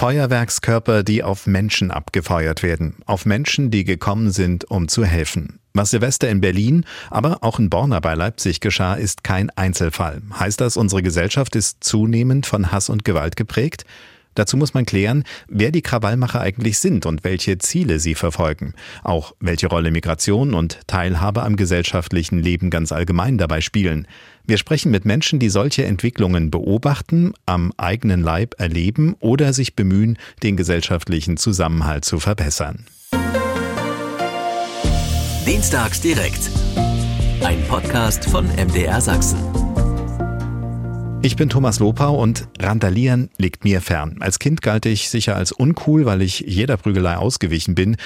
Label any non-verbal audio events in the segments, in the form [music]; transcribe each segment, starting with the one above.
Feuerwerkskörper, die auf Menschen abgefeuert werden. Auf Menschen, die gekommen sind, um zu helfen. Was Silvester in Berlin, aber auch in Borna bei Leipzig geschah, ist kein Einzelfall. Heißt das, unsere Gesellschaft ist zunehmend von Hass und Gewalt geprägt? Dazu muss man klären, wer die Krawallmacher eigentlich sind und welche Ziele sie verfolgen. Auch welche Rolle Migration und Teilhabe am gesellschaftlichen Leben ganz allgemein dabei spielen. Wir sprechen mit Menschen, die solche Entwicklungen beobachten, am eigenen Leib erleben oder sich bemühen, den gesellschaftlichen Zusammenhalt zu verbessern. Dienstags direkt. Ein Podcast von MDR Sachsen. Ich bin Thomas Lopau und Randalieren liegt mir fern. Als Kind galt ich sicher als uncool, weil ich jeder Prügelei ausgewichen bin.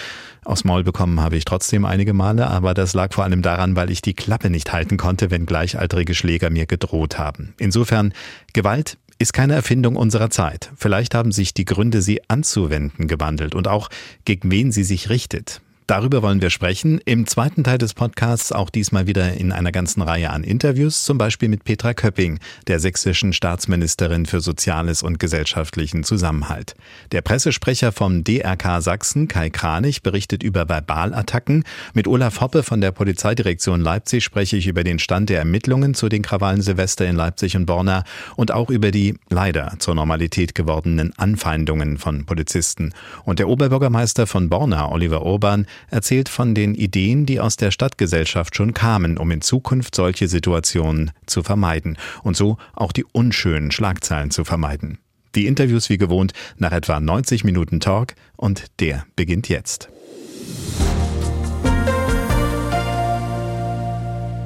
Aus Maul bekommen habe ich trotzdem einige Male, aber das lag vor allem daran, weil ich die Klappe nicht halten konnte, wenn gleichaltrige Schläger mir gedroht haben. Insofern, Gewalt ist keine Erfindung unserer Zeit. Vielleicht haben sich die Gründe, sie anzuwenden, gewandelt und auch gegen wen sie sich richtet. Darüber wollen wir sprechen. Im zweiten Teil des Podcasts auch diesmal wieder in einer ganzen Reihe an Interviews, zum Beispiel mit Petra Köpping, der sächsischen Staatsministerin für Soziales und gesellschaftlichen Zusammenhalt. Der Pressesprecher vom DRK Sachsen, Kai Kranich, berichtet über Verbalattacken. Mit Olaf Hoppe von der Polizeidirektion Leipzig spreche ich über den Stand der Ermittlungen zu den Krawallen Silvester in Leipzig und Borna und auch über die leider zur Normalität gewordenen Anfeindungen von Polizisten. Und der Oberbürgermeister von Borna, Oliver Urban, erzählt von den Ideen, die aus der Stadtgesellschaft schon kamen, um in Zukunft solche Situationen zu vermeiden und so auch die unschönen Schlagzeilen zu vermeiden. Die Interviews wie gewohnt nach etwa 90 Minuten Talk und der beginnt jetzt.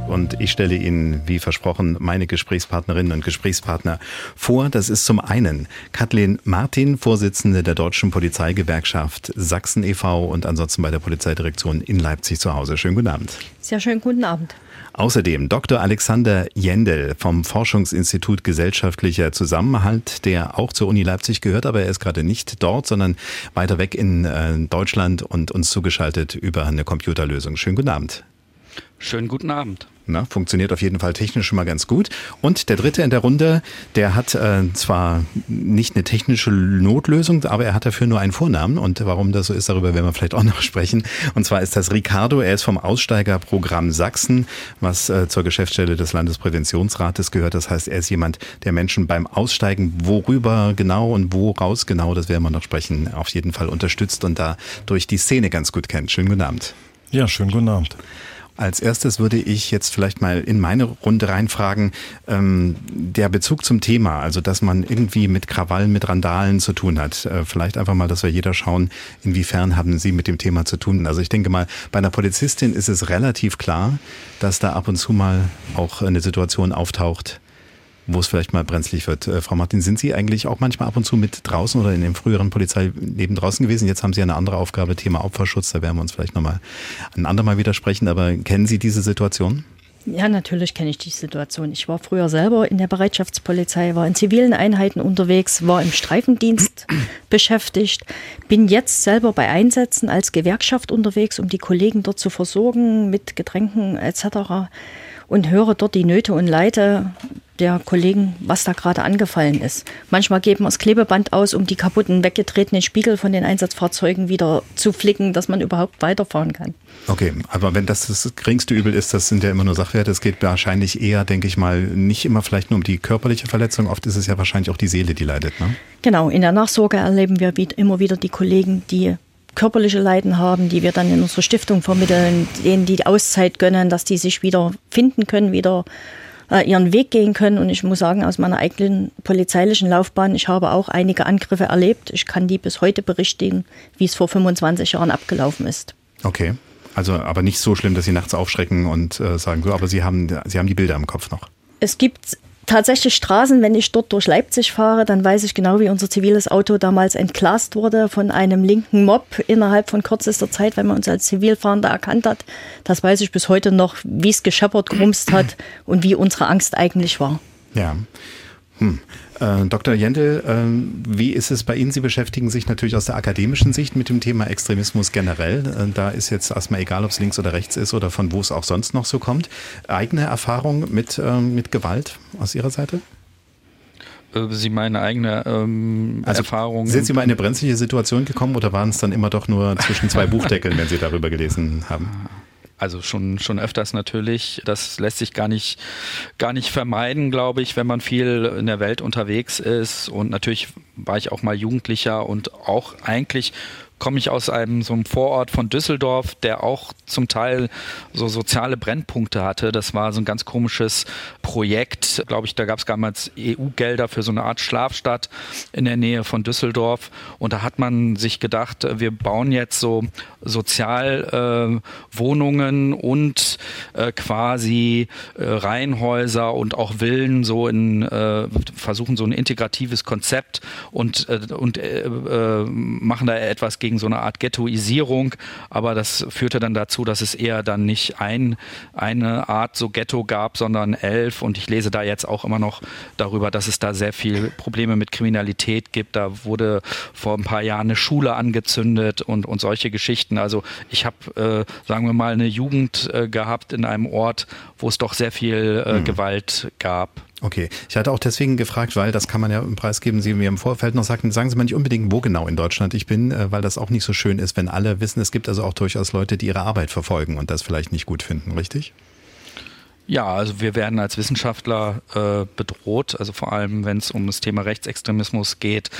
Und ich stelle Ihnen, wie versprochen, meine Gesprächspartnerinnen und Gesprächspartner vor. Das ist zum einen Kathleen Martin, Vorsitzende der Deutschen Polizeigewerkschaft Sachsen e.V. und ansonsten bei der Polizeidirektion in Leipzig zu Hause. Schönen guten Abend. Sehr schönen guten Abend. Außerdem Dr. Alexander Jendel vom Forschungsinstitut Gesellschaftlicher Zusammenhalt, der auch zur Uni Leipzig gehört, aber er ist gerade nicht dort, sondern weiter weg in äh, Deutschland und uns zugeschaltet über eine Computerlösung. Schönen guten Abend. Schönen guten Abend. Na, funktioniert auf jeden Fall technisch schon mal ganz gut. Und der dritte in der Runde, der hat äh, zwar nicht eine technische Notlösung, aber er hat dafür nur einen Vornamen. Und warum das so ist, darüber werden wir vielleicht auch [laughs] noch sprechen. Und zwar ist das Ricardo. Er ist vom Aussteigerprogramm Sachsen, was äh, zur Geschäftsstelle des Landespräventionsrates gehört. Das heißt, er ist jemand, der Menschen beim Aussteigen, worüber genau und wo raus genau, das werden wir noch sprechen, auf jeden Fall unterstützt und da durch die Szene ganz gut kennt. Schönen guten Abend. Ja, schönen guten Abend. Als erstes würde ich jetzt vielleicht mal in meine Runde reinfragen, ähm, der Bezug zum Thema, also dass man irgendwie mit Krawallen, mit Randalen zu tun hat. Äh, vielleicht einfach mal, dass wir jeder schauen, inwiefern haben Sie mit dem Thema zu tun. Also ich denke mal, bei einer Polizistin ist es relativ klar, dass da ab und zu mal auch eine Situation auftaucht, wo es vielleicht mal brenzlig wird. Äh, Frau Martin, sind Sie eigentlich auch manchmal ab und zu mit draußen oder in dem früheren Polizeileben draußen gewesen? Jetzt haben Sie eine andere Aufgabe, Thema Opferschutz, da werden wir uns vielleicht nochmal ein andermal widersprechen, aber kennen Sie diese Situation? Ja, natürlich kenne ich die Situation. Ich war früher selber in der Bereitschaftspolizei, war in zivilen Einheiten unterwegs, war im Streifendienst [clears throat] beschäftigt, bin jetzt selber bei Einsätzen als Gewerkschaft unterwegs, um die Kollegen dort zu versorgen mit Getränken etc. und höre dort die Nöte und Leide der Kollegen, was da gerade angefallen ist. Manchmal geben wir das Klebeband aus, um die kaputten, weggetretenen Spiegel von den Einsatzfahrzeugen wieder zu flicken, dass man überhaupt weiterfahren kann. Okay, aber wenn das das geringste Übel ist, das sind ja immer nur Sachwerte. Es geht wahrscheinlich eher, denke ich mal, nicht immer vielleicht nur um die körperliche Verletzung. Oft ist es ja wahrscheinlich auch die Seele, die leidet. Ne? Genau, in der Nachsorge erleben wir immer wieder die Kollegen, die körperliche Leiden haben, die wir dann in unserer Stiftung vermitteln, denen die Auszeit gönnen, dass die sich wieder finden können, wieder äh, ihren Weg gehen können. Und ich muss sagen, aus meiner eigenen polizeilichen Laufbahn, ich habe auch einige Angriffe erlebt. Ich kann die bis heute berichtigen, wie es vor 25 Jahren abgelaufen ist. Okay. Also aber nicht so schlimm, dass Sie nachts aufschrecken und äh, sagen so, aber Sie haben, Sie haben die Bilder im Kopf noch. Es gibt tatsächlich Straßen, wenn ich dort durch Leipzig fahre, dann weiß ich genau, wie unser ziviles Auto damals entglast wurde von einem linken Mob innerhalb von kürzester Zeit, weil man uns als Zivilfahrender erkannt hat. Das weiß ich bis heute noch, wie es gescheppert, grumst hat und wie unsere Angst eigentlich war. Ja. Hm. Äh, Dr. Jendel, äh, wie ist es bei Ihnen? Sie beschäftigen sich natürlich aus der akademischen Sicht mit dem Thema Extremismus generell. Äh, da ist jetzt erstmal egal, ob es links oder rechts ist oder von wo es auch sonst noch so kommt. Eigene Erfahrung mit, äh, mit Gewalt aus Ihrer Seite? Äh, Sie meine eigene ähm, also Erfahrung. Sind Sie mal in eine brenzliche Situation gekommen oder waren es dann immer doch nur zwischen zwei [laughs] Buchdeckeln, wenn Sie darüber gelesen haben? Also schon, schon öfters natürlich. Das lässt sich gar nicht, gar nicht vermeiden, glaube ich, wenn man viel in der Welt unterwegs ist. Und natürlich war ich auch mal Jugendlicher und auch eigentlich komme ich aus einem so einem Vorort von Düsseldorf, der auch zum Teil so soziale Brennpunkte hatte. Das war so ein ganz komisches Projekt, glaube ich. Da gab es damals EU-Gelder für so eine Art Schlafstadt in der Nähe von Düsseldorf. Und da hat man sich gedacht, wir bauen jetzt so Sozialwohnungen äh, und äh, quasi äh, Reihenhäuser und auch Villen so in äh, versuchen so ein integratives Konzept und äh, und äh, machen da etwas gegen gegen so eine Art Ghettoisierung, aber das führte dann dazu, dass es eher dann nicht ein, eine Art so Ghetto gab, sondern elf und ich lese da jetzt auch immer noch darüber, dass es da sehr viel Probleme mit Kriminalität gibt. Da wurde vor ein paar Jahren eine Schule angezündet und, und solche Geschichten. Also ich habe, äh, sagen wir mal, eine Jugend äh, gehabt in einem Ort, wo es doch sehr viel äh, mhm. Gewalt gab. Okay, ich hatte auch deswegen gefragt, weil das kann man ja im Preis geben, Sie mir im Vorfeld noch sagten, sagen Sie mal nicht unbedingt, wo genau in Deutschland ich bin, äh, weil das auch nicht so schön ist, wenn alle wissen, es gibt also auch durchaus Leute, die ihre Arbeit verfolgen und das vielleicht nicht gut finden, richtig? Ja, also wir werden als Wissenschaftler äh, bedroht, also vor allem wenn es um das Thema Rechtsextremismus geht,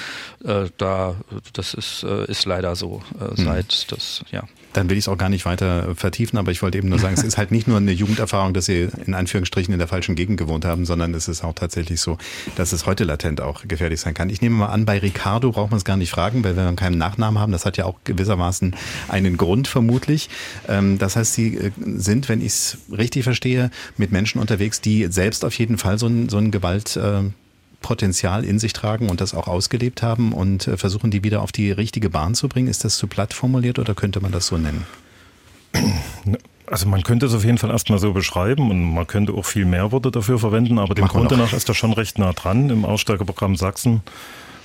äh, da das ist, äh, ist leider so äh, seit hm. das ja dann will ich es auch gar nicht weiter vertiefen, aber ich wollte eben nur sagen, es ist halt nicht nur eine Jugenderfahrung, dass Sie in Anführungsstrichen in der falschen Gegend gewohnt haben, sondern es ist auch tatsächlich so, dass es heute latent auch gefährlich sein kann. Ich nehme mal an, bei Ricardo braucht man es gar nicht fragen, weil wir keinen Nachnamen haben, das hat ja auch gewissermaßen einen Grund vermutlich. Ähm, das heißt, Sie äh, sind, wenn ich es richtig verstehe, mit Menschen unterwegs, die selbst auf jeden Fall so ein, so ein Gewalt äh, Potenzial in sich tragen und das auch ausgelebt haben und äh, versuchen, die wieder auf die richtige Bahn zu bringen. Ist das zu platt formuliert oder könnte man das so nennen? [clears throat] Also man könnte es auf jeden Fall erstmal so beschreiben und man könnte auch viel mehr Worte dafür verwenden, aber dem Grunde nach ist das schon recht nah dran. Im Aussteigerprogramm Sachsen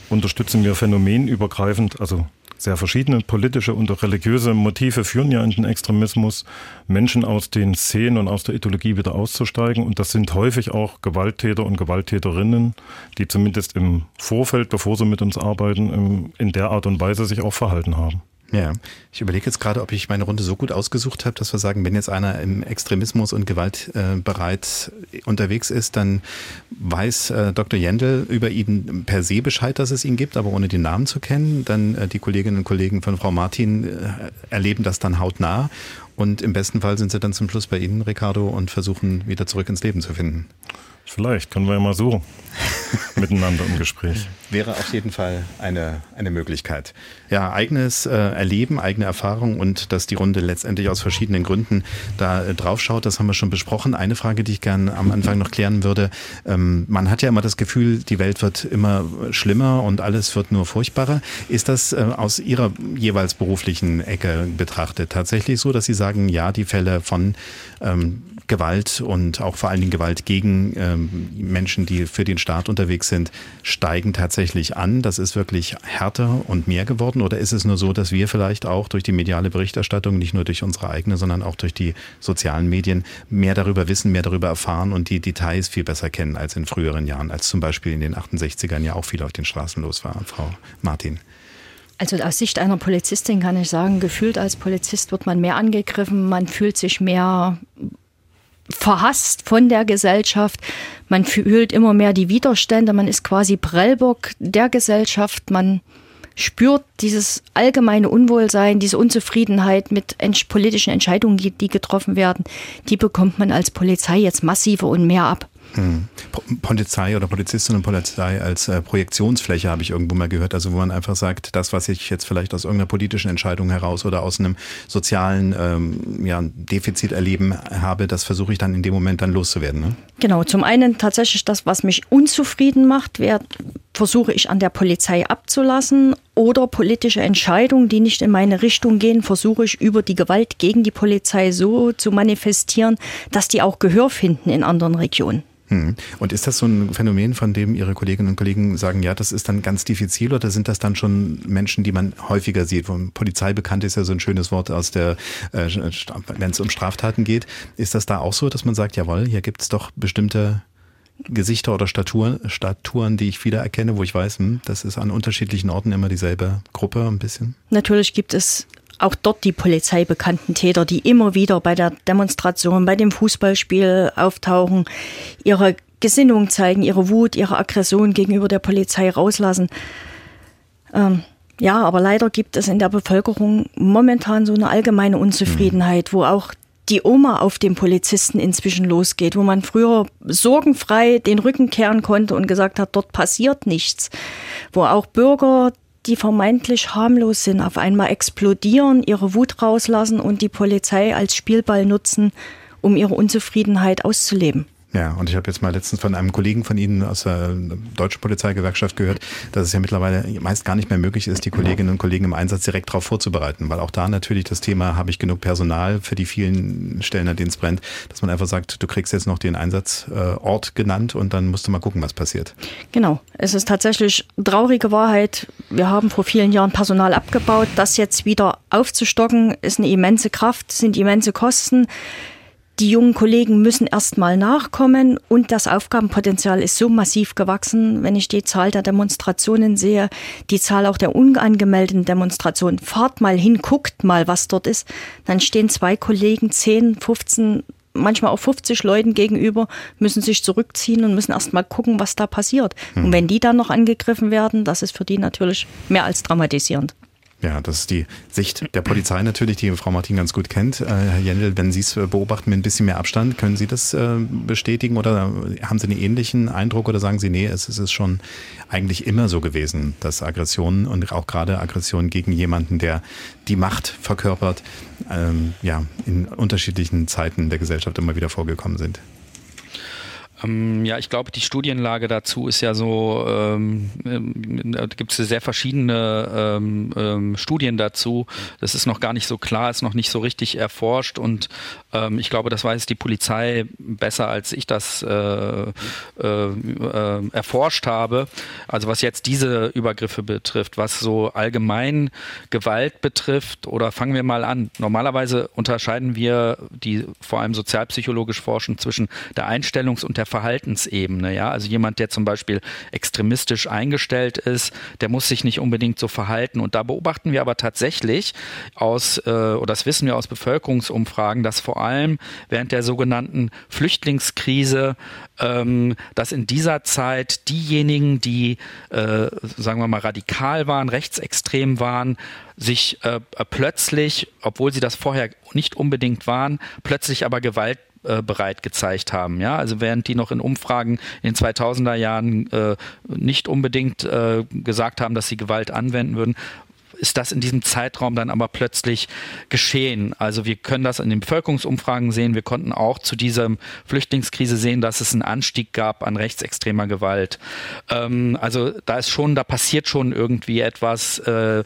unterstützen wir phänomenübergreifend, also sehr verschiedene politische und religiöse Motive führen ja in den Extremismus, Menschen aus den Szenen und aus der Ideologie wieder auszusteigen. Und das sind häufig auch Gewalttäter und Gewalttäterinnen, die zumindest im Vorfeld, bevor sie mit uns arbeiten, in der Art und Weise sich auch verhalten haben. Ja, ich überlege jetzt gerade, ob ich meine Runde so gut ausgesucht habe, dass wir sagen, wenn jetzt einer im Extremismus und Gewaltbereit äh, unterwegs ist, dann weiß äh, Dr. Jendel über ihn per se Bescheid, dass es ihn gibt, aber ohne den Namen zu kennen. Dann äh, die Kolleginnen und Kollegen von Frau Martin äh, erleben das dann hautnah und im besten Fall sind sie dann zum Schluss bei Ihnen, Ricardo, und versuchen wieder zurück ins Leben zu finden. Vielleicht können wir ja mal so [laughs] miteinander im Gespräch. Wäre auf jeden Fall eine, eine Möglichkeit. Ja, eigenes äh, Erleben, eigene Erfahrung und dass die Runde letztendlich aus verschiedenen Gründen da äh, drauf schaut, das haben wir schon besprochen. Eine Frage, die ich gerne am Anfang noch klären würde. Ähm, man hat ja immer das Gefühl, die Welt wird immer schlimmer und alles wird nur furchtbarer. Ist das äh, aus Ihrer jeweils beruflichen Ecke betrachtet tatsächlich so, dass Sie sagen, ja, die Fälle von ähm, Gewalt und auch vor allen Dingen Gewalt gegen ähm, Menschen, die für den Staat unterwegs sind, steigen tatsächlich an. Das ist wirklich härter und mehr geworden. Oder ist es nur so, dass wir vielleicht auch durch die mediale Berichterstattung, nicht nur durch unsere eigene, sondern auch durch die sozialen Medien mehr darüber wissen, mehr darüber erfahren und die Details viel besser kennen als in früheren Jahren, als zum Beispiel in den 68ern ja auch viel auf den Straßen los war, Frau Martin? Also aus Sicht einer Polizistin kann ich sagen, gefühlt als Polizist wird man mehr angegriffen, man fühlt sich mehr verhasst von der Gesellschaft. Man fühlt immer mehr die Widerstände. Man ist quasi Prellbock der Gesellschaft. Man spürt dieses allgemeine Unwohlsein, diese Unzufriedenheit mit politischen Entscheidungen, die getroffen werden. Die bekommt man als Polizei jetzt massiver und mehr ab. Polizei oder Polizistin und Polizei als äh, Projektionsfläche habe ich irgendwo mal gehört. Also wo man einfach sagt, das, was ich jetzt vielleicht aus irgendeiner politischen Entscheidung heraus oder aus einem sozialen ähm, ja, Defizit erleben habe, das versuche ich dann in dem Moment dann loszuwerden. Ne? Genau, zum einen tatsächlich das, was mich unzufrieden macht, wär, versuche ich an der Polizei abzulassen oder politische Entscheidungen, die nicht in meine Richtung gehen, versuche ich über die Gewalt gegen die Polizei so zu manifestieren, dass die auch Gehör finden in anderen Regionen. Hm. Und ist das so ein Phänomen, von dem Ihre Kolleginnen und Kollegen sagen, ja, das ist dann ganz diffizil oder sind das dann schon Menschen, die man häufiger sieht? Polizei bekannt ist ja so ein schönes Wort aus der, äh, wenn es um Straftaten geht. Ist das da auch so, dass man sagt, jawohl, hier gibt es doch bestimmte Gesichter oder Staturen, Staturen, die ich wiedererkenne, wo ich weiß, hm, das ist an unterschiedlichen Orten immer dieselbe Gruppe ein bisschen? Natürlich gibt es auch dort die polizeibekannten Täter, die immer wieder bei der Demonstration, bei dem Fußballspiel auftauchen, ihre Gesinnung zeigen, ihre Wut, ihre Aggression gegenüber der Polizei rauslassen. Ähm, ja, aber leider gibt es in der Bevölkerung momentan so eine allgemeine Unzufriedenheit, wo auch die Oma auf den Polizisten inzwischen losgeht, wo man früher sorgenfrei den Rücken kehren konnte und gesagt hat, dort passiert nichts, wo auch Bürger, die vermeintlich harmlos sind, auf einmal explodieren, ihre Wut rauslassen und die Polizei als Spielball nutzen, um ihre Unzufriedenheit auszuleben. Ja, und ich habe jetzt mal letztens von einem Kollegen von Ihnen aus der deutschen Polizeigewerkschaft gehört, dass es ja mittlerweile meist gar nicht mehr möglich ist, die Kolleginnen und Kollegen im Einsatz direkt darauf vorzubereiten, weil auch da natürlich das Thema, habe ich genug Personal für die vielen Stellen, an denen es brennt, dass man einfach sagt, du kriegst jetzt noch den Einsatzort genannt und dann musst du mal gucken, was passiert. Genau, es ist tatsächlich traurige Wahrheit. Wir haben vor vielen Jahren Personal abgebaut. Das jetzt wieder aufzustocken, ist eine immense Kraft, sind immense Kosten. Die jungen Kollegen müssen erst mal nachkommen und das Aufgabenpotenzial ist so massiv gewachsen, wenn ich die Zahl der Demonstrationen sehe, die Zahl auch der unangemeldeten Demonstrationen. Fahrt mal hin, guckt mal, was dort ist. Dann stehen zwei Kollegen, 10, 15, manchmal auch 50 Leuten gegenüber, müssen sich zurückziehen und müssen erst mal gucken, was da passiert. Und hm. wenn die dann noch angegriffen werden, das ist für die natürlich mehr als dramatisierend. Ja, das ist die Sicht der Polizei natürlich, die Frau Martin ganz gut kennt. Äh, Herr Jendel, wenn Sie es äh, beobachten mit ein bisschen mehr Abstand, können Sie das äh, bestätigen oder haben Sie einen ähnlichen Eindruck oder sagen Sie, nee, es ist schon eigentlich immer so gewesen, dass Aggressionen und auch gerade Aggressionen gegen jemanden, der die Macht verkörpert, ähm, ja, in unterschiedlichen Zeiten der Gesellschaft immer wieder vorgekommen sind? Ähm, ja, ich glaube, die Studienlage dazu ist ja so, ähm, ähm da gibt es sehr verschiedene ähm, ähm, Studien dazu. Das ist noch gar nicht so klar, ist noch nicht so richtig erforscht und ähm, ich glaube, das weiß die Polizei besser, als ich das äh, äh, äh, erforscht habe. Also was jetzt diese Übergriffe betrifft, was so allgemein Gewalt betrifft, oder fangen wir mal an. Normalerweise unterscheiden wir, die vor allem sozialpsychologisch forschen, zwischen der Einstellungs- und der Verhaltensebene. Ja, also jemand, der zum Beispiel extremistisch eingestellt ist, der muss sich nicht unbedingt so verhalten. Und da beobachten wir aber tatsächlich aus, äh, oder das wissen wir aus Bevölkerungsumfragen, dass vor allem während der sogenannten Flüchtlingskrise, ähm, dass in dieser Zeit diejenigen, die, äh, sagen wir mal, radikal waren, rechtsextrem waren, sich äh, plötzlich, obwohl sie das vorher nicht unbedingt waren, plötzlich aber Gewalt äh, bereit gezeigt haben. Ja, also während die noch in Umfragen in den 2000er Jahren äh, nicht unbedingt äh, gesagt haben, dass sie Gewalt anwenden würden, ist das in diesem Zeitraum dann aber plötzlich geschehen. Also wir können das in den Bevölkerungsumfragen sehen. Wir konnten auch zu dieser Flüchtlingskrise sehen, dass es einen Anstieg gab an rechtsextremer Gewalt. Ähm, also da ist schon, da passiert schon irgendwie etwas, äh, äh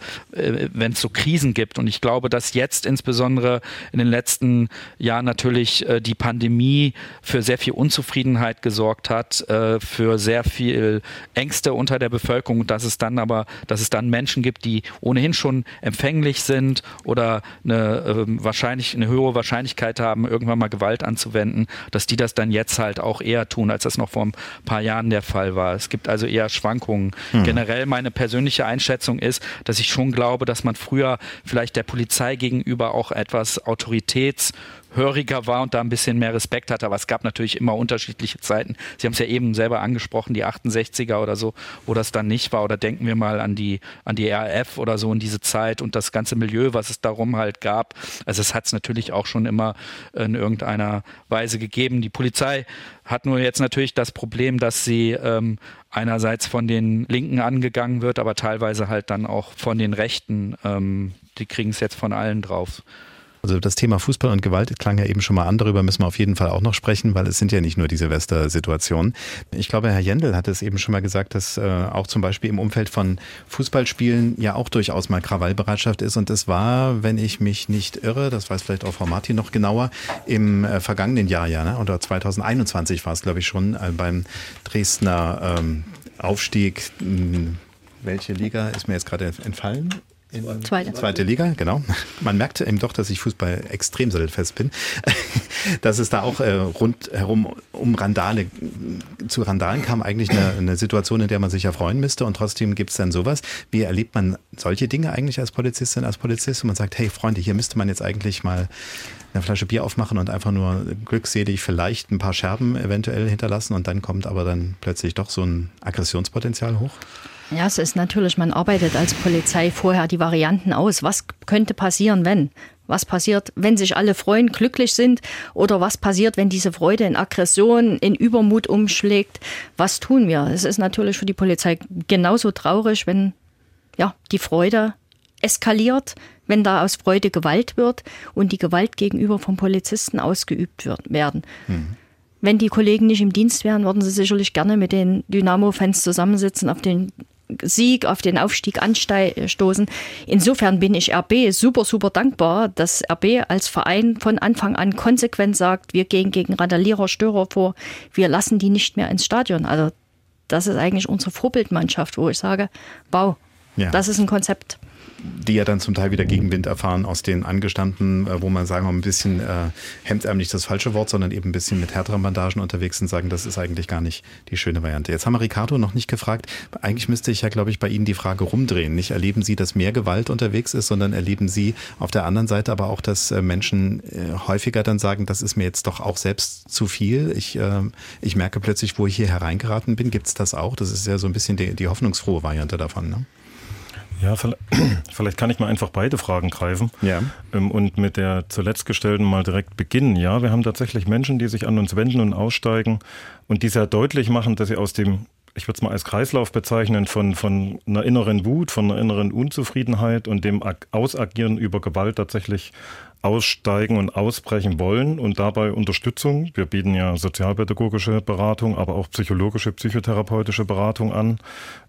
wenn es so Krisen gibt. Und ich glaube, dass jetzt insbesondere in den letzten Jahren natürlich äh, die Pandemie für sehr viel Unzufriedenheit gesorgt hat, äh, für sehr viel Ängste unter der Bevölkerung, dass es dann aber, dass es dann Menschen gibt, die ohne ohnehin schon empfänglich sind oder eine, äh, wahrscheinlich, eine höhere Wahrscheinlichkeit haben, irgendwann mal Gewalt anzuwenden, dass die das dann jetzt halt auch eher tun, als das noch vor ein paar Jahren der Fall war. Es gibt also eher Schwankungen. Hm. Generell meine persönliche Einschätzung ist, dass ich schon glaube, dass man früher vielleicht der Polizei gegenüber auch etwas Autoritäts höriger war und da ein bisschen mehr Respekt hatte. Aber es gab natürlich immer unterschiedliche Zeiten. Sie haben es ja eben selber angesprochen, die 68er oder so, wo das dann nicht war. Oder denken wir mal an die, an die RAF oder so in diese Zeit und das ganze Milieu, was es darum halt gab. Also es hat es natürlich auch schon immer in irgendeiner Weise gegeben. Die Polizei hat nur jetzt natürlich das Problem, dass sie ähm, einerseits von den Linken angegangen wird, aber teilweise halt dann auch von den Rechten. Ähm, die kriegen es jetzt von allen drauf. Also das Thema Fußball und Gewalt klang ja eben schon mal an, darüber müssen wir auf jeden Fall auch noch sprechen, weil es sind ja nicht nur die Silvester-Situationen. Ich glaube, Herr Jendel hat es eben schon mal gesagt, dass äh, auch zum Beispiel im Umfeld von Fußballspielen ja auch durchaus mal Krawallbereitschaft ist. Und das war, wenn ich mich nicht irre, das weiß vielleicht auch Frau Martin noch genauer, im äh, vergangenen Jahr ja, ne? oder 2021 war es, glaube ich, schon äh, beim Dresdner ähm, Aufstieg. Welche Liga ist mir jetzt gerade entfallen? Zweite. Zweite Liga, genau. [laughs] Man merkt eben doch, dass ich Fußball extrem sattelfest bin. [laughs] Dass es da auch äh, rundherum um Randale, zu Randalen kam eigentlich eine, eine, Situation, in der man sich ja freuen müsste und trotzdem gibt es dann sowas. Wie erlebt man solche Dinge eigentlich als Polizistin, als Polizist, wo man sagt, hey Freunde, hier müsste man jetzt eigentlich mal eine Flasche Bier aufmachen und einfach nur glückselig vielleicht ein paar Scherben eventuell hinterlassen und dann kommt aber dann plötzlich doch so ein Aggressionspotenzial hoch? Ja, es ist natürlich, man arbeitet als Polizei vorher die Varianten aus. Was könnte passieren, wenn? Was passiert, wenn sich alle freuen, glücklich sind? Oder was passiert, wenn diese Freude in Aggression, in Übermut umschlägt? Was tun wir? Es ist natürlich für die Polizei genauso traurig, wenn ja, die Freude eskaliert, wenn da aus Freude Gewalt wird und die Gewalt gegenüber vom Polizisten ausgeübt wird, werden. Mhm. Wenn die Kollegen nicht im Dienst wären, würden sie sicherlich gerne mit den Dynamo-Fans zusammensitzen, auf den Sieg, auf den Aufstieg anstoßen. Insofern bin ich RB super, super dankbar, dass RB als Verein von Anfang an konsequent sagt, wir gehen gegen Randalierer, Störer vor, wir lassen die nicht mehr ins Stadion. Also das ist eigentlich unsere Vorbildmannschaft, wo ich sage, wow, ja. das ist ein Konzept die ja dann zum Teil wieder Gegenwind erfahren aus den Angestammten, äh, wo man sagen ein bisschen äh, hemdsärmlich das falsche Wort, sondern eben ein bisschen mit härteren Bandagen unterwegs und sagen, das ist eigentlich gar nicht die schöne Variante. Jetzt haben wir Ricardo noch nicht gefragt. Eigentlich müsste ich ja, glaube ich, bei Ihnen die Frage rumdrehen. Nicht erleben Sie, dass mehr Gewalt unterwegs ist, sondern erleben Sie auf der anderen Seite aber auch, dass äh, Menschen äh, häufiger dann sagen, das ist mir jetzt doch auch selbst zu viel. Ich, äh, ich merke plötzlich, wo ich hier hereingeraten bin. Gibt es das auch? Das ist ja so ein bisschen die, die hoffnungsfrohe Variante davon. Ne? Ja, [clears throat] vielleicht kann ich mal einfach beide Fragen greifen ja. Ähm, und mit der zuletzt gestellten mal direkt beginnen. Ja, wir haben tatsächlich Menschen, die sich an uns wenden und aussteigen und die sehr deutlich machen, dass sie aus dem, ich würde es mal als Kreislauf bezeichnen, von, von einer inneren Wut, von einer inneren Unzufriedenheit und dem Ausagieren über Gewalt tatsächlich aussteigen und ausbrechen wollen und dabei Unterstützung. Wir bieten ja sozialpädagogische Beratung, aber auch psychologische, psychotherapeutische Beratung an,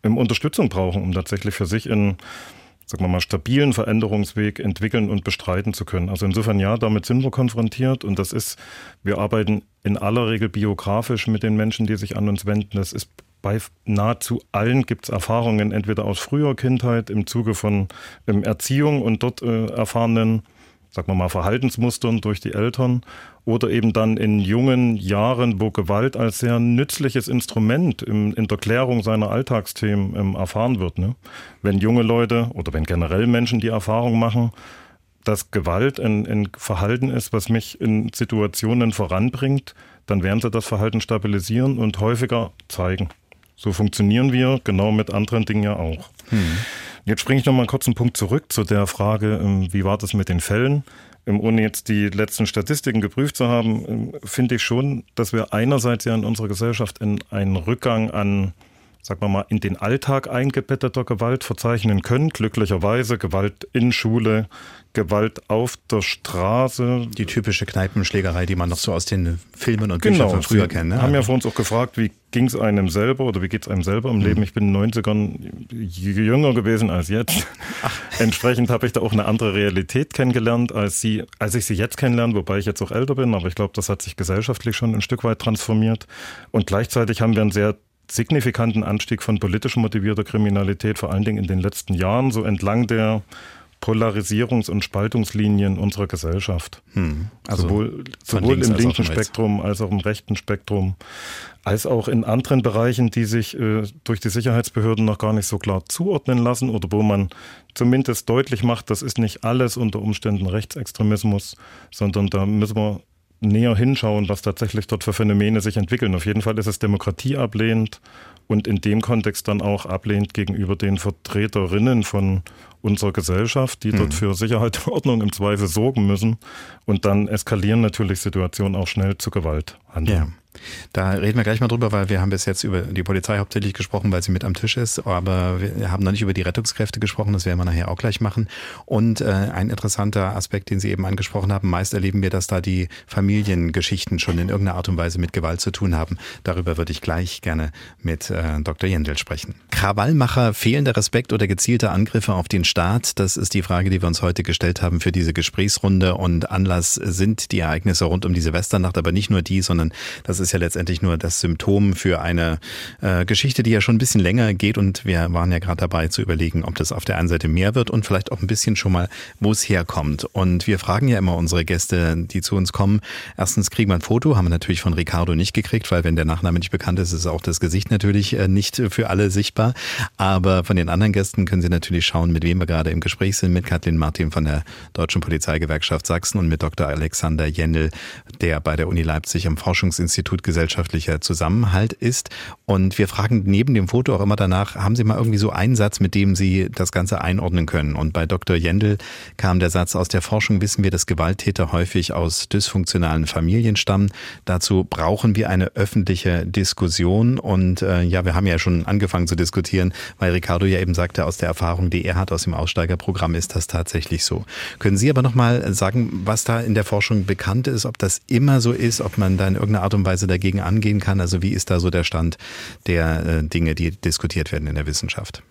ähm, Unterstützung brauchen, um tatsächlich für sich in sagen wir mal, stabilen Veränderungsweg entwickeln und bestreiten zu können. Also insofern ja, damit sind wir konfrontiert und das ist, wir arbeiten in aller Regel biografisch mit den Menschen, die sich an uns wenden. Das ist bei nahezu allen gibt es Erfahrungen, entweder aus früher Kindheit im Zuge von ähm, Erziehung und dort äh, erfahrenen sagen wir mal, Verhaltensmustern durch die Eltern oder eben dann in jungen Jahren, wo Gewalt als sehr nützliches Instrument in, in der Klärung seiner Alltagsthemen ähm, erfahren wird. Ne? Wenn junge Leute oder wenn generell Menschen die Erfahrung machen, dass Gewalt ein, ein Verhalten ist, was mich in Situationen voranbringt, dann werden sie das Verhalten stabilisieren und häufiger zeigen. So funktionieren wir genau mit anderen Dingen ja auch. Hm. Jetzt springe ich noch mal kurz einen Punkt zurück zu der Frage, ähm, wie war das mit den Fällen? Ähm, ohne jetzt die letzten Statistiken geprüft zu haben, ähm, finde ich schon, dass wir einerseits ja in unserer Gesellschaft in einen Rückgang an sagen wir mal, in den Alltag eingebetteter Gewalt verzeichnen können. Glücklicherweise Gewalt in Schule, Gewalt auf der Straße. Die typische Kneipenschlägerei, die man noch so aus den Filmen und genau, Büchern von früher kennt. Ne? haben ja vor uns auch gefragt, wie ging es einem selber oder wie geht es einem selber im mhm. Leben. Ich bin in den 90ern jünger gewesen als jetzt. Ach. Entsprechend habe ich da auch eine andere Realität kennengelernt, als, sie, als ich sie jetzt kennenlerne, wobei ich jetzt auch älter bin. Aber ich glaube, das hat sich gesellschaftlich schon ein Stück weit transformiert. Und gleichzeitig haben wir einen sehr signifikanten Anstieg von politisch motivierter Kriminalität, vor allen Dingen in den letzten Jahren, so entlang der Polarisierungs- und Spaltungslinien unserer Gesellschaft. Hm. Also sowohl, sowohl im linken Spektrum als auch im rechten Spektrum, als auch in anderen Bereichen, die sich äh, durch die Sicherheitsbehörden noch gar nicht so klar zuordnen lassen oder wo man zumindest deutlich macht, das ist nicht alles unter Umständen Rechtsextremismus, sondern da müssen wir näher hinschauen, was tatsächlich dort für Phänomene sich entwickeln. Auf jeden Fall ist es Demokratie ablehnt und in dem Kontext dann auch ablehnt gegenüber den Vertreterinnen von unserer Gesellschaft, die dort mhm. für Sicherheit und Ordnung im Zweifel sorgen müssen. Und dann eskalieren natürlich Situationen auch schnell zu Gewalt. Ja. Da reden wir gleich mal drüber, weil wir haben bis jetzt über die Polizei hauptsächlich gesprochen, weil sie mit am Tisch ist, aber wir haben noch nicht über die Rettungskräfte gesprochen, das werden wir nachher auch gleich machen. Und äh, ein interessanter Aspekt, den Sie eben angesprochen haben, meist erleben wir, dass da die Familiengeschichten schon in irgendeiner Art und Weise mit Gewalt zu tun haben. Darüber würde ich gleich gerne mit äh, Dr. Jendel sprechen. Krawallmacher, fehlender Respekt oder gezielte Angriffe auf den Staat, das ist die Frage, die wir uns heute gestellt haben für diese Gesprächsrunde und Anlass sind die Ereignisse rund um die Silvesternacht, aber nicht nur die, sondern das ist ist ja letztendlich nur das Symptom für eine äh, Geschichte, die ja schon ein bisschen länger geht und wir waren ja gerade dabei zu überlegen, ob das auf der einen Seite mehr wird und vielleicht auch ein bisschen schon mal, wo es herkommt. Und wir fragen ja immer unsere Gäste, die zu uns kommen. Erstens kriegen wir ein Foto, haben wir natürlich von Ricardo nicht gekriegt, weil wenn der Nachname nicht bekannt ist, ist auch das Gesicht natürlich äh, nicht für alle sichtbar. Aber von den anderen Gästen können Sie natürlich schauen, mit wem wir gerade im Gespräch sind. Mit Kathleen Martin von der Deutschen Polizeigewerkschaft Sachsen und mit Dr. Alexander Jennel, der bei der Uni Leipzig am Forschungsinstitut Gesellschaftlicher Zusammenhalt ist. Und wir fragen neben dem Foto auch immer danach, haben Sie mal irgendwie so einen Satz, mit dem Sie das Ganze einordnen können? Und bei Dr. Jendel kam der Satz, aus der Forschung wissen wir, dass Gewalttäter häufig aus dysfunktionalen Familien stammen. Dazu brauchen wir eine öffentliche Diskussion. Und äh, ja, wir haben ja schon angefangen zu diskutieren, weil Ricardo ja eben sagte, aus der Erfahrung, die er hat aus dem Aussteigerprogramm, ist das tatsächlich so. Können Sie aber nochmal sagen, was da in der Forschung bekannt ist, ob das immer so ist, ob man da in irgendeiner Art und Weise dagegen angehen kann? Also wie ist da so der Stand der äh, Dinge, die diskutiert werden in der Wissenschaft?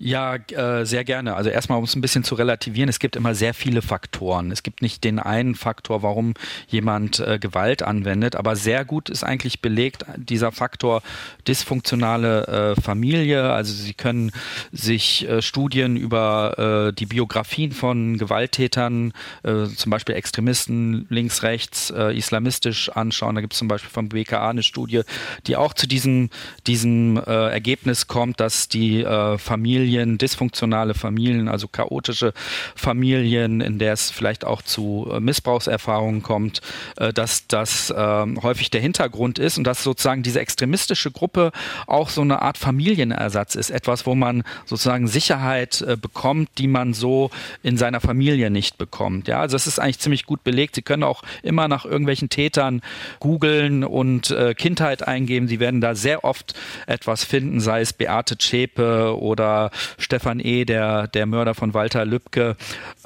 Ja, äh, sehr gerne. Also erstmal, um es ein bisschen zu relativieren, es gibt immer sehr viele Faktoren. Es gibt nicht den einen Faktor, warum jemand äh, Gewalt anwendet, aber sehr gut ist eigentlich belegt dieser Faktor dysfunktionale äh, Familie. Also Sie können sich äh, Studien über äh, die Biografien von Gewalttätern, äh, zum Beispiel Extremisten links, rechts, islamistisch anschauen. Da gibt es zum Beispiel vom BKA eine Studie, die auch zu diesem, diesem Ergebnis kommt, dass die Familie Familien, dysfunktionale Familien, also chaotische Familien, in der es vielleicht auch zu äh, Missbrauchserfahrungen kommt, äh, dass das ähm, häufig der Hintergrund ist und dass sozusagen diese extremistische Gruppe auch so eine Art Familienersatz ist, etwas, wo man sozusagen Sicherheit äh, bekommt, die man so in seiner Familie nicht bekommt. Ja, also das ist eigentlich ziemlich gut belegt. Sie können auch immer nach irgendwelchen Tätern googeln und Kindheit eingeben. Sie werden da sehr oft etwas finden, sei es Beate Zschäpe oder Stefan E., der, der Mörder von Walter Lübcke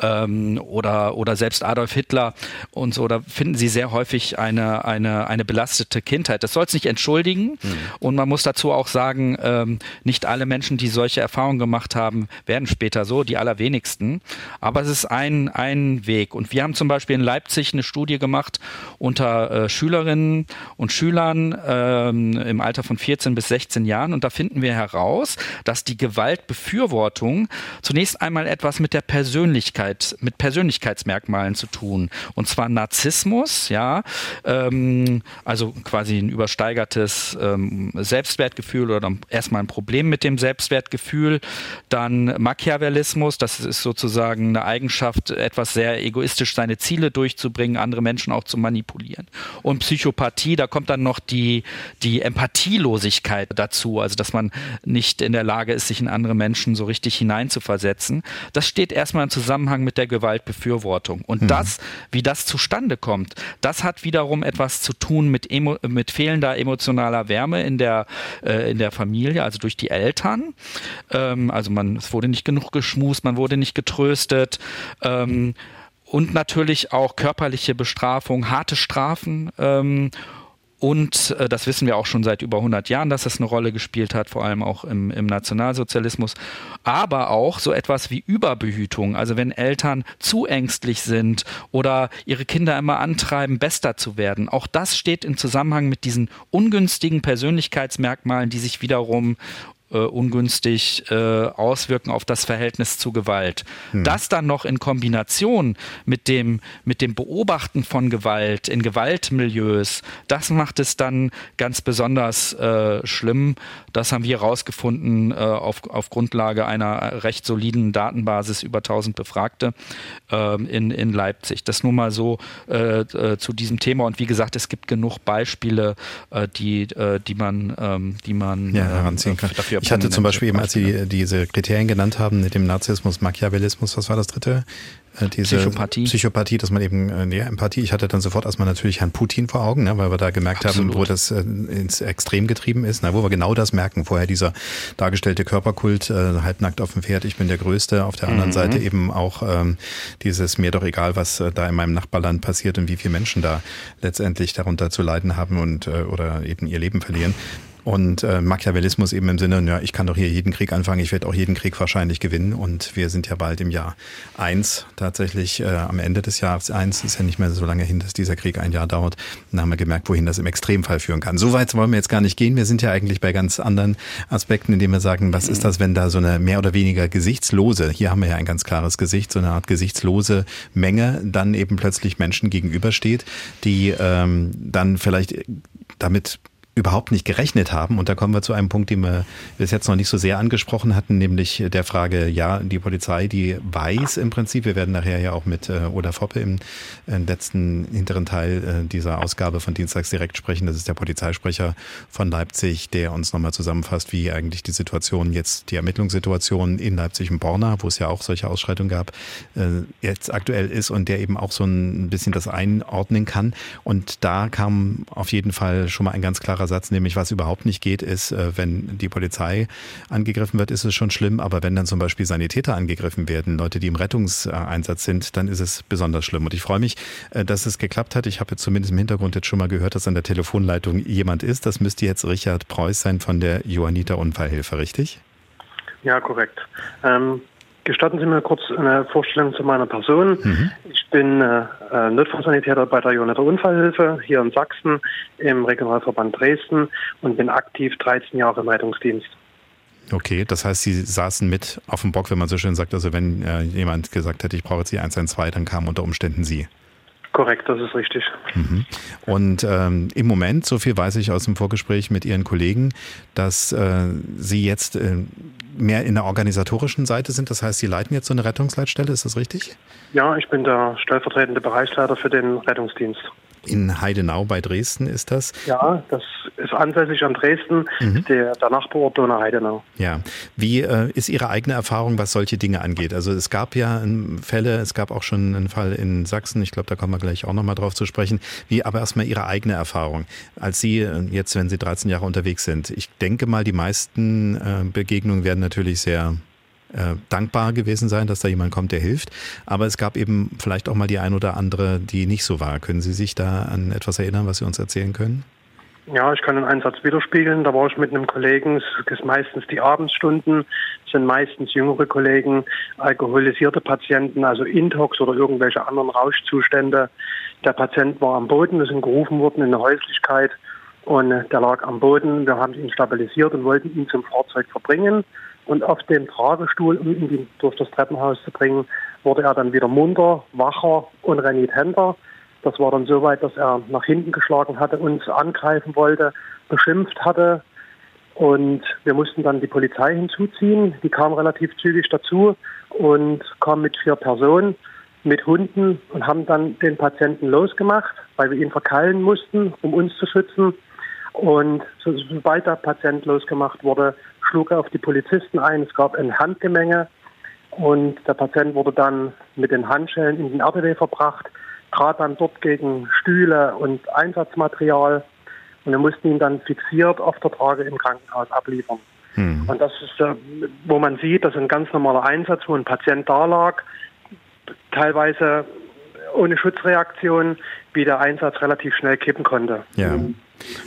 ähm, oder, oder selbst Adolf Hitler und so, da finden Sie sehr häufig eine, eine, eine belastete Kindheit. Das soll es nicht entschuldigen mhm. und man muss dazu auch sagen, ähm, nicht alle Menschen, die solche Erfahrungen gemacht haben, werden später so, die allerwenigsten. Aber es ist ein, ein Weg. Und wir haben zum Beispiel in Leipzig eine Studie gemacht unter äh, Schülerinnen und Schülern ähm, im Alter von 14 bis 16 Jahren und da finden wir heraus, dass die Gewalt Befürwortung zunächst einmal etwas mit der Persönlichkeit, mit Persönlichkeitsmerkmalen zu tun. Und zwar Narzissmus, ja, ähm, also quasi ein übersteigertes ähm, Selbstwertgefühl oder erstmal ein Problem mit dem Selbstwertgefühl. Dann Machiavellismus, das ist sozusagen eine Eigenschaft, etwas sehr egoistisch seine Ziele durchzubringen, andere Menschen auch zu manipulieren. Und Psychopathie, da kommt dann noch die, die Empathielosigkeit dazu, also dass man nicht in der Lage ist, sich in andere Menschen Menschen so richtig hineinzuversetzen. Das steht erstmal im Zusammenhang mit der Gewaltbefürwortung. Und hm. das, wie das zustande kommt, das hat wiederum etwas zu tun mit, emo, mit fehlender emotionaler Wärme in der, äh, in der Familie, also durch die Eltern. Ähm, also man, es wurde nicht genug geschmust, man wurde nicht getröstet. Ähm, und natürlich auch körperliche Bestrafung, harte Strafen. Ähm, und äh, das wissen wir auch schon seit über 100 Jahren, dass das eine Rolle gespielt hat, vor allem auch im, im Nationalsozialismus. Aber auch so etwas wie Überbehütung. Also wenn Eltern zu ängstlich sind oder ihre Kinder immer antreiben, bester zu werden. Auch das steht im Zusammenhang mit diesen ungünstigen Persönlichkeitsmerkmalen, die sich wiederum äh, ungünstig äh, auswirken auf das Verhältnis zu Gewalt. Hm. Das dann noch in Kombination mit dem, mit dem Beobachten von Gewalt in Gewaltmilieus, das macht es dann ganz besonders äh, schlimm. Das haben wir herausgefunden äh, auf, auf Grundlage einer recht soliden Datenbasis über 1000 Befragte ähm, in, in Leipzig. Das nur mal so äh, äh, zu diesem Thema. Und wie gesagt, es gibt genug Beispiele, die, die man, ähm, die man ja, heranziehen kann. Dafür ich hatte zum Beispiel eben, als Sie diese Kriterien genannt haben, mit dem Narzissmus, Machiavellismus, was war das dritte? Äh, diese Psychopathie. Psychopathie, dass man eben, äh, ja, Empathie. Ich hatte dann sofort erstmal natürlich Herrn Putin vor Augen, ne, weil wir da gemerkt Absolut. haben, wo das äh, ins Extrem getrieben ist, ne, wo wir genau das merken. Vorher dieser dargestellte Körperkult, äh, halbnackt auf dem Pferd, ich bin der Größte. Auf der anderen mhm. Seite eben auch ähm, dieses mir doch egal, was äh, da in meinem Nachbarland passiert und wie viele Menschen da letztendlich darunter zu leiden haben und äh, oder eben ihr Leben verlieren. Und äh, Machiavellismus eben im Sinne, ja, ich kann doch hier jeden Krieg anfangen, ich werde auch jeden Krieg wahrscheinlich gewinnen. Und wir sind ja bald im Jahr eins tatsächlich, äh, am Ende des Jahres eins, ist ja nicht mehr so lange hin, dass dieser Krieg ein Jahr dauert. Dann haben wir gemerkt, wohin das im Extremfall führen kann. So weit wollen wir jetzt gar nicht gehen. Wir sind ja eigentlich bei ganz anderen Aspekten, indem wir sagen, was ist das, wenn da so eine mehr oder weniger gesichtslose, hier haben wir ja ein ganz klares Gesicht, so eine Art gesichtslose Menge dann eben plötzlich Menschen gegenübersteht, die ähm, dann vielleicht damit überhaupt nicht gerechnet haben. Und da kommen wir zu einem Punkt, den wir bis jetzt noch nicht so sehr angesprochen hatten, nämlich der Frage, ja, die Polizei, die weiß im Prinzip, wir werden nachher ja auch mit äh, Oda Foppe im äh, letzten hinteren Teil äh, dieser Ausgabe von Dienstags direkt sprechen. Das ist der Polizeisprecher von Leipzig, der uns nochmal zusammenfasst, wie eigentlich die Situation jetzt, die Ermittlungssituation in Leipzig und Borna, wo es ja auch solche Ausschreitungen gab, äh, jetzt aktuell ist und der eben auch so ein bisschen das einordnen kann. Und da kam auf jeden Fall schon mal ein ganz klarer Satz, nämlich was überhaupt nicht geht, ist, äh, wenn die Polizei angegriffen wird, ist es schon schlimm, aber wenn dann zum Beispiel Sanitäter angegriffen werden, Leute, die im Rettungseinsatz sind, dann ist es besonders schlimm. Und ich freue mich, äh, dass es geklappt hat. Ich habe jetzt zumindest im Hintergrund jetzt schon mal gehört, dass an der Telefonleitung jemand ist. Das müsste jetzt Richard Preuß sein von der Johanniter Unfallhilfe, richtig? Ja, korrekt. Ähm, Gestatten Sie mir kurz eine Vorstellung zu meiner Person. Mhm. Ich bin äh, äh Notfallsanitäter bei der Jonetta Unfallhilfe hier in Sachsen im Regionalverband Dresden und bin aktiv 13 Jahre im Rettungsdienst. Okay, das heißt, Sie saßen mit auf dem Bock, wenn man so schön sagt. Also wenn äh, jemand gesagt hätte, ich brauche jetzt die 112, dann kamen unter Umständen Sie. Korrekt, das ist richtig. Mhm. Und ähm, im Moment, so viel weiß ich aus dem Vorgespräch mit Ihren Kollegen, dass äh, Sie jetzt äh, mehr in der organisatorischen Seite sind. Das heißt, Sie leiten jetzt so eine Rettungsleitstelle, ist das richtig? Ja, ich bin der stellvertretende Bereichsleiter für den Rettungsdienst. In Heidenau bei Dresden ist das? Ja, das ist ansässig an Dresden, mhm. der, der Nachbarort Donau-Heidenau. Ja. Wie äh, ist Ihre eigene Erfahrung, was solche Dinge angeht? Also es gab ja Fälle, es gab auch schon einen Fall in Sachsen, ich glaube, da kommen wir gleich auch nochmal drauf zu sprechen. Wie aber erstmal Ihre eigene Erfahrung, als Sie äh, jetzt, wenn Sie 13 Jahre unterwegs sind. Ich denke mal, die meisten äh, Begegnungen werden natürlich sehr äh, dankbar gewesen sein, dass da jemand kommt, der hilft. Aber es gab eben vielleicht auch mal die ein oder andere, die nicht so war. Können Sie sich da an etwas erinnern, was Sie uns erzählen können? Ja, ich kann den Einsatz widerspiegeln. Da war ich mit einem Kollegen, es ist meistens die Abendsstunden, sind meistens jüngere Kollegen, alkoholisierte Patienten, also Intox oder irgendwelche anderen Rauschzustände. Der Patient war am Boden, wir sind gerufen worden in der Häuslichkeit und der lag am Boden. Wir haben ihn stabilisiert und wollten ihn zum Fahrzeug verbringen. Und auf dem Tragestuhl, um ihn durch das Treppenhaus zu bringen, wurde er dann wieder munter, wacher und renitenter. Das war dann so weit, dass er nach hinten geschlagen hatte, uns angreifen wollte, beschimpft hatte. Und wir mussten dann die Polizei hinzuziehen. Die kam relativ zügig dazu und kam mit vier Personen, mit Hunden und haben dann den Patienten losgemacht, weil wir ihn verkeilen mussten, um uns zu schützen. Und sobald der Patient losgemacht wurde, schlug er auf die Polizisten ein. Es gab ein Handgemenge und der Patient wurde dann mit den Handschellen in den RTW verbracht, trat dann dort gegen Stühle und Einsatzmaterial und wir mussten ihn dann fixiert auf der Trage im Krankenhaus abliefern. Hm. Und das ist, äh, wo man sieht, das ist ein ganz normaler Einsatz, wo ein Patient da lag, teilweise ohne Schutzreaktion, wie der Einsatz relativ schnell kippen konnte. Ja.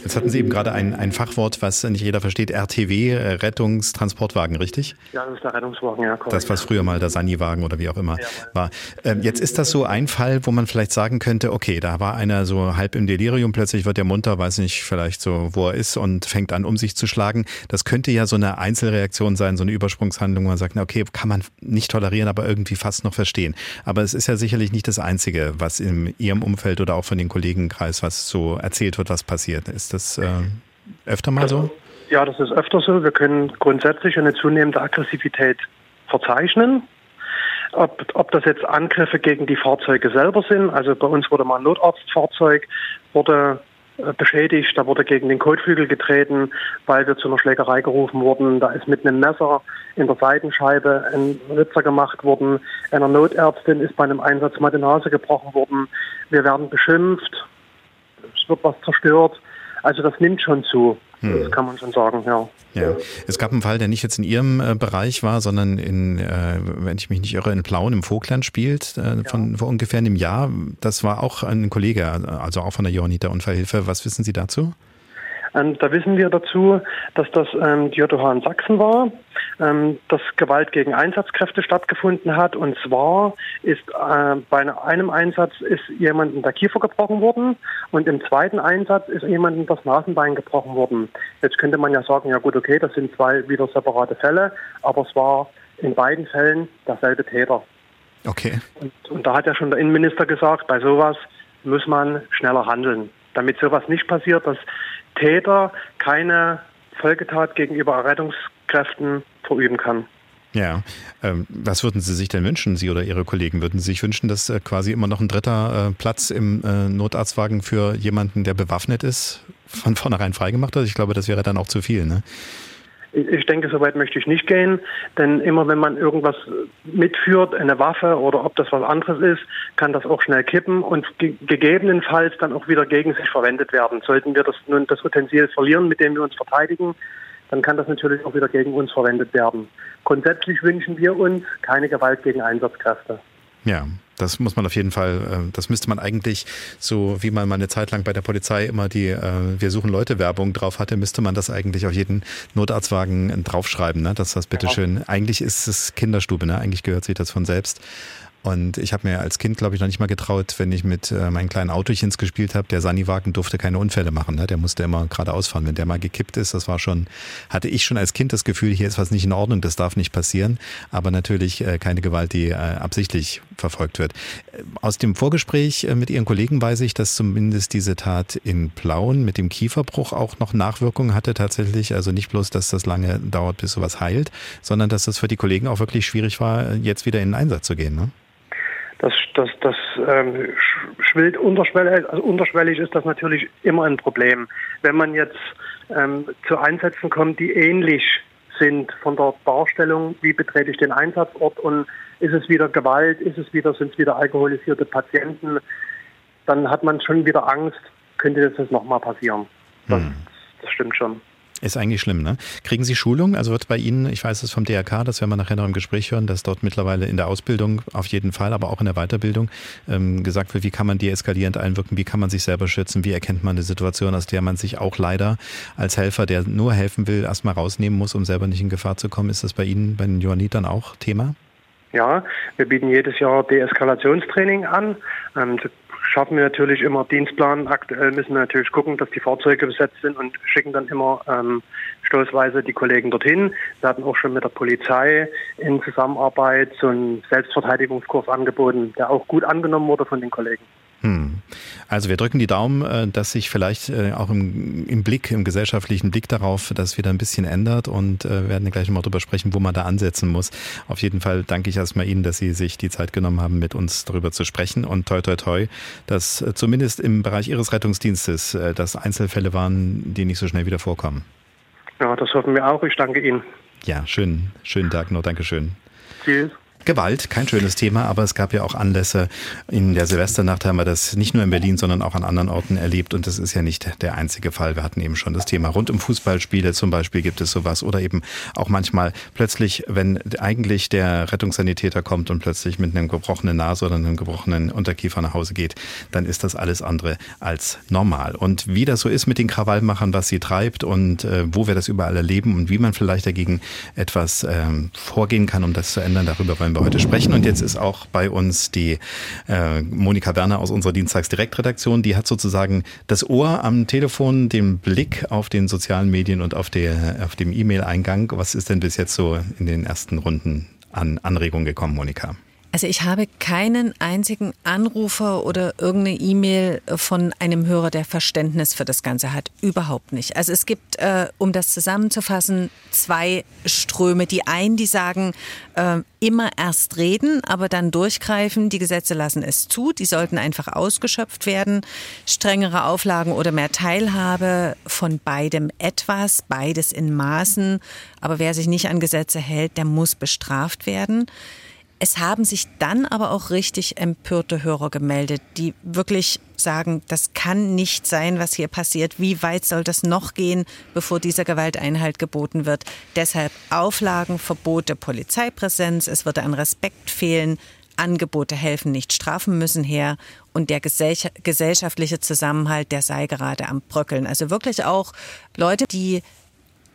Jetzt hatten Sie eben gerade ein, ein Fachwort, was nicht jeder versteht, RTW, äh, Rettungstransportwagen, richtig? Ja, das ist der Rettungswagen, ja. Korrekt. Das, was früher mal der Sani-Wagen oder wie auch immer ja, war. Ähm, jetzt ist das so ein Fall, wo man vielleicht sagen könnte, okay, da war einer so halb im Delirium, plötzlich wird er munter, weiß nicht vielleicht so, wo er ist und fängt an, um sich zu schlagen. Das könnte ja so eine Einzelreaktion sein, so eine Übersprungshandlung, wo man sagt, na okay, kann man nicht tolerieren, aber irgendwie fast noch verstehen. Aber es ist ja sicherlich nicht das Einzige, was in Ihrem Umfeld oder auch von den Kollegenkreis, was so erzählt wird, was passiert. Ist das äh, öfter mal so? Ja, das ist öfter so. Wir können grundsätzlich eine zunehmende Aggressivität verzeichnen. Ob, ob das jetzt Angriffe gegen die Fahrzeuge selber sind, also bei uns wurde mal ein Notarztfahrzeug, wurde äh, beschädigt, da wurde gegen den Kotflügel getreten, weil wir zu einer Schlägerei gerufen wurden. Da ist mit einem Messer in der Seitenscheibe ein Ritzer gemacht worden. Einer Notärztin ist bei einem Einsatz mal die Nase gebrochen worden. Wir werden beschimpft. Es wird was zerstört. Also das nimmt schon zu. Hm. Das kann man schon sagen, ja. Ja, es gab einen Fall, der nicht jetzt in Ihrem äh, Bereich war, sondern in, äh, wenn ich mich nicht irre, in Plauen im Vogtland spielt, äh, von ja. vor ungefähr einem Jahr. Das war auch ein Kollege, also auch von der Johanniter Unfallhilfe. Was wissen Sie dazu? Ähm, da wissen wir dazu, dass das ähm, die JOH in Sachsen war, ähm, dass Gewalt gegen Einsatzkräfte stattgefunden hat. Und zwar ist äh, bei einem Einsatz ist jemandem der Kiefer gebrochen worden und im zweiten Einsatz ist jemandem das Nasenbein gebrochen worden. Jetzt könnte man ja sagen, ja gut, okay, das sind zwei wieder separate Fälle, aber es war in beiden Fällen derselbe Täter. Okay. Und, und da hat ja schon der Innenminister gesagt, bei sowas muss man schneller handeln, damit sowas nicht passiert, dass Täter keine Folgetat gegenüber Rettungskräften verüben kann. Ja, ähm, was würden Sie sich denn wünschen, Sie oder Ihre Kollegen? Würden Sie sich wünschen, dass äh, quasi immer noch ein dritter äh, Platz im äh, Notarztwagen für jemanden, der bewaffnet ist, von vornherein freigemacht wird? Ich glaube, das wäre dann auch zu viel, ne? Ich denke, so weit möchte ich nicht gehen, denn immer wenn man irgendwas mitführt, eine Waffe oder ob das was anderes ist, kann das auch schnell kippen und ge gegebenenfalls dann auch wieder gegen sich verwendet werden. Sollten wir das nun das Utensil verlieren, mit dem wir uns verteidigen, dann kann das natürlich auch wieder gegen uns verwendet werden. Grundsätzlich wünschen wir uns keine Gewalt gegen Einsatzkräfte. Ja, das muss man auf jeden Fall, äh, das müsste man eigentlich, so wie man mal eine Zeit lang bei der Polizei immer die äh, Wir suchen Leute Werbung drauf hatte, müsste man das eigentlich auf jeden Notarztwagen draufschreiben, ne? dass das bitteschön, ja. eigentlich ist es Kinderstube, ne? eigentlich gehört sich das von selbst. Und ich habe mir als Kind, glaube ich, noch nicht mal getraut, wenn ich mit äh, meinen kleinen Autochens gespielt habe, der Saniwagen durfte keine Unfälle machen. Ne? Der musste immer geradeaus fahren. Wenn der mal gekippt ist, das war schon, hatte ich schon als Kind das Gefühl, hier ist was nicht in Ordnung, das darf nicht passieren. Aber natürlich äh, keine Gewalt, die äh, absichtlich verfolgt wird. Aus dem Vorgespräch äh, mit Ihren Kollegen weiß ich, dass zumindest diese Tat in Plauen mit dem Kieferbruch auch noch Nachwirkungen hatte tatsächlich. Also nicht bloß, dass das lange dauert, bis sowas heilt, sondern dass das für die Kollegen auch wirklich schwierig war, jetzt wieder in den Einsatz zu gehen. Ne? Das, das, das ähm, schwillt unterschwellig, also unterschwellig ist das natürlich immer ein Problem. Wenn man jetzt ähm, zu Einsätzen kommt, die ähnlich sind von der Darstellung, wie betrete ich den Einsatzort und ist es wieder Gewalt, ist es wieder, sind es wieder alkoholisierte Patienten, dann hat man schon wieder Angst, könnte das nochmal passieren. Das, hm. das stimmt schon. Ist eigentlich schlimm, ne? Kriegen Sie Schulung? Also wird bei Ihnen, ich weiß es vom DRK, das werden wir nachher noch im Gespräch hören, dass dort mittlerweile in der Ausbildung auf jeden Fall, aber auch in der Weiterbildung ähm, gesagt wird, wie kann man deeskalierend einwirken, wie kann man sich selber schützen, wie erkennt man eine Situation, aus der man sich auch leider als Helfer, der nur helfen will, erstmal rausnehmen muss, um selber nicht in Gefahr zu kommen. Ist das bei Ihnen, bei den Johannitern auch Thema? Ja, wir bieten jedes Jahr Deeskalationstraining an. Ähm, schaffen wir natürlich immer Dienstplan. Aktuell müssen wir natürlich gucken, dass die Fahrzeuge besetzt sind und schicken dann immer ähm, stoßweise die Kollegen dorthin. Wir hatten auch schon mit der Polizei in Zusammenarbeit so einen Selbstverteidigungskurs angeboten, der auch gut angenommen wurde von den Kollegen. Hm. Also wir drücken die Daumen, äh, dass sich vielleicht äh, auch im, im, Blick, im gesellschaftlichen Blick darauf, dass wieder ein bisschen ändert und äh, werden gleich mal darüber sprechen, wo man da ansetzen muss. Auf jeden Fall danke ich erstmal Ihnen, dass Sie sich die Zeit genommen haben, mit uns darüber zu sprechen und toi toi toi, dass zumindest im Bereich Ihres Rettungsdienstes das Einzelfälle waren, die nicht so schnell wieder vorkommen. Ja, das hoffen wir auch. Ich danke Ihnen. Ja, schönen, schönen Tag noch. Dankeschön. Tschüss. Gewalt, kein schönes Thema, aber es gab ja auch Anlässe. In der Silvesternacht haben wir das nicht nur in Berlin, sondern auch an anderen Orten erlebt. Und das ist ja nicht der einzige Fall. Wir hatten eben schon das Thema rund um Fußballspiele zum Beispiel gibt es sowas. Oder eben auch manchmal plötzlich, wenn eigentlich der Rettungssanitäter kommt und plötzlich mit einem gebrochenen Nase oder einem gebrochenen Unterkiefer nach Hause geht, dann ist das alles andere als normal. Und wie das so ist mit den Krawallmachern, was sie treibt und äh, wo wir das überall erleben und wie man vielleicht dagegen etwas ähm, vorgehen kann, um das zu ändern, darüber wollen wir heute sprechen. Und jetzt ist auch bei uns die äh, Monika Werner aus unserer Dienstagsdirektredaktion. Die hat sozusagen das Ohr am Telefon, den Blick auf den sozialen Medien und auf, der, auf dem E-Mail-Eingang. Was ist denn bis jetzt so in den ersten Runden an Anregungen gekommen, Monika? Also ich habe keinen einzigen Anrufer oder irgendeine E-Mail von einem Hörer, der Verständnis für das Ganze hat. Überhaupt nicht. Also es gibt, äh, um das zusammenzufassen, zwei Ströme. Die einen, die sagen, äh, immer erst reden, aber dann durchgreifen. Die Gesetze lassen es zu. Die sollten einfach ausgeschöpft werden. Strengere Auflagen oder mehr Teilhabe von beidem etwas, beides in Maßen. Aber wer sich nicht an Gesetze hält, der muss bestraft werden. Es haben sich dann aber auch richtig empörte Hörer gemeldet, die wirklich sagen, das kann nicht sein, was hier passiert. Wie weit soll das noch gehen, bevor dieser Gewalteinhalt geboten wird? Deshalb Auflagen, Verbote, Polizeipräsenz. Es würde an Respekt fehlen. Angebote helfen nicht, Strafen müssen her und der gesellschaftliche Zusammenhalt, der sei gerade am Bröckeln. Also wirklich auch Leute, die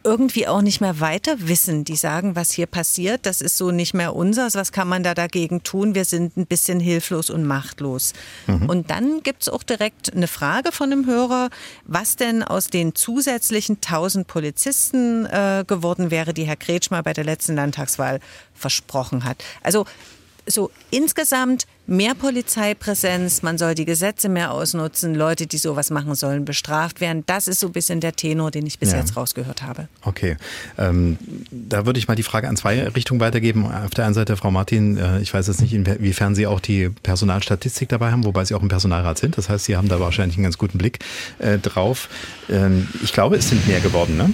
irgendwie auch nicht mehr weiter wissen. Die sagen, was hier passiert, das ist so nicht mehr unseres. Was kann man da dagegen tun? Wir sind ein bisschen hilflos und machtlos. Mhm. Und dann gibt es auch direkt eine Frage von einem Hörer, was denn aus den zusätzlichen 1000 Polizisten äh, geworden wäre, die Herr Kretschmer bei der letzten Landtagswahl versprochen hat. Also so insgesamt mehr Polizeipräsenz, man soll die Gesetze mehr ausnutzen, Leute, die sowas machen sollen, bestraft werden. Das ist so ein bisschen der Tenor, den ich bis ja. jetzt rausgehört habe. Okay, ähm, da würde ich mal die Frage an zwei Richtungen weitergeben. Auf der einen Seite, Frau Martin, äh, ich weiß jetzt nicht, inwiefern Sie auch die Personalstatistik dabei haben, wobei Sie auch im Personalrat sind. Das heißt, Sie haben da wahrscheinlich einen ganz guten Blick äh, drauf. Ähm, ich glaube, es sind mehr geworden, ne?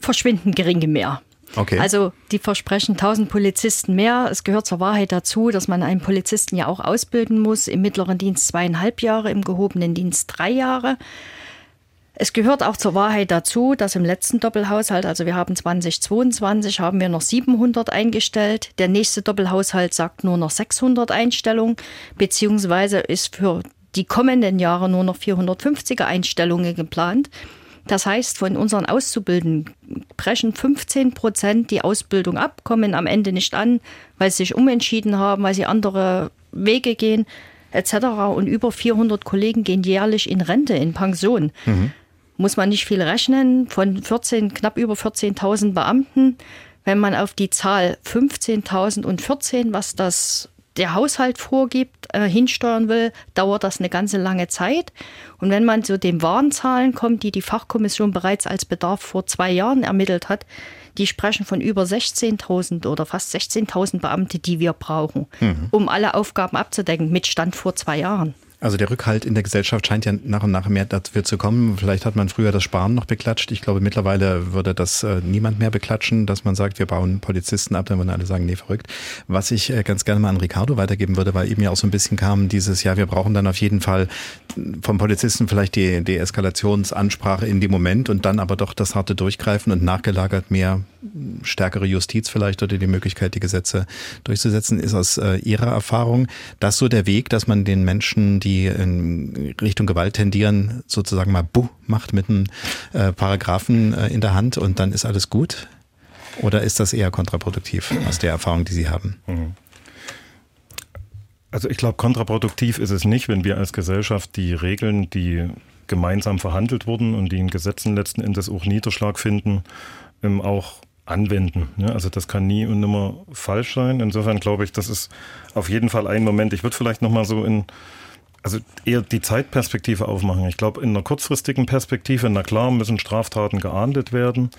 Verschwinden geringe mehr. Okay. Also die versprechen 1000 Polizisten mehr. Es gehört zur Wahrheit dazu, dass man einen Polizisten ja auch ausbilden muss. Im mittleren Dienst zweieinhalb Jahre, im gehobenen Dienst drei Jahre. Es gehört auch zur Wahrheit dazu, dass im letzten Doppelhaushalt, also wir haben 2022, haben wir noch 700 eingestellt. Der nächste Doppelhaushalt sagt nur noch 600 Einstellungen, beziehungsweise ist für die kommenden Jahre nur noch 450er Einstellungen geplant. Das heißt, von unseren Auszubildenden brechen 15 Prozent die Ausbildung ab, kommen am Ende nicht an, weil sie sich umentschieden haben, weil sie andere Wege gehen, etc. Und über 400 Kollegen gehen jährlich in Rente, in Pension. Mhm. Muss man nicht viel rechnen, von 14, knapp über 14.000 Beamten. Wenn man auf die Zahl 15.000 und 14, was das der Haushalt vorgibt, äh, hinsteuern will, dauert das eine ganze lange Zeit. Und wenn man zu den Warenzahlen kommt, die die Fachkommission bereits als Bedarf vor zwei Jahren ermittelt hat, die sprechen von über 16.000 oder fast 16.000 Beamte, die wir brauchen, mhm. um alle Aufgaben abzudecken, mit Stand vor zwei Jahren. Also der Rückhalt in der Gesellschaft scheint ja nach und nach mehr dafür zu kommen. Vielleicht hat man früher das Sparen noch beklatscht. Ich glaube, mittlerweile würde das äh, niemand mehr beklatschen, dass man sagt, wir bauen Polizisten ab, dann würden alle sagen, nee, verrückt. Was ich äh, ganz gerne mal an Ricardo weitergeben würde, weil eben ja auch so ein bisschen kam, dieses Jahr, wir brauchen dann auf jeden Fall vom Polizisten vielleicht die Deeskalationsansprache in dem Moment und dann aber doch das harte Durchgreifen und nachgelagert mehr stärkere Justiz vielleicht oder die Möglichkeit, die Gesetze durchzusetzen. Ist aus äh, Ihrer Erfahrung das so der Weg, dass man den Menschen, die in Richtung Gewalt tendieren, sozusagen mal buh macht mit einem äh, Paragraphen äh, in der Hand und dann ist alles gut? Oder ist das eher kontraproduktiv aus der Erfahrung, die Sie haben? Mhm. Also ich glaube, kontraproduktiv ist es nicht, wenn wir als Gesellschaft die Regeln, die gemeinsam verhandelt wurden und die in Gesetzen letzten Endes auch Niederschlag finden, ähm, auch anwenden. Ne? Also das kann nie und nimmer falsch sein. Insofern glaube ich, das ist auf jeden Fall ein Moment. Ich würde vielleicht nochmal so in, also eher die Zeitperspektive aufmachen. Ich glaube, in einer kurzfristigen Perspektive, na klar, müssen Straftaten geahndet werden.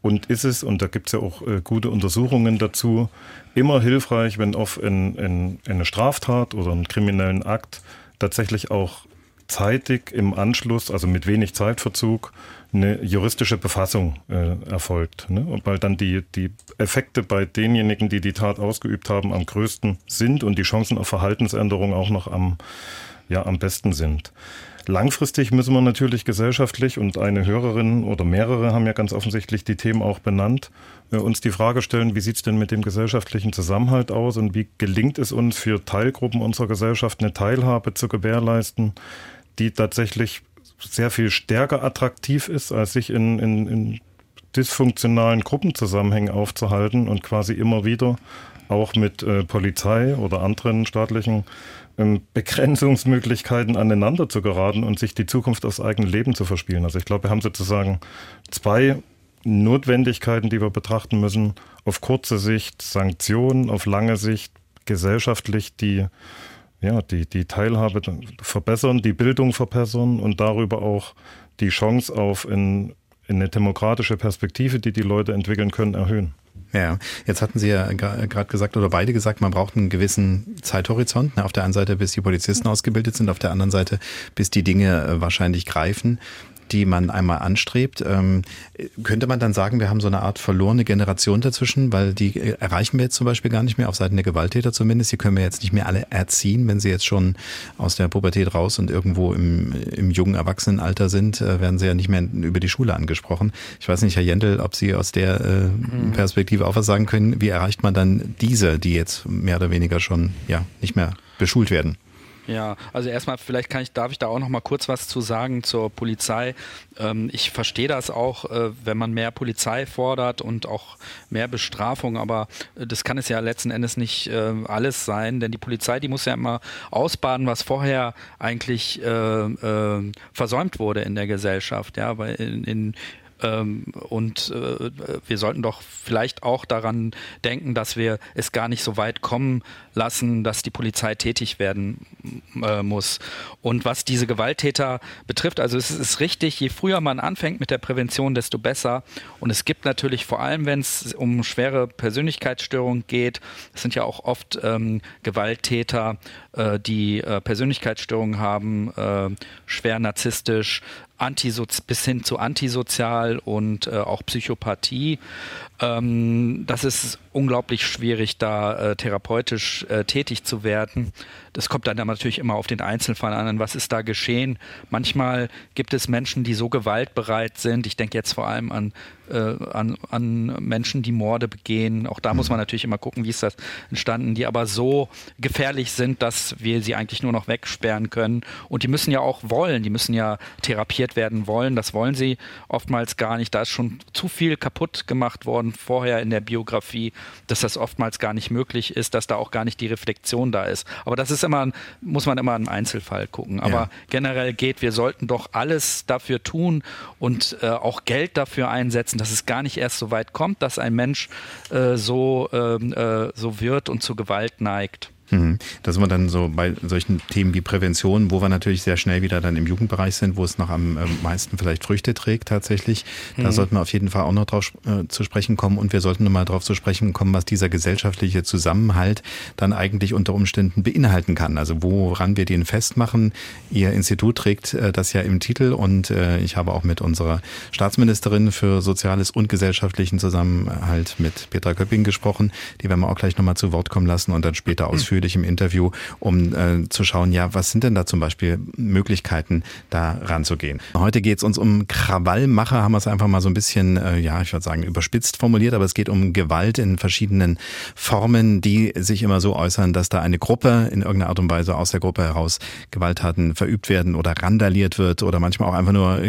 Und ist es, und da gibt es ja auch äh, gute Untersuchungen dazu, immer hilfreich, wenn auf in, in, eine Straftat oder einen kriminellen Akt tatsächlich auch zeitig im Anschluss, also mit wenig Zeitverzug, eine juristische Befassung äh, erfolgt. Ne? Weil dann die, die Effekte bei denjenigen, die die Tat ausgeübt haben, am größten sind und die Chancen auf Verhaltensänderung auch noch am, ja, am besten sind. Langfristig müssen wir natürlich gesellschaftlich, und eine Hörerin oder mehrere haben ja ganz offensichtlich die Themen auch benannt, äh, uns die Frage stellen, wie sieht's denn mit dem gesellschaftlichen Zusammenhalt aus und wie gelingt es uns für Teilgruppen unserer Gesellschaft eine Teilhabe zu gewährleisten, die tatsächlich sehr viel stärker attraktiv ist, als sich in, in, in dysfunktionalen Gruppenzusammenhängen aufzuhalten und quasi immer wieder auch mit äh, Polizei oder anderen staatlichen ähm, Begrenzungsmöglichkeiten aneinander zu geraten und sich die Zukunft aufs eigene Leben zu verspielen. Also ich glaube, wir haben sozusagen zwei Notwendigkeiten, die wir betrachten müssen. Auf kurze Sicht Sanktionen, auf lange Sicht gesellschaftlich die ja, die, die Teilhabe verbessern, die Bildung verbessern und darüber auch die Chance auf in, in eine demokratische Perspektive, die die Leute entwickeln können, erhöhen. Ja, jetzt hatten Sie ja gerade gesagt oder beide gesagt, man braucht einen gewissen Zeithorizont. Auf der einen Seite, bis die Polizisten ausgebildet sind, auf der anderen Seite, bis die Dinge äh, wahrscheinlich greifen. Die man einmal anstrebt. Ähm, könnte man dann sagen, wir haben so eine Art verlorene Generation dazwischen, weil die äh, erreichen wir jetzt zum Beispiel gar nicht mehr, auf Seiten der Gewalttäter zumindest. Die können wir jetzt nicht mehr alle erziehen, wenn sie jetzt schon aus der Pubertät raus und irgendwo im, im jungen Erwachsenenalter sind, äh, werden sie ja nicht mehr über die Schule angesprochen. Ich weiß nicht, Herr Jendel, ob Sie aus der äh, mhm. Perspektive auch was sagen können. Wie erreicht man dann diese, die jetzt mehr oder weniger schon ja nicht mehr beschult werden? Ja, also erstmal vielleicht kann ich, darf ich da auch noch mal kurz was zu sagen zur Polizei. Ähm, ich verstehe das auch, äh, wenn man mehr Polizei fordert und auch mehr Bestrafung, aber äh, das kann es ja letzten Endes nicht äh, alles sein, denn die Polizei, die muss ja immer ausbaden, was vorher eigentlich äh, äh, versäumt wurde in der Gesellschaft. Ja, weil in, in und äh, wir sollten doch vielleicht auch daran denken, dass wir es gar nicht so weit kommen lassen, dass die Polizei tätig werden äh, muss. Und was diese Gewalttäter betrifft, also es ist richtig, je früher man anfängt mit der Prävention, desto besser. Und es gibt natürlich vor allem, wenn es um schwere Persönlichkeitsstörungen geht, es sind ja auch oft ähm, Gewalttäter, die äh, Persönlichkeitsstörungen haben, äh, schwer narzisstisch, bis hin zu antisozial und äh, auch Psychopathie. Ähm, das ist unglaublich schwierig, da äh, therapeutisch äh, tätig zu werden. Das kommt dann natürlich immer auf den Einzelfall an, was ist da geschehen. Manchmal gibt es Menschen, die so gewaltbereit sind. Ich denke jetzt vor allem an, äh, an, an Menschen, die Morde begehen. Auch da muss man natürlich immer gucken, wie ist das entstanden, die aber so gefährlich sind, dass wir sie eigentlich nur noch wegsperren können. Und die müssen ja auch wollen, die müssen ja therapiert werden wollen. Das wollen sie oftmals gar nicht. Da ist schon zu viel kaputt gemacht worden vorher in der Biografie, dass das oftmals gar nicht möglich ist, dass da auch gar nicht die Reflexion da ist. Aber das ist immer, muss man immer im Einzelfall gucken. Aber ja. generell geht, wir sollten doch alles dafür tun und äh, auch Geld dafür einsetzen, dass es gar nicht erst so weit kommt, dass ein Mensch äh, so, ähm, äh, so wird und zu Gewalt neigt. Mhm. Da sind wir dann so bei solchen Themen wie Prävention, wo wir natürlich sehr schnell wieder dann im Jugendbereich sind, wo es noch am ähm, meisten vielleicht Früchte trägt tatsächlich. Da mhm. sollten wir auf jeden Fall auch noch drauf äh, zu sprechen kommen und wir sollten nochmal drauf zu sprechen kommen, was dieser gesellschaftliche Zusammenhalt dann eigentlich unter Umständen beinhalten kann. Also woran wir den festmachen. Ihr Institut trägt äh, das ja im Titel und äh, ich habe auch mit unserer Staatsministerin für Soziales und gesellschaftlichen Zusammenhalt mit Petra Köpping gesprochen. Die werden wir auch gleich nochmal zu Wort kommen lassen und dann später mhm. Ausführlich im Interview, um äh, zu schauen, ja, was sind denn da zum Beispiel Möglichkeiten, da ranzugehen. Heute geht es uns um Krawallmacher, haben wir es einfach mal so ein bisschen, äh, ja, ich würde sagen, überspitzt formuliert, aber es geht um Gewalt in verschiedenen Formen, die sich immer so äußern, dass da eine Gruppe in irgendeiner Art und Weise aus der Gruppe heraus Gewalttaten verübt werden oder randaliert wird oder manchmal auch einfach nur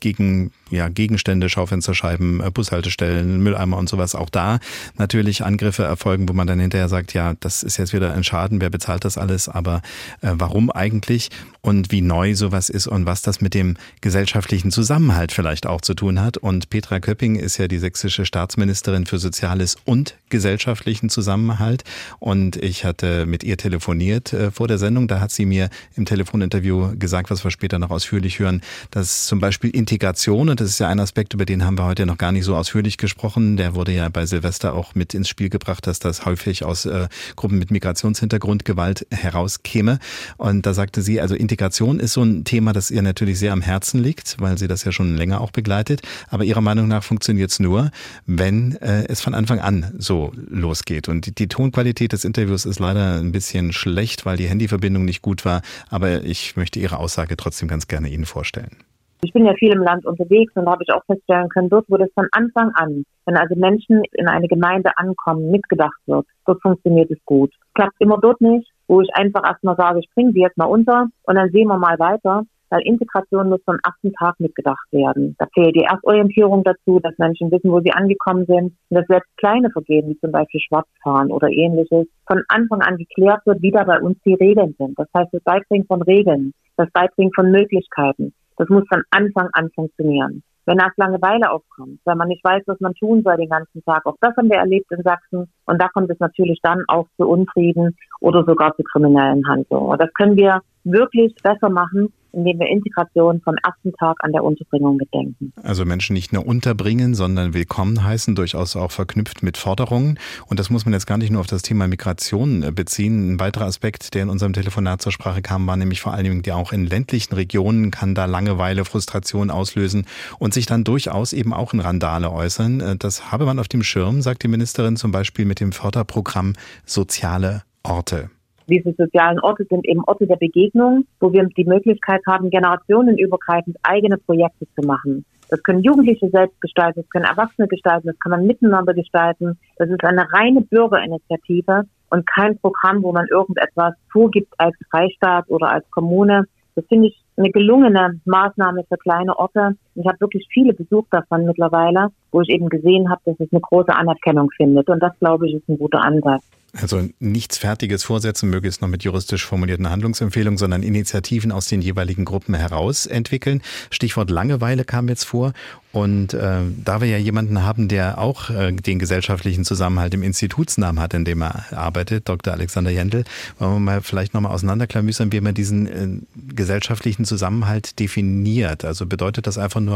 gegen ja, Gegenstände, Schaufensterscheiben, äh, Bushaltestellen, Mülleimer und sowas. Auch da natürlich Angriffe erfolgen, wo man dann hinterher sagt, ja, das ist jetzt wieder ein Schaden, wer bezahlt das alles, aber äh, warum eigentlich und wie neu sowas ist und was das mit dem gesellschaftlichen Zusammenhalt vielleicht auch zu tun hat. Und Petra Köpping ist ja die sächsische Staatsministerin für Soziales und gesellschaftlichen Zusammenhalt. Und ich hatte mit ihr telefoniert äh, vor der Sendung. Da hat sie mir im Telefoninterview gesagt, was wir später noch ausführlich hören, dass zum Beispiel Integration, und das ist ja ein Aspekt, über den haben wir heute noch gar nicht so ausführlich gesprochen, der wurde ja bei Silvester auch mit ins Spiel gebracht, dass das häufig aus äh, Gruppen mit Migrationshintergrund Gewalt herauskäme. Und da sagte sie, also Integration ist so ein Thema, das ihr natürlich sehr am Herzen liegt, weil sie das ja schon länger auch begleitet. Aber ihrer Meinung nach funktioniert es nur, wenn äh, es von Anfang an so losgeht. Und die, die Tonqualität des Interviews ist leider ein bisschen schlecht, weil die Handyverbindung nicht gut war. Aber ich möchte Ihre Aussage trotzdem ganz gerne Ihnen vorstellen. Ich bin ja viel im Land unterwegs und da habe ich auch feststellen können, dort, wo das von Anfang an, wenn also Menschen in eine Gemeinde ankommen, mitgedacht wird, dort funktioniert es gut. Klappt immer dort nicht, wo ich einfach erstmal sage, ich bringe sie jetzt mal unter und dann sehen wir mal weiter, weil Integration muss vom ersten Tag mitgedacht werden. Da fehlt die Erstorientierung dazu, dass Menschen wissen, wo sie angekommen sind und dass selbst kleine Vergehen, wie zum Beispiel Schwarzfahren oder ähnliches, von Anfang an geklärt wird, wie da bei uns die Regeln sind. Das heißt, das Beibringen von Regeln, das Beibringen von Möglichkeiten, das muss von Anfang an funktionieren. Wenn erst Langeweile aufkommt, wenn man nicht weiß, was man tun soll den ganzen Tag, auch das haben wir erlebt in Sachsen. Und da kommt es natürlich dann auch zu Unfrieden oder sogar zu kriminellen Handlungen. Und das können wir wirklich besser machen, indem wir Integration vom ersten Tag an der Unterbringung mitdenken. Also Menschen nicht nur unterbringen, sondern willkommen heißen, durchaus auch verknüpft mit Forderungen. Und das muss man jetzt gar nicht nur auf das Thema Migration äh, beziehen. Ein weiterer Aspekt, der in unserem Telefonat zur Sprache kam, war nämlich vor allen Dingen, der auch in ländlichen Regionen kann da Langeweile, Frustration auslösen und sich dann durchaus eben auch in Randale äußern. Äh, das habe man auf dem Schirm, sagt die Ministerin zum Beispiel mit dem Förderprogramm Soziale Orte. Diese sozialen Orte sind eben Orte der Begegnung, wo wir die Möglichkeit haben, generationenübergreifend eigene Projekte zu machen. Das können Jugendliche selbst gestalten, das können Erwachsene gestalten, das kann man miteinander gestalten. Das ist eine reine Bürgerinitiative und kein Programm, wo man irgendetwas vorgibt als Freistaat oder als Kommune. Das finde ich eine gelungene Maßnahme für kleine Orte. Ich habe wirklich viele Besuch davon mittlerweile, wo ich eben gesehen habe, dass es eine große Anerkennung findet. Und das, glaube ich, ist ein guter Ansatz. Also nichts Fertiges vorsetzen, möglichst noch mit juristisch formulierten Handlungsempfehlungen, sondern Initiativen aus den jeweiligen Gruppen heraus entwickeln. Stichwort Langeweile kam jetzt vor. Und äh, da wir ja jemanden haben, der auch äh, den gesellschaftlichen Zusammenhalt im Institutsnamen hat, in dem er arbeitet, Dr. Alexander Jendl, wollen wir mal vielleicht nochmal auseinanderklamüsern, wie man diesen äh, gesellschaftlichen Zusammenhalt definiert. Also bedeutet das einfach nur,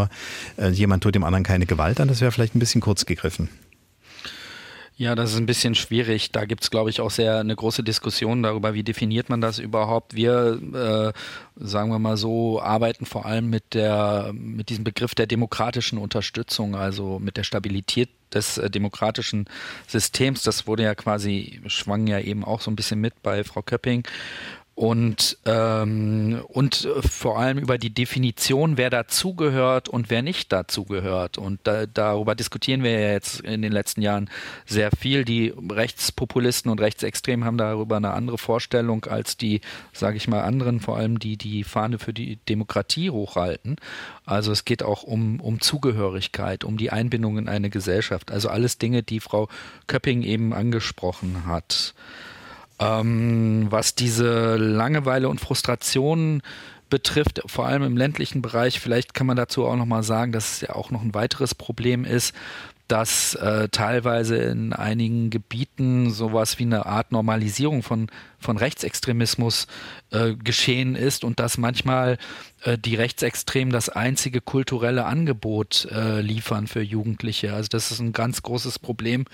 äh, jemand tut dem anderen keine Gewalt an? Das wäre vielleicht ein bisschen kurz gegriffen. Ja, das ist ein bisschen schwierig. Da gibt es, glaube ich, auch sehr eine große Diskussion darüber, wie definiert man das überhaupt. Wir, äh, sagen wir mal so, arbeiten vor allem mit der, mit diesem Begriff der demokratischen Unterstützung, also mit der Stabilität des äh, demokratischen Systems. Das wurde ja quasi, schwang ja eben auch so ein bisschen mit bei Frau Köpping und, ähm, und vor allem über die Definition, wer dazugehört und wer nicht dazugehört. Und da, darüber diskutieren wir ja jetzt in den letzten Jahren sehr viel. Die Rechtspopulisten und Rechtsextremen haben darüber eine andere Vorstellung als die, sage ich mal, anderen, vor allem die die Fahne für die Demokratie hochhalten. Also es geht auch um, um Zugehörigkeit, um die Einbindung in eine Gesellschaft. Also alles Dinge, die Frau Köpping eben angesprochen hat. Ähm, was diese Langeweile und Frustration betrifft, vor allem im ländlichen Bereich, vielleicht kann man dazu auch noch mal sagen, dass es ja auch noch ein weiteres Problem ist, dass äh, teilweise in einigen Gebieten sowas wie eine Art Normalisierung von, von Rechtsextremismus äh, geschehen ist und dass manchmal äh, die Rechtsextremen das einzige kulturelle Angebot äh, liefern für Jugendliche. Also das ist ein ganz großes Problem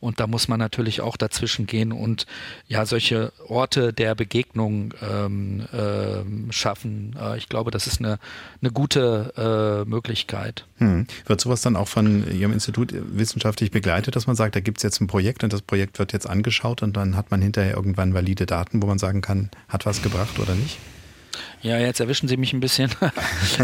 und da muss man natürlich auch dazwischen gehen und ja solche Orte der Begegnung ähm, äh, schaffen. Ich glaube, das ist eine, eine gute äh, Möglichkeit. Hm. Wird sowas dann auch von Ihrem Institut wissenschaftlich begleitet, dass man sagt, da gibt es jetzt ein Projekt und das Projekt wird jetzt angeschaut und dann hat man hinterher irgendwann valide Daten, wo man sagen kann, hat was gebracht oder nicht? Ja, jetzt erwischen Sie mich ein bisschen. [laughs]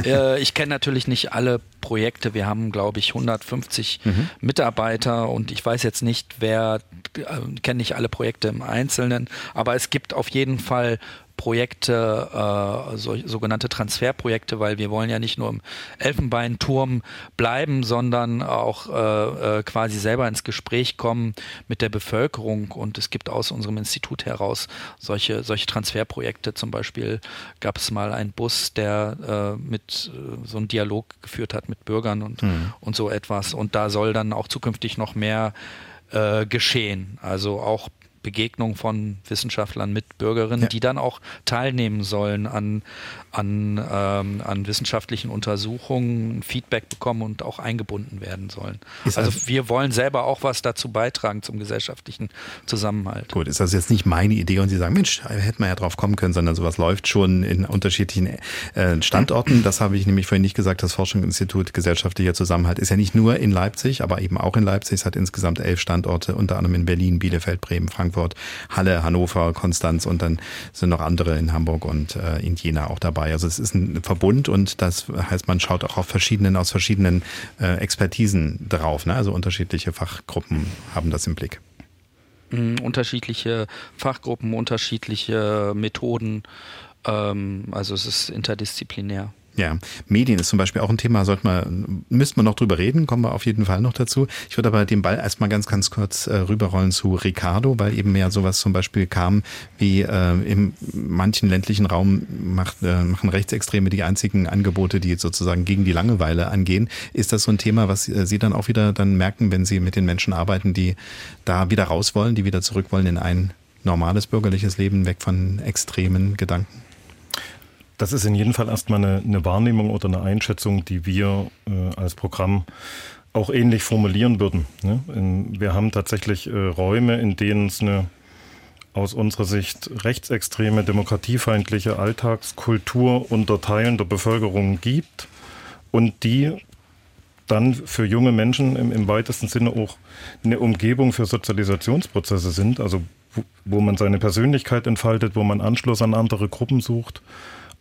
Äh, ich kenne natürlich nicht alle Projekte. Wir haben, glaube ich, 150 mhm. Mitarbeiter und ich weiß jetzt nicht, wer, äh, kenne nicht alle Projekte im Einzelnen, aber es gibt auf jeden Fall Projekte, äh, so, sogenannte Transferprojekte, weil wir wollen ja nicht nur im Elfenbeinturm bleiben, sondern auch äh, äh, quasi selber ins Gespräch kommen mit der Bevölkerung. Und es gibt aus unserem Institut heraus solche, solche Transferprojekte. Zum Beispiel gab es mal einen Bus, der äh, mit äh, so einen Dialog geführt hat mit Bürgern und, mhm. und so etwas. Und da soll dann auch zukünftig noch mehr äh, geschehen. Also auch Begegnung von Wissenschaftlern mit Bürgerinnen, ja. die dann auch teilnehmen sollen an, an, ähm, an wissenschaftlichen Untersuchungen, Feedback bekommen und auch eingebunden werden sollen. Ist also wir wollen selber auch was dazu beitragen zum gesellschaftlichen Zusammenhalt. Gut, ist das jetzt nicht meine Idee und Sie sagen, Mensch, hätten wir ja drauf kommen können, sondern sowas läuft schon in unterschiedlichen äh, Standorten. Das habe ich nämlich vorhin nicht gesagt. Das Forschungsinstitut Gesellschaftlicher Zusammenhalt ist ja nicht nur in Leipzig, aber eben auch in Leipzig. Es hat insgesamt elf Standorte, unter anderem in Berlin, Bielefeld, Bremen, Frankfurt. Frankfurt, Halle, Hannover, Konstanz und dann sind noch andere in Hamburg und äh, in Jena auch dabei. Also es ist ein Verbund und das heißt, man schaut auch auf verschiedenen, aus verschiedenen äh, Expertisen drauf. Ne? Also unterschiedliche Fachgruppen haben das im Blick. Mhm, unterschiedliche Fachgruppen, unterschiedliche Methoden. Ähm, also es ist interdisziplinär. Ja, Medien ist zum Beispiel auch ein Thema, sollte man, müssten wir noch drüber reden, kommen wir auf jeden Fall noch dazu. Ich würde aber den Ball erstmal ganz, ganz kurz äh, rüberrollen zu Ricardo, weil eben mehr sowas zum Beispiel kam, wie äh, in manchen ländlichen Raum macht, äh, machen Rechtsextreme die einzigen Angebote, die sozusagen gegen die Langeweile angehen. Ist das so ein Thema, was äh, Sie dann auch wieder dann merken, wenn Sie mit den Menschen arbeiten, die da wieder raus wollen, die wieder zurück wollen in ein normales bürgerliches Leben, weg von extremen Gedanken? Das ist in jedem Fall erstmal eine, eine Wahrnehmung oder eine Einschätzung, die wir äh, als Programm auch ähnlich formulieren würden. Ne? In, wir haben tatsächlich äh, Räume, in denen es eine aus unserer Sicht rechtsextreme, demokratiefeindliche Alltagskultur unter Teilen der Bevölkerung gibt und die dann für junge Menschen im, im weitesten Sinne auch eine Umgebung für Sozialisationsprozesse sind, also wo, wo man seine Persönlichkeit entfaltet, wo man Anschluss an andere Gruppen sucht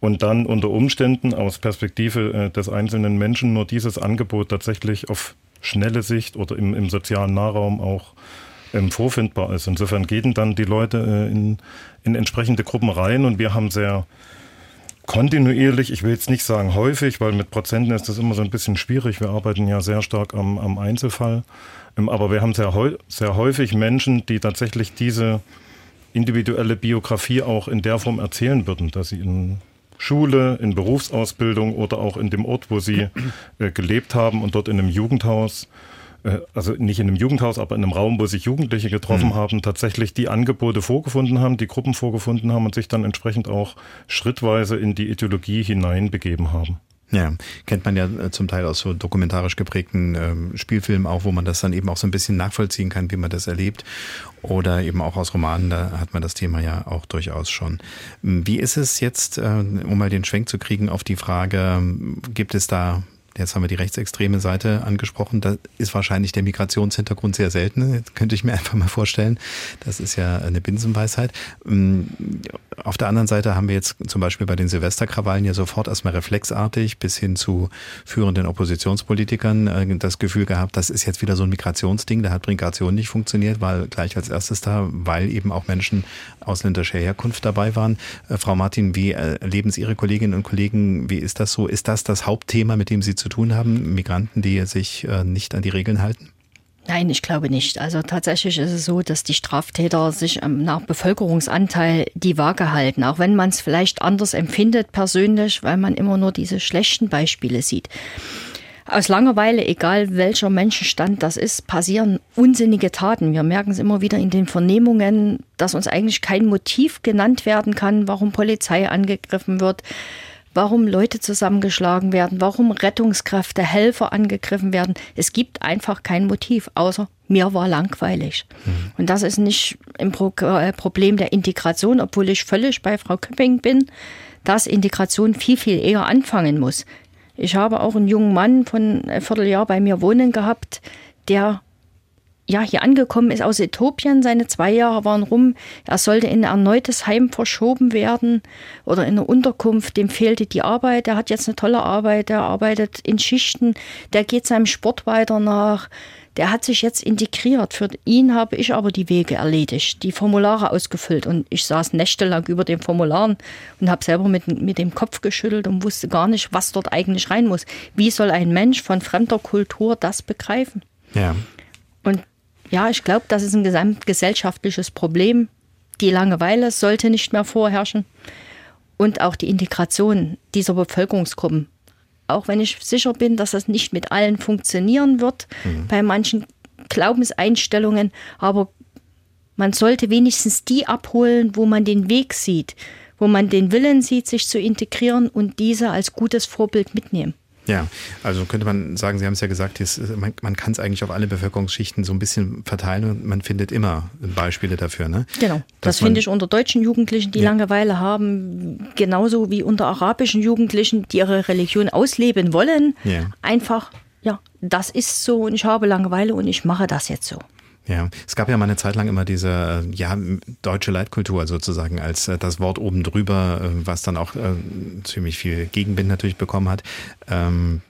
und dann unter Umständen aus Perspektive äh, des einzelnen Menschen nur dieses Angebot tatsächlich auf schnelle Sicht oder im, im sozialen Nahraum auch ähm, vorfindbar ist. Insofern gehen dann die Leute äh, in, in entsprechende Gruppen rein und wir haben sehr kontinuierlich, ich will jetzt nicht sagen häufig, weil mit Prozenten ist das immer so ein bisschen schwierig. Wir arbeiten ja sehr stark am, am Einzelfall. Ähm, aber wir haben sehr, sehr häufig Menschen, die tatsächlich diese individuelle Biografie auch in der Form erzählen würden, dass sie in Schule, in Berufsausbildung oder auch in dem Ort, wo sie äh, gelebt haben und dort in einem Jugendhaus äh, also nicht in einem Jugendhaus, aber in einem Raum, wo sich Jugendliche getroffen mhm. haben, tatsächlich die Angebote vorgefunden haben, die Gruppen vorgefunden haben und sich dann entsprechend auch schrittweise in die Ideologie hineinbegeben haben. Ja, kennt man ja äh, zum Teil aus so dokumentarisch geprägten ähm, Spielfilmen auch, wo man das dann eben auch so ein bisschen nachvollziehen kann, wie man das erlebt. Oder eben auch aus Romanen, da hat man das Thema ja auch durchaus schon. Wie ist es jetzt, äh, um mal den Schwenk zu kriegen auf die Frage, gibt es da Jetzt haben wir die rechtsextreme Seite angesprochen. Da ist wahrscheinlich der Migrationshintergrund sehr selten. Das könnte ich mir [laughs] einfach mal vorstellen. Das ist ja eine Binsenweisheit. Mm, auf der anderen Seite haben wir jetzt zum Beispiel bei den Silvesterkrawallen ja sofort erstmal reflexartig bis hin zu führenden Oppositionspolitikern äh, das Gefühl gehabt, das ist jetzt wieder so ein Migrationsding. Da hat Migration nicht funktioniert, weil gleich als erstes da, weil eben auch Menschen ausländischer Herkunft dabei waren. Äh, Frau Martin, wie erleben Sie Ihre Kolleginnen und Kollegen? Wie ist das so? Ist das das Hauptthema, mit dem Sie zu tun haben, Migranten, die sich äh, nicht an die Regeln halten? Nein, ich glaube nicht. Also tatsächlich ist es so, dass die Straftäter sich nach Bevölkerungsanteil die Waage halten, auch wenn man es vielleicht anders empfindet persönlich, weil man immer nur diese schlechten Beispiele sieht. Aus Langeweile, egal welcher Menschenstand das ist, passieren unsinnige Taten. Wir merken es immer wieder in den Vernehmungen, dass uns eigentlich kein Motiv genannt werden kann, warum Polizei angegriffen wird, warum Leute zusammengeschlagen werden, warum Rettungskräfte, Helfer angegriffen werden. Es gibt einfach kein Motiv, außer mir war langweilig. Mhm. Und das ist nicht ein Pro äh, Problem der Integration, obwohl ich völlig bei Frau Köpping bin, dass Integration viel, viel eher anfangen muss. Ich habe auch einen jungen Mann von ein Vierteljahr bei mir wohnen gehabt, der ja, hier angekommen ist aus Äthiopien. Seine zwei Jahre waren rum. Er sollte in ein erneutes Heim verschoben werden oder in eine Unterkunft. Dem fehlte die Arbeit. Er hat jetzt eine tolle Arbeit. Er arbeitet in Schichten. Der geht seinem Sport weiter nach. Der hat sich jetzt integriert. Für ihn habe ich aber die Wege erledigt, die Formulare ausgefüllt. Und ich saß nächtelang über den Formularen und habe selber mit, mit dem Kopf geschüttelt und wusste gar nicht, was dort eigentlich rein muss. Wie soll ein Mensch von fremder Kultur das begreifen? Ja. Und ja, ich glaube, das ist ein gesamtgesellschaftliches Problem. Die Langeweile sollte nicht mehr vorherrschen und auch die Integration dieser Bevölkerungsgruppen. Auch wenn ich sicher bin, dass das nicht mit allen funktionieren wird, mhm. bei manchen Glaubenseinstellungen, aber man sollte wenigstens die abholen, wo man den Weg sieht, wo man den Willen sieht, sich zu integrieren und diese als gutes Vorbild mitnehmen. Ja, also könnte man sagen, Sie haben es ja gesagt, man, man kann es eigentlich auf alle Bevölkerungsschichten so ein bisschen verteilen und man findet immer Beispiele dafür. Ne? Genau, das finde ich unter deutschen Jugendlichen, die ja. Langeweile haben, genauso wie unter arabischen Jugendlichen, die ihre Religion ausleben wollen. Ja. Einfach, ja, das ist so und ich habe Langeweile und ich mache das jetzt so. Ja, es gab ja mal eine Zeit lang immer diese ja, deutsche Leitkultur sozusagen als äh, das Wort oben drüber, äh, was dann auch äh, ziemlich viel Gegenwind natürlich bekommen hat. Ähm,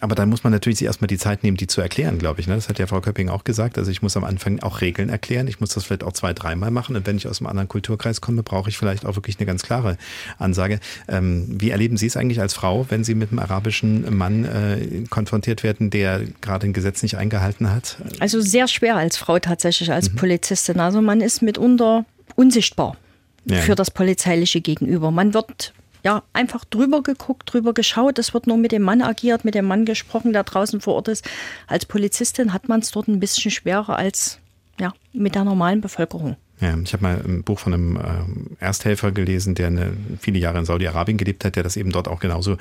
aber dann muss man natürlich sich erstmal die Zeit nehmen, die zu erklären, glaube ich. Ne? Das hat ja Frau Köpping auch gesagt. Also ich muss am Anfang auch Regeln erklären. Ich muss das vielleicht auch zwei, dreimal machen. Und wenn ich aus einem anderen Kulturkreis komme, brauche ich vielleicht auch wirklich eine ganz klare Ansage. Ähm, wie erleben Sie es eigentlich als Frau, wenn Sie mit einem arabischen Mann äh, konfrontiert werden, der gerade ein Gesetz nicht eingehalten hat? Also sehr schwer als Frau tatsächlich, als mhm. Polizistin. Also man ist mitunter unsichtbar. Ja. für das polizeiliche Gegenüber. Man wird ja, einfach drüber geguckt, drüber geschaut. Es wird nur mit dem Mann agiert, mit dem Mann gesprochen, der draußen vor Ort ist. Als Polizistin hat man es dort ein bisschen schwerer als ja, mit der normalen Bevölkerung. Ja, ich habe mal ein Buch von einem äh, Ersthelfer gelesen, der eine, viele Jahre in Saudi-Arabien gelebt hat, der das eben dort auch genauso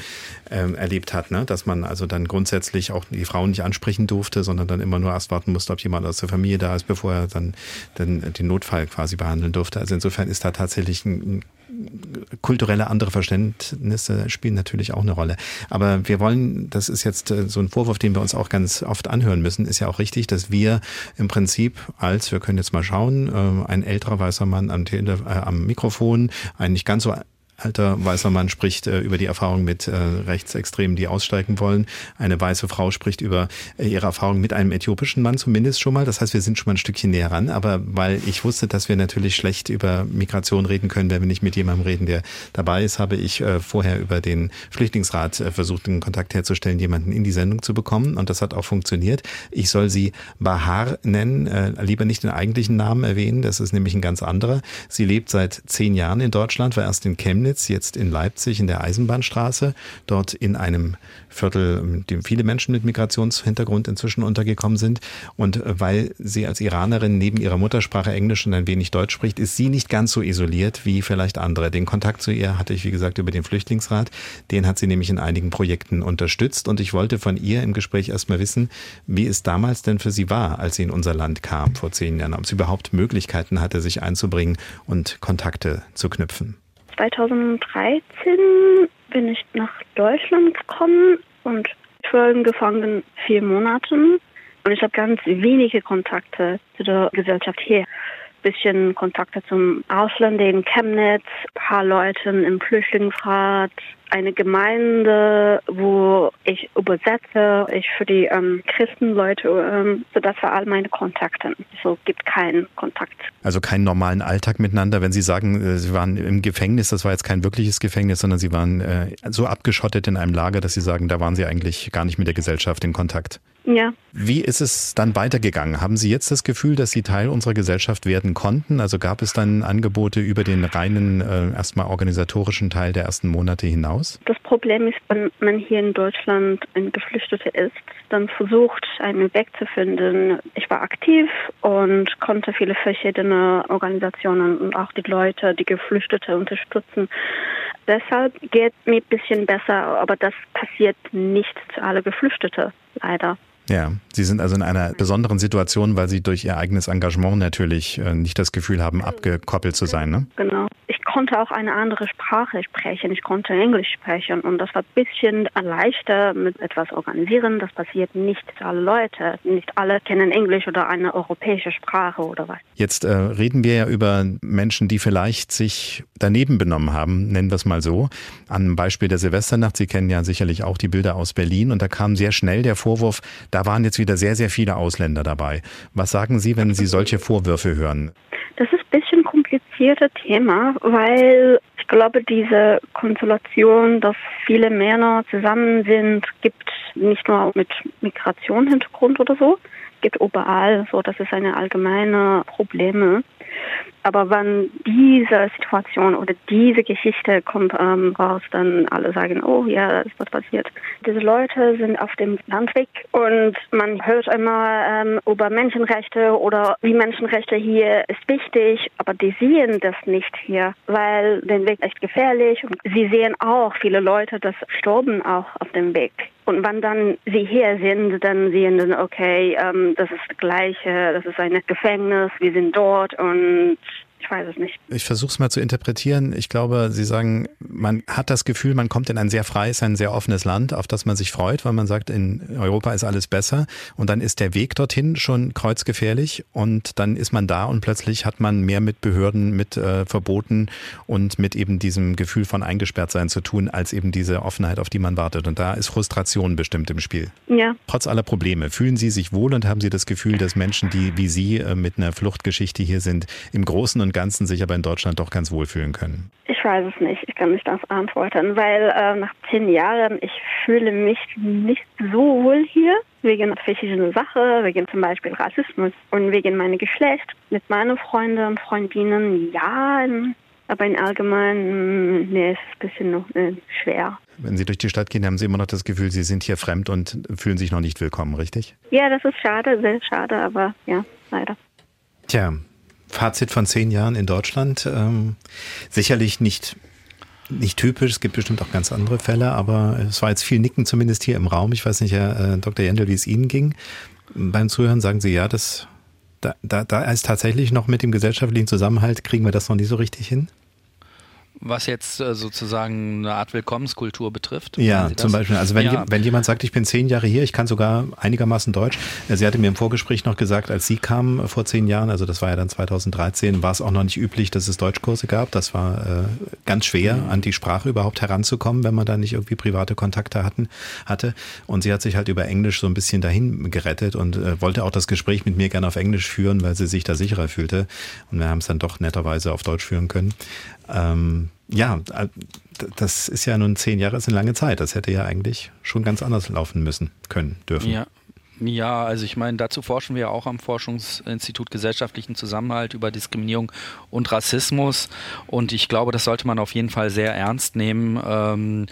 äh, erlebt hat, ne? dass man also dann grundsätzlich auch die Frauen nicht ansprechen durfte, sondern dann immer nur erst warten musste, ob jemand aus der Familie da ist, bevor er dann, dann den Notfall quasi behandeln durfte. Also insofern ist da tatsächlich ein, kulturelle andere Verständnisse spielen natürlich auch eine Rolle. Aber wir wollen, das ist jetzt äh, so ein Vorwurf, den wir uns auch ganz oft anhören müssen, ist ja auch richtig, dass wir im Prinzip als, wir können jetzt mal schauen, äh, ein älterer weißer Mann am, Tele äh, am Mikrofon, ein nicht ganz so alter weißer Mann spricht äh, über die Erfahrung mit äh, Rechtsextremen, die aussteigen wollen. Eine weiße Frau spricht über äh, ihre Erfahrung mit einem äthiopischen Mann zumindest schon mal. Das heißt, wir sind schon mal ein Stückchen näher ran. Aber weil ich wusste, dass wir natürlich schlecht über Migration reden können, wenn wir nicht mit jemandem reden, der dabei ist, habe ich äh, vorher über den Flüchtlingsrat äh, versucht, einen Kontakt herzustellen, jemanden in die Sendung zu bekommen. Und das hat auch funktioniert. Ich soll sie Bahar nennen, äh, lieber nicht den eigentlichen Namen erwähnen. Das ist nämlich ein ganz anderer. Sie lebt seit zehn Jahren in Deutschland, war erst in Chemnitz Chemnitz, jetzt in Leipzig in der Eisenbahnstraße, dort in einem Viertel, in dem viele Menschen mit Migrationshintergrund inzwischen untergekommen sind. Und weil sie als Iranerin neben ihrer Muttersprache Englisch und ein wenig Deutsch spricht, ist sie nicht ganz so isoliert wie vielleicht andere. Den Kontakt zu ihr hatte ich, wie gesagt, über den Flüchtlingsrat. Den hat sie nämlich in einigen Projekten unterstützt. Und ich wollte von ihr im Gespräch erstmal wissen, wie es damals denn für sie war, als sie in unser Land kam vor zehn Jahren, ob sie überhaupt Möglichkeiten hatte, sich einzubringen und Kontakte zu knüpfen. 2013 bin ich nach Deutschland gekommen und ich war im vier Monaten und ich habe ganz wenige Kontakte zu der Gesellschaft hier. Bisschen Kontakte zum Ausland in Chemnitz, paar Leuten im Flüchtlingsrat, eine Gemeinde, wo ich übersetze, ich für die ähm, Christenleute, ähm, so das war all meine Kontakte. So gibt keinen Kontakt. Also keinen normalen Alltag miteinander. Wenn Sie sagen, äh, Sie waren im Gefängnis, das war jetzt kein wirkliches Gefängnis, sondern Sie waren äh, so abgeschottet in einem Lager, dass Sie sagen, da waren Sie eigentlich gar nicht mit der Gesellschaft in Kontakt. Ja. Wie ist es dann weitergegangen? Haben Sie jetzt das Gefühl, dass Sie Teil unserer Gesellschaft werden konnten? Also gab es dann Angebote über den reinen, äh, erstmal organisatorischen Teil der ersten Monate hinaus? Das Problem ist, wenn man hier in Deutschland ein Geflüchteter ist, dann versucht, einen Weg zu finden. Ich war aktiv und konnte viele verschiedene Organisationen und auch die Leute, die Geflüchtete unterstützen. Deshalb geht mir ein bisschen besser, aber das passiert nicht zu alle Geflüchtete, leider. Ja, Sie sind also in einer besonderen Situation, weil Sie durch Ihr eigenes Engagement natürlich äh, nicht das Gefühl haben, abgekoppelt zu sein. Ne? Genau. Ich konnte auch eine andere Sprache sprechen. Ich konnte Englisch sprechen und das war ein bisschen leichter mit etwas organisieren. Das passiert nicht alle Leute. Nicht alle kennen Englisch oder eine europäische Sprache oder was. Jetzt äh, reden wir ja über Menschen, die vielleicht sich daneben benommen haben, nennen wir es mal so. An Beispiel der Silvesternacht. Sie kennen ja sicherlich auch die Bilder aus Berlin und da kam sehr schnell der Vorwurf, da waren jetzt wieder sehr, sehr viele Ausländer dabei. Was sagen Sie, wenn Sie solche Vorwürfe hören? Das ist ein bisschen kompliziertes Thema, weil ich glaube, diese Konstellation, dass viele Männer zusammen sind, gibt nicht nur mit Migrationshintergrund oder so, gibt überall so, das ist eine allgemeine Probleme. Aber wenn diese Situation oder diese Geschichte kommt ähm, raus, dann alle sagen, oh ja, ist was passiert. Diese Leute sind auf dem Landweg und man hört immer ähm, über Menschenrechte oder wie Menschenrechte hier ist wichtig, aber die sehen das nicht hier, weil der Weg echt gefährlich und sie sehen auch viele Leute, das sterben auch auf dem Weg. Und wenn dann sie hier sind, dann sehen sie, okay, ähm, das ist das Gleiche, das ist ein Gefängnis, wir sind dort und um, ich weiß es nicht. Ich versuche es mal zu interpretieren. Ich glaube, Sie sagen, man hat das Gefühl, man kommt in ein sehr freies, ein sehr offenes Land, auf das man sich freut, weil man sagt, in Europa ist alles besser. Und dann ist der Weg dorthin schon kreuzgefährlich und dann ist man da und plötzlich hat man mehr mit Behörden, mit äh, Verboten und mit eben diesem Gefühl von eingesperrt sein zu tun, als eben diese Offenheit, auf die man wartet. Und da ist Frustration bestimmt im Spiel. Ja. Trotz aller Probleme, fühlen Sie sich wohl und haben Sie das Gefühl, dass Menschen, die wie Sie äh, mit einer Fluchtgeschichte hier sind, im Großen und Ganzen sich aber in Deutschland doch ganz wohlfühlen können? Ich weiß es nicht. Ich kann nicht das antworten, weil äh, nach zehn Jahren, ich fühle mich nicht so wohl hier wegen verschiedener Sachen, wegen zum Beispiel Rassismus und wegen meinem Geschlecht. Mit meinen Freunden und Freundinnen, ja, aber in allgemein, nee, ist es ein bisschen noch, äh, schwer. Wenn Sie durch die Stadt gehen, haben Sie immer noch das Gefühl, Sie sind hier fremd und fühlen sich noch nicht willkommen, richtig? Ja, das ist schade, sehr schade, aber ja, leider. Tja, Fazit von zehn Jahren in Deutschland. Ähm, sicherlich nicht nicht typisch, es gibt bestimmt auch ganz andere Fälle, aber es war jetzt viel Nicken zumindest hier im Raum. Ich weiß nicht, Herr äh, Dr. Jendel, wie es Ihnen ging. Beim Zuhören sagen Sie ja, das, da, da, da ist tatsächlich noch mit dem gesellschaftlichen Zusammenhalt, kriegen wir das noch nicht so richtig hin? Was jetzt äh, sozusagen eine Art Willkommenskultur betrifft. Ja, zum Beispiel. Also wenn, ja. wenn jemand sagt, ich bin zehn Jahre hier, ich kann sogar einigermaßen Deutsch. Äh, sie hatte mir im Vorgespräch noch gesagt, als sie kam äh, vor zehn Jahren, also das war ja dann 2013, war es auch noch nicht üblich, dass es Deutschkurse gab. Das war äh, ganz schwer, mhm. an die Sprache überhaupt heranzukommen, wenn man da nicht irgendwie private Kontakte hatten, hatte. Und sie hat sich halt über Englisch so ein bisschen dahin gerettet und äh, wollte auch das Gespräch mit mir gerne auf Englisch führen, weil sie sich da sicherer fühlte. Und wir haben es dann doch netterweise auf Deutsch führen können. Ähm, ja, äh, das ist ja nun zehn Jahre, ist eine lange Zeit. Das hätte ja eigentlich schon ganz anders laufen müssen, können, dürfen. Ja, ja, also ich meine, dazu forschen wir ja auch am Forschungsinstitut Gesellschaftlichen Zusammenhalt über Diskriminierung und Rassismus. Und ich glaube, das sollte man auf jeden Fall sehr ernst nehmen. Ähm,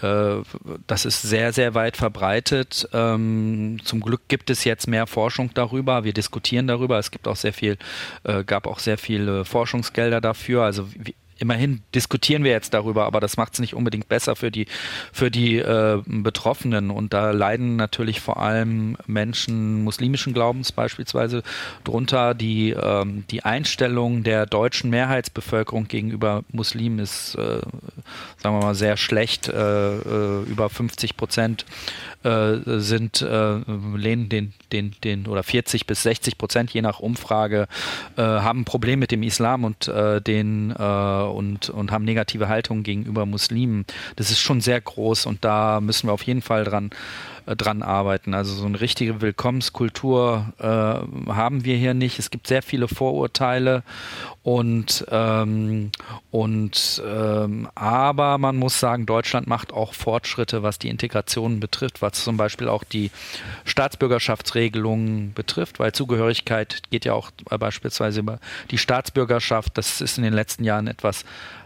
äh, das ist sehr, sehr weit verbreitet. Ähm, zum Glück gibt es jetzt mehr Forschung darüber. Wir diskutieren darüber. Es gibt auch sehr viel, äh, gab auch sehr viele Forschungsgelder dafür. Also immerhin diskutieren wir jetzt darüber, aber das macht es nicht unbedingt besser für die, für die äh, Betroffenen. Und da leiden natürlich vor allem Menschen muslimischen Glaubens beispielsweise drunter. Die, ähm, die Einstellung der deutschen Mehrheitsbevölkerung gegenüber Muslimen ist, äh, sagen wir mal, sehr schlecht. Äh, äh über 50 Prozent äh, sind, äh, lehnen den, den, den, oder 40 bis 60 Prozent, je nach Umfrage, äh, haben ein Problem mit dem Islam und äh, den äh, und, und haben negative Haltungen gegenüber Muslimen. Das ist schon sehr groß und da müssen wir auf jeden Fall dran äh, dran arbeiten. Also so eine richtige Willkommenskultur äh, haben wir hier nicht. Es gibt sehr viele Vorurteile und ähm, und ähm, aber man muss sagen, Deutschland macht auch Fortschritte, was die Integration betrifft, was zum Beispiel auch die Staatsbürgerschaftsregelungen betrifft, weil Zugehörigkeit geht ja auch beispielsweise über die Staatsbürgerschaft. Das ist in den letzten Jahren etwas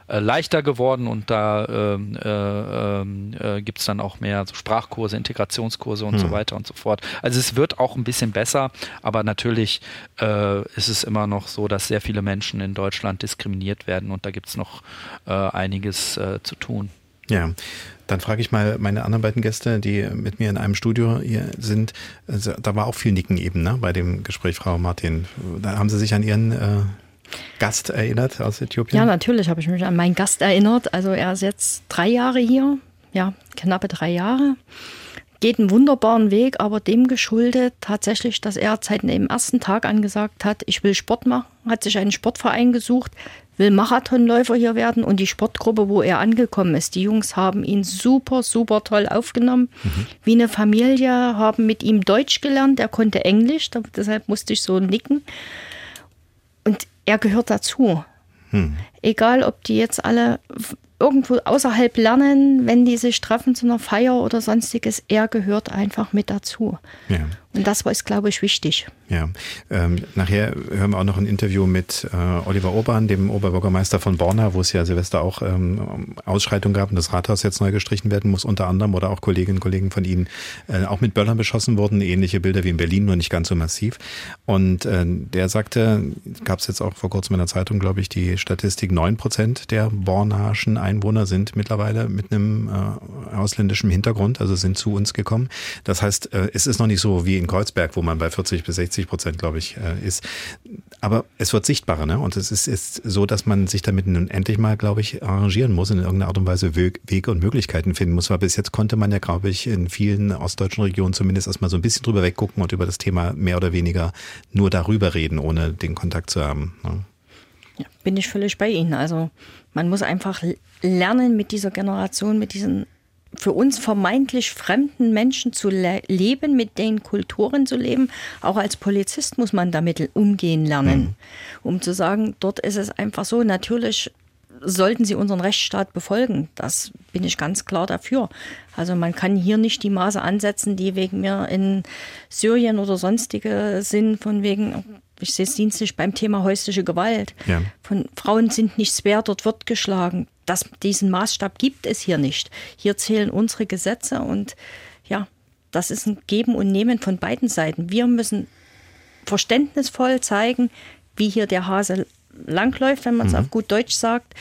äh, leichter geworden und da ähm, äh, ähm, äh, gibt es dann auch mehr so Sprachkurse, Integrationskurse und hm. so weiter und so fort. Also es wird auch ein bisschen besser, aber natürlich äh, ist es immer noch so, dass sehr viele Menschen in Deutschland diskriminiert werden und da gibt es noch äh, einiges zu tun. Ja. Dann frage ich mal meine anderen beiden Gäste, die mit mir in einem Studio hier sind. Also, da war auch viel Nicken eben ne, bei dem Gespräch, Frau Martin. Da haben Sie sich an Ihren Gast erinnert aus Äthiopien? Ja, natürlich habe ich mich an meinen Gast erinnert. Also er ist jetzt drei Jahre hier, ja, knappe drei Jahre. Geht einen wunderbaren Weg, aber dem geschuldet tatsächlich, dass er seit dem ersten Tag angesagt hat, ich will Sport machen, hat sich einen Sportverein gesucht, will Marathonläufer hier werden und die Sportgruppe, wo er angekommen ist, die Jungs haben ihn super, super toll aufgenommen. Mhm. Wie eine Familie, haben mit ihm Deutsch gelernt, er konnte Englisch, deshalb musste ich so nicken. Er gehört dazu. Hm. Egal, ob die jetzt alle irgendwo außerhalb lernen, wenn die sich treffen zu einer Feier oder sonstiges, er gehört einfach mit dazu. Ja. Und das war glaube ich, wichtig. Ja, ähm, nachher hören wir auch noch ein Interview mit äh, Oliver Urban, dem Oberbürgermeister von Borna, wo es ja Silvester auch ähm, Ausschreitungen gab und das Rathaus jetzt neu gestrichen werden muss, unter anderem, oder auch Kolleginnen und Kollegen von Ihnen äh, auch mit Böllern beschossen wurden, ähnliche Bilder wie in Berlin, nur nicht ganz so massiv. Und äh, der sagte, gab es jetzt auch vor kurzem in der Zeitung, glaube ich, die Statistik, neun Prozent der Bornaschen Einwohner sind mittlerweile mit einem äh, ausländischen Hintergrund, also sind zu uns gekommen. Das heißt, äh, es ist noch nicht so wie in Kreuzberg, wo man bei 40 bis 60 Prozent, glaube ich, äh, ist. Aber es wird sichtbarer, ne? Und es ist, ist so, dass man sich damit nun endlich mal, glaube ich, arrangieren muss, in irgendeiner Art und Weise Wege und Möglichkeiten finden muss. Weil bis jetzt konnte man ja, glaube ich, in vielen ostdeutschen Regionen zumindest erstmal so ein bisschen drüber weggucken und über das Thema mehr oder weniger nur darüber reden, ohne den Kontakt zu haben. Ne? Ja, bin ich völlig bei Ihnen. Also man muss einfach lernen, mit dieser Generation, mit diesen für uns vermeintlich fremden Menschen zu le leben, mit den Kulturen zu leben. Auch als Polizist muss man damit umgehen lernen, mhm. um zu sagen, dort ist es einfach so, natürlich sollten sie unseren Rechtsstaat befolgen. Das bin ich ganz klar dafür. Also man kann hier nicht die Maße ansetzen, die wegen mir in Syrien oder sonstige sind, von wegen, ich sehe es dienstlich beim Thema häusliche Gewalt. Ja. Von Frauen sind nichts wert, dort wird geschlagen. Das, diesen Maßstab gibt es hier nicht. Hier zählen unsere Gesetze und ja, das ist ein Geben und Nehmen von beiden Seiten. Wir müssen verständnisvoll zeigen, wie hier der Hase langläuft, wenn man es mhm. auf gut Deutsch sagt.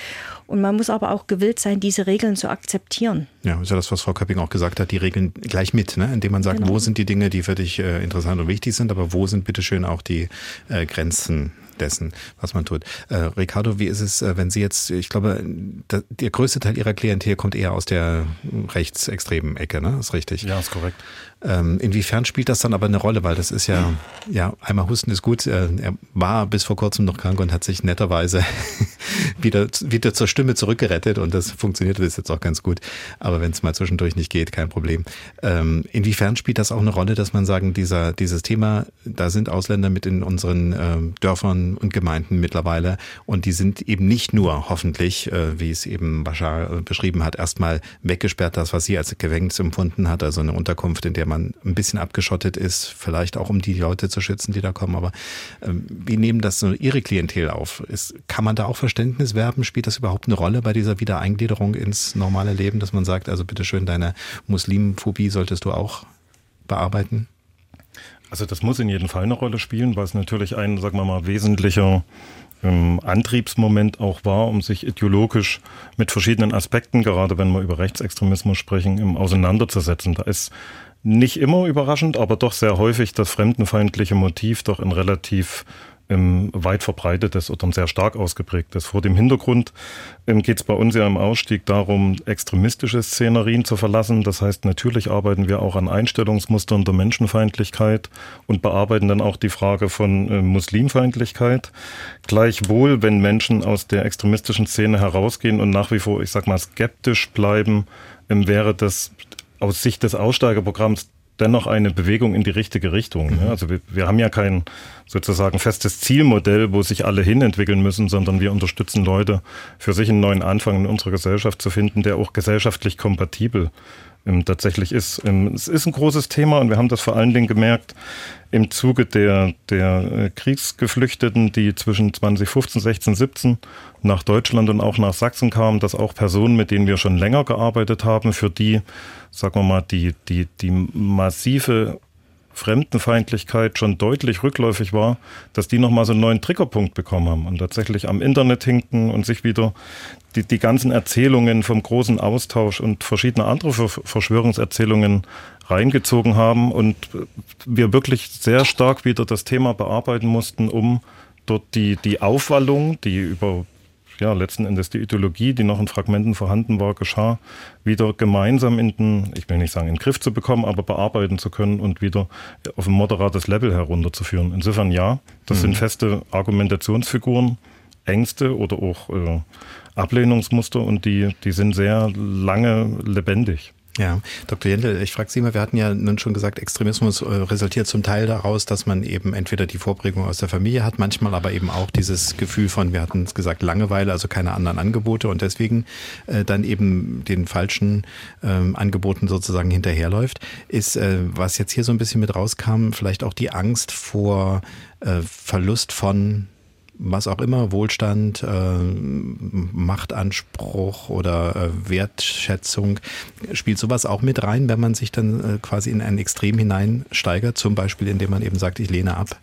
Und man muss aber auch gewillt sein, diese Regeln zu akzeptieren. Ja, ist ja das, was Frau Köpping auch gesagt hat, die Regeln gleich mit, ne? indem man sagt, genau. wo sind die Dinge, die für dich äh, interessant und wichtig sind, aber wo sind bitteschön auch die äh, Grenzen dessen, was man tut. Äh, Ricardo, wie ist es, äh, wenn Sie jetzt, ich glaube, der, der größte Teil Ihrer Klientel kommt eher aus der rechtsextremen Ecke, ne? Ist richtig? Ja, ist korrekt. Ähm, inwiefern spielt das dann aber eine Rolle? Weil das ist ja, ja, einmal Husten ist gut. Äh, er war bis vor kurzem noch krank und hat sich netterweise wieder, wieder zur Stimme zurückgerettet und das funktioniert das jetzt auch ganz gut. Aber wenn es mal zwischendurch nicht geht, kein Problem. Ähm, inwiefern spielt das auch eine Rolle, dass man sagen, dieser, dieses Thema, da sind Ausländer mit in unseren äh, Dörfern und Gemeinden mittlerweile und die sind eben nicht nur hoffentlich, äh, wie es eben Bashar äh, beschrieben hat, erstmal weggesperrt, das, was sie als Gewängnis empfunden hat, also eine Unterkunft, in der man ein bisschen abgeschottet ist, vielleicht auch um die Leute zu schützen, die da kommen. Aber ähm, wie nehmen das so Ihre Klientel auf? Ist, kann man da auch Verständnis werben? Spielt das überhaupt eine Rolle bei dieser Wiedereingliederung ins normale Leben, dass man sagt, also bitteschön, deine Muslimphobie solltest du auch bearbeiten? Also das muss in jedem Fall eine Rolle spielen, weil es natürlich ein, sagen wir mal, wesentlicher ähm, Antriebsmoment auch war, um sich ideologisch mit verschiedenen Aspekten, gerade wenn wir über Rechtsextremismus sprechen, im auseinanderzusetzen. Da ist nicht immer überraschend, aber doch sehr häufig das fremdenfeindliche Motiv doch ein relativ ähm, weit verbreitetes oder ein sehr stark ausgeprägtes. Vor dem Hintergrund ähm, geht es bei uns ja im Ausstieg darum, extremistische Szenerien zu verlassen. Das heißt, natürlich arbeiten wir auch an Einstellungsmustern der Menschenfeindlichkeit und bearbeiten dann auch die Frage von äh, Muslimfeindlichkeit. Gleichwohl, wenn Menschen aus der extremistischen Szene herausgehen und nach wie vor, ich sag mal, skeptisch bleiben, ähm, wäre das aus Sicht des Aussteigerprogramms dennoch eine Bewegung in die richtige Richtung. Mhm. Also wir, wir, haben ja kein sozusagen festes Zielmodell, wo sich alle hin entwickeln müssen, sondern wir unterstützen Leute, für sich einen neuen Anfang in unserer Gesellschaft zu finden, der auch gesellschaftlich kompatibel ähm, tatsächlich ist. Ähm, es ist ein großes Thema und wir haben das vor allen Dingen gemerkt im Zuge der, der äh, Kriegsgeflüchteten, die zwischen 2015, 16, 17 nach Deutschland und auch nach Sachsen kamen, dass auch Personen, mit denen wir schon länger gearbeitet haben, für die, sagen wir mal, die, die, die massive Fremdenfeindlichkeit schon deutlich rückläufig war, dass die nochmal so einen neuen Triggerpunkt bekommen haben und tatsächlich am Internet hinken und sich wieder die, die ganzen Erzählungen vom großen Austausch und verschiedene andere Verschwörungserzählungen reingezogen haben und wir wirklich sehr stark wieder das Thema bearbeiten mussten, um dort die, die Aufwallung, die über ja, letzten Endes die Ideologie, die noch in Fragmenten vorhanden war, geschah, wieder gemeinsam in den, ich will nicht sagen in den Griff zu bekommen, aber bearbeiten zu können und wieder auf ein moderates Level herunterzuführen. Insofern ja, das mhm. sind feste Argumentationsfiguren, Ängste oder auch äh, Ablehnungsmuster und die, die sind sehr lange lebendig. Ja, Dr. Jendel, ich frage Sie mal, wir hatten ja nun schon gesagt, Extremismus äh, resultiert zum Teil daraus, dass man eben entweder die Vorprägung aus der Familie hat, manchmal aber eben auch dieses Gefühl von, wir hatten es gesagt, Langeweile, also keine anderen Angebote und deswegen äh, dann eben den falschen ähm, Angeboten sozusagen hinterherläuft. Ist, äh, was jetzt hier so ein bisschen mit rauskam, vielleicht auch die Angst vor äh, Verlust von was auch immer, Wohlstand, äh, Machtanspruch oder äh, Wertschätzung, spielt sowas auch mit rein, wenn man sich dann äh, quasi in ein Extrem hineinsteigert, zum Beispiel indem man eben sagt, ich lehne ab?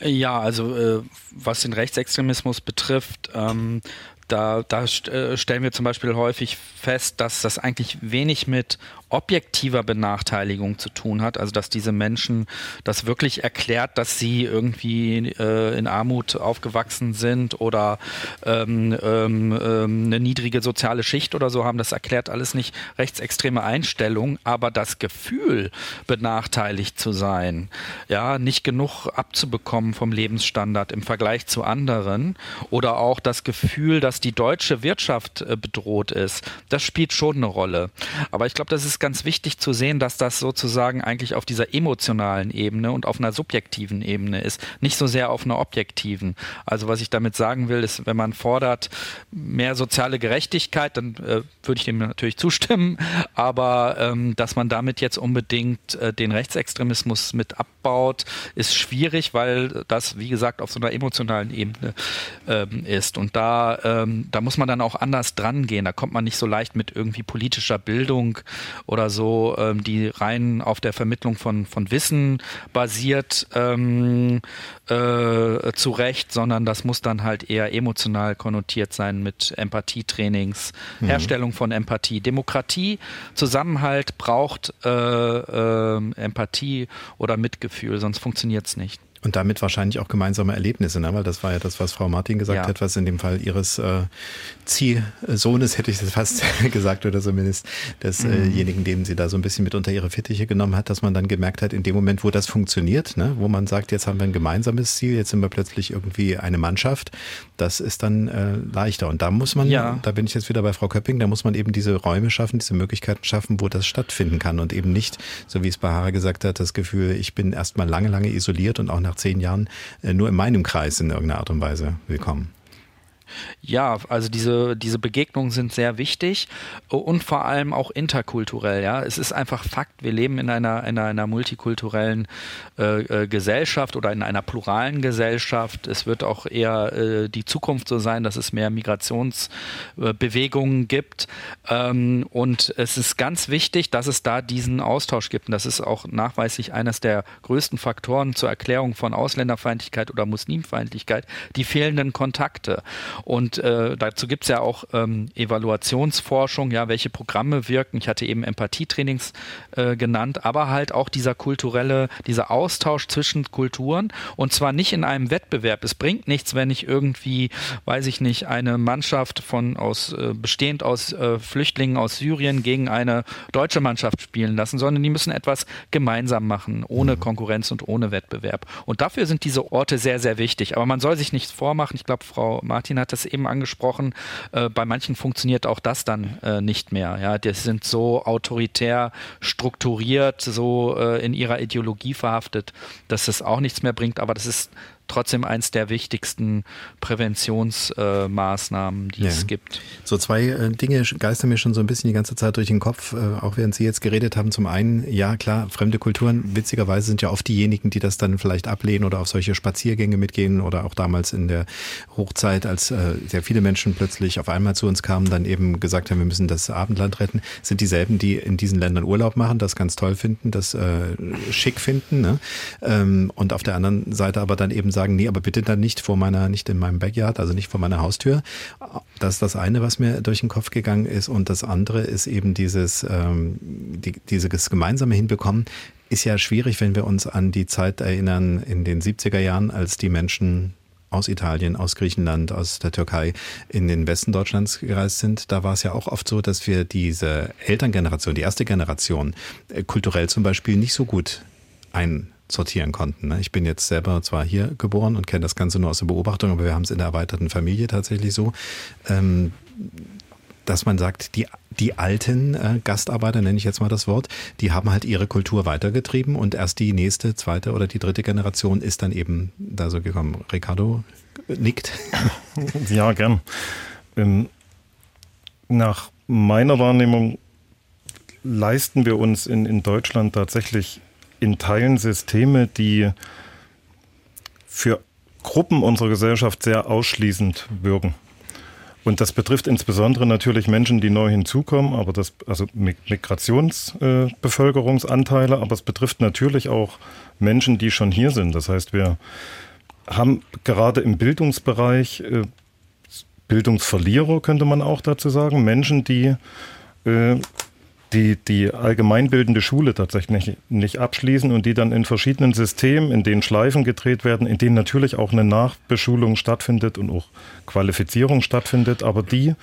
Ja, also äh, was den Rechtsextremismus betrifft, ähm, da, da äh, stellen wir zum Beispiel häufig fest, dass das eigentlich wenig mit objektiver Benachteiligung zu tun hat. Also dass diese Menschen das wirklich erklärt, dass sie irgendwie äh, in Armut aufgewachsen sind oder ähm, ähm, ähm, eine niedrige soziale Schicht oder so haben. Das erklärt alles nicht rechtsextreme Einstellung, aber das Gefühl, benachteiligt zu sein, ja, nicht genug abzubekommen vom Lebensstandard im Vergleich zu anderen oder auch das Gefühl, dass die deutsche Wirtschaft äh, bedroht ist, das spielt schon eine Rolle. Aber ich glaube, das ist ganz wichtig zu sehen, dass das sozusagen eigentlich auf dieser emotionalen Ebene und auf einer subjektiven Ebene ist, nicht so sehr auf einer objektiven. Also was ich damit sagen will, ist, wenn man fordert mehr soziale Gerechtigkeit, dann äh, würde ich dem natürlich zustimmen, aber ähm, dass man damit jetzt unbedingt äh, den Rechtsextremismus mit abbaut, ist schwierig, weil das, wie gesagt, auf so einer emotionalen Ebene ähm, ist. Und da ähm, da muss man dann auch anders dran gehen. Da kommt man nicht so leicht mit irgendwie politischer Bildung oder so, ähm, die rein auf der Vermittlung von, von Wissen basiert, ähm, äh, zurecht, sondern das muss dann halt eher emotional konnotiert sein mit Empathietrainings, mhm. Herstellung von Empathie. Demokratie, Zusammenhalt braucht äh, äh, Empathie oder Mitgefühl, sonst funktioniert es nicht. Und damit wahrscheinlich auch gemeinsame Erlebnisse, ne? weil das war ja das, was Frau Martin gesagt ja. hat, was in dem Fall ihres äh, Ziehsohnes, hätte ich das fast [laughs] gesagt, oder zumindest desjenigen, mhm. dem sie da so ein bisschen mit unter ihre Fittiche genommen hat, dass man dann gemerkt hat, in dem Moment, wo das funktioniert, ne? wo man sagt, jetzt haben wir ein gemeinsames Ziel, jetzt sind wir plötzlich irgendwie eine Mannschaft, das ist dann äh, leichter. Und da muss man, ja. da bin ich jetzt wieder bei Frau Köpping, da muss man eben diese Räume schaffen, diese Möglichkeiten schaffen, wo das stattfinden kann und eben nicht, so wie es Bahara gesagt hat, das Gefühl, ich bin erstmal lange, lange isoliert und auch nach nach zehn Jahren äh, nur in meinem Kreis in irgendeiner Art und Weise willkommen. Ja, also diese, diese Begegnungen sind sehr wichtig und vor allem auch interkulturell. Ja, es ist einfach Fakt. Wir leben in einer, in einer multikulturellen äh, äh, Gesellschaft oder in einer pluralen Gesellschaft. Es wird auch eher äh, die Zukunft so sein, dass es mehr Migrationsbewegungen gibt. Ähm, und es ist ganz wichtig, dass es da diesen Austausch gibt. Und das ist auch nachweislich eines der größten Faktoren zur Erklärung von Ausländerfeindlichkeit oder Muslimfeindlichkeit, die fehlenden Kontakte. Und äh, dazu gibt es ja auch ähm, Evaluationsforschung, ja, welche Programme wirken. Ich hatte eben Empathietrainings äh, genannt, aber halt auch dieser kulturelle, dieser Austausch zwischen Kulturen und zwar nicht in einem Wettbewerb. Es bringt nichts, wenn ich irgendwie, weiß ich nicht, eine Mannschaft von aus äh, bestehend aus äh, Flüchtlingen aus Syrien gegen eine deutsche Mannschaft spielen lassen, sondern die müssen etwas gemeinsam machen, ohne mhm. Konkurrenz und ohne Wettbewerb. Und dafür sind diese Orte sehr, sehr wichtig. Aber man soll sich nichts vormachen. Ich glaube, Frau Martin hat das eben angesprochen. Äh, bei manchen funktioniert auch das dann äh, nicht mehr. Ja, die sind so autoritär strukturiert, so äh, in ihrer Ideologie verhaftet, dass es auch nichts mehr bringt. Aber das ist trotzdem eins der wichtigsten Präventionsmaßnahmen, die ja. es gibt. So zwei äh, Dinge geistern mir schon so ein bisschen die ganze Zeit durch den Kopf, äh, auch während Sie jetzt geredet haben. Zum einen, ja klar, fremde Kulturen, witzigerweise sind ja oft diejenigen, die das dann vielleicht ablehnen oder auf solche Spaziergänge mitgehen oder auch damals in der Hochzeit, als äh, sehr viele Menschen plötzlich auf einmal zu uns kamen, dann eben gesagt haben, wir müssen das Abendland retten, sind dieselben, die in diesen Ländern Urlaub machen, das ganz toll finden, das äh, schick finden ne? ähm, und auf der anderen Seite aber dann eben sagen, nee, aber bitte dann nicht vor meiner, nicht in meinem Backyard, also nicht vor meiner Haustür. Das ist das eine, was mir durch den Kopf gegangen ist. Und das andere ist eben dieses, ähm, die, dieses gemeinsame Hinbekommen. Ist ja schwierig, wenn wir uns an die Zeit erinnern in den 70er Jahren, als die Menschen aus Italien, aus Griechenland, aus der Türkei in den Westen Deutschlands gereist sind, da war es ja auch oft so, dass wir diese Elterngeneration, die erste Generation, äh, kulturell zum Beispiel nicht so gut ein sortieren konnten. Ne? Ich bin jetzt selber zwar hier geboren und kenne das Ganze nur aus der Beobachtung, aber wir haben es in der erweiterten Familie tatsächlich so, ähm, dass man sagt, die, die alten äh, Gastarbeiter, nenne ich jetzt mal das Wort, die haben halt ihre Kultur weitergetrieben und erst die nächste, zweite oder die dritte Generation ist dann eben da so gekommen. Ricardo nickt. [laughs] Ja, gern. Ähm, nach meiner Wahrnehmung leisten wir uns in, in Deutschland tatsächlich in Teilen Systeme, die für Gruppen unserer Gesellschaft sehr ausschließend wirken. Und das betrifft insbesondere natürlich Menschen, die neu hinzukommen, aber das, also Migrationsbevölkerungsanteile, äh, aber es betrifft natürlich auch Menschen, die schon hier sind. Das heißt, wir haben gerade im Bildungsbereich äh, Bildungsverlierer, könnte man auch dazu sagen, Menschen, die äh, die die allgemeinbildende Schule tatsächlich nicht abschließen und die dann in verschiedenen Systemen, in denen Schleifen gedreht werden, in denen natürlich auch eine Nachbeschulung stattfindet und auch Qualifizierung stattfindet, aber die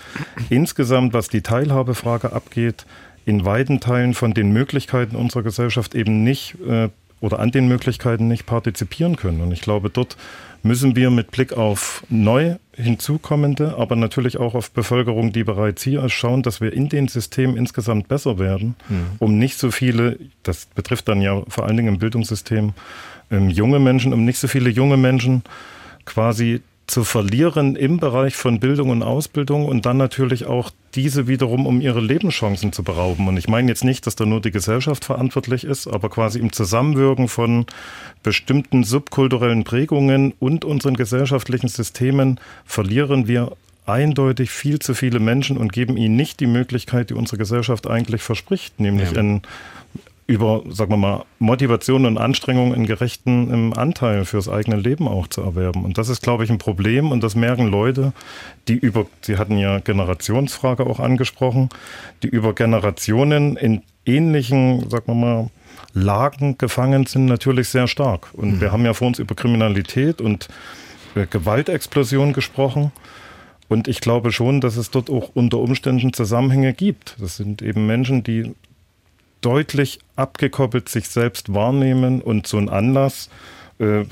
insgesamt, was die Teilhabefrage abgeht, in weiten Teilen von den Möglichkeiten unserer Gesellschaft eben nicht äh, oder an den Möglichkeiten nicht partizipieren können. Und ich glaube, dort müssen wir mit Blick auf neu hinzukommende, aber natürlich auch auf Bevölkerung, die bereits hier ist, schauen, dass wir in den Systemen insgesamt besser werden, mhm. um nicht so viele, das betrifft dann ja vor allen Dingen im Bildungssystem ähm, junge Menschen, um nicht so viele junge Menschen quasi zu verlieren im Bereich von Bildung und Ausbildung und dann natürlich auch diese wiederum, um ihre Lebenschancen zu berauben. Und ich meine jetzt nicht, dass da nur die Gesellschaft verantwortlich ist, aber quasi im Zusammenwirken von bestimmten subkulturellen Prägungen und unseren gesellschaftlichen Systemen verlieren wir eindeutig viel zu viele Menschen und geben ihnen nicht die Möglichkeit, die unsere Gesellschaft eigentlich verspricht, nämlich ja. ein über, sagen wir mal, Motivation und Anstrengung einen gerechten Anteil fürs eigene Leben auch zu erwerben. Und das ist, glaube ich, ein Problem und das merken Leute, die über, Sie hatten ja Generationsfrage auch angesprochen, die über Generationen in ähnlichen, sagen wir mal, Lagen gefangen sind, natürlich sehr stark. Und mhm. wir haben ja vor uns über Kriminalität und äh, Gewaltexplosion gesprochen. Und ich glaube schon, dass es dort auch unter Umständen Zusammenhänge gibt. Das sind eben Menschen, die deutlich abgekoppelt sich selbst wahrnehmen und so ein Anlass, äh,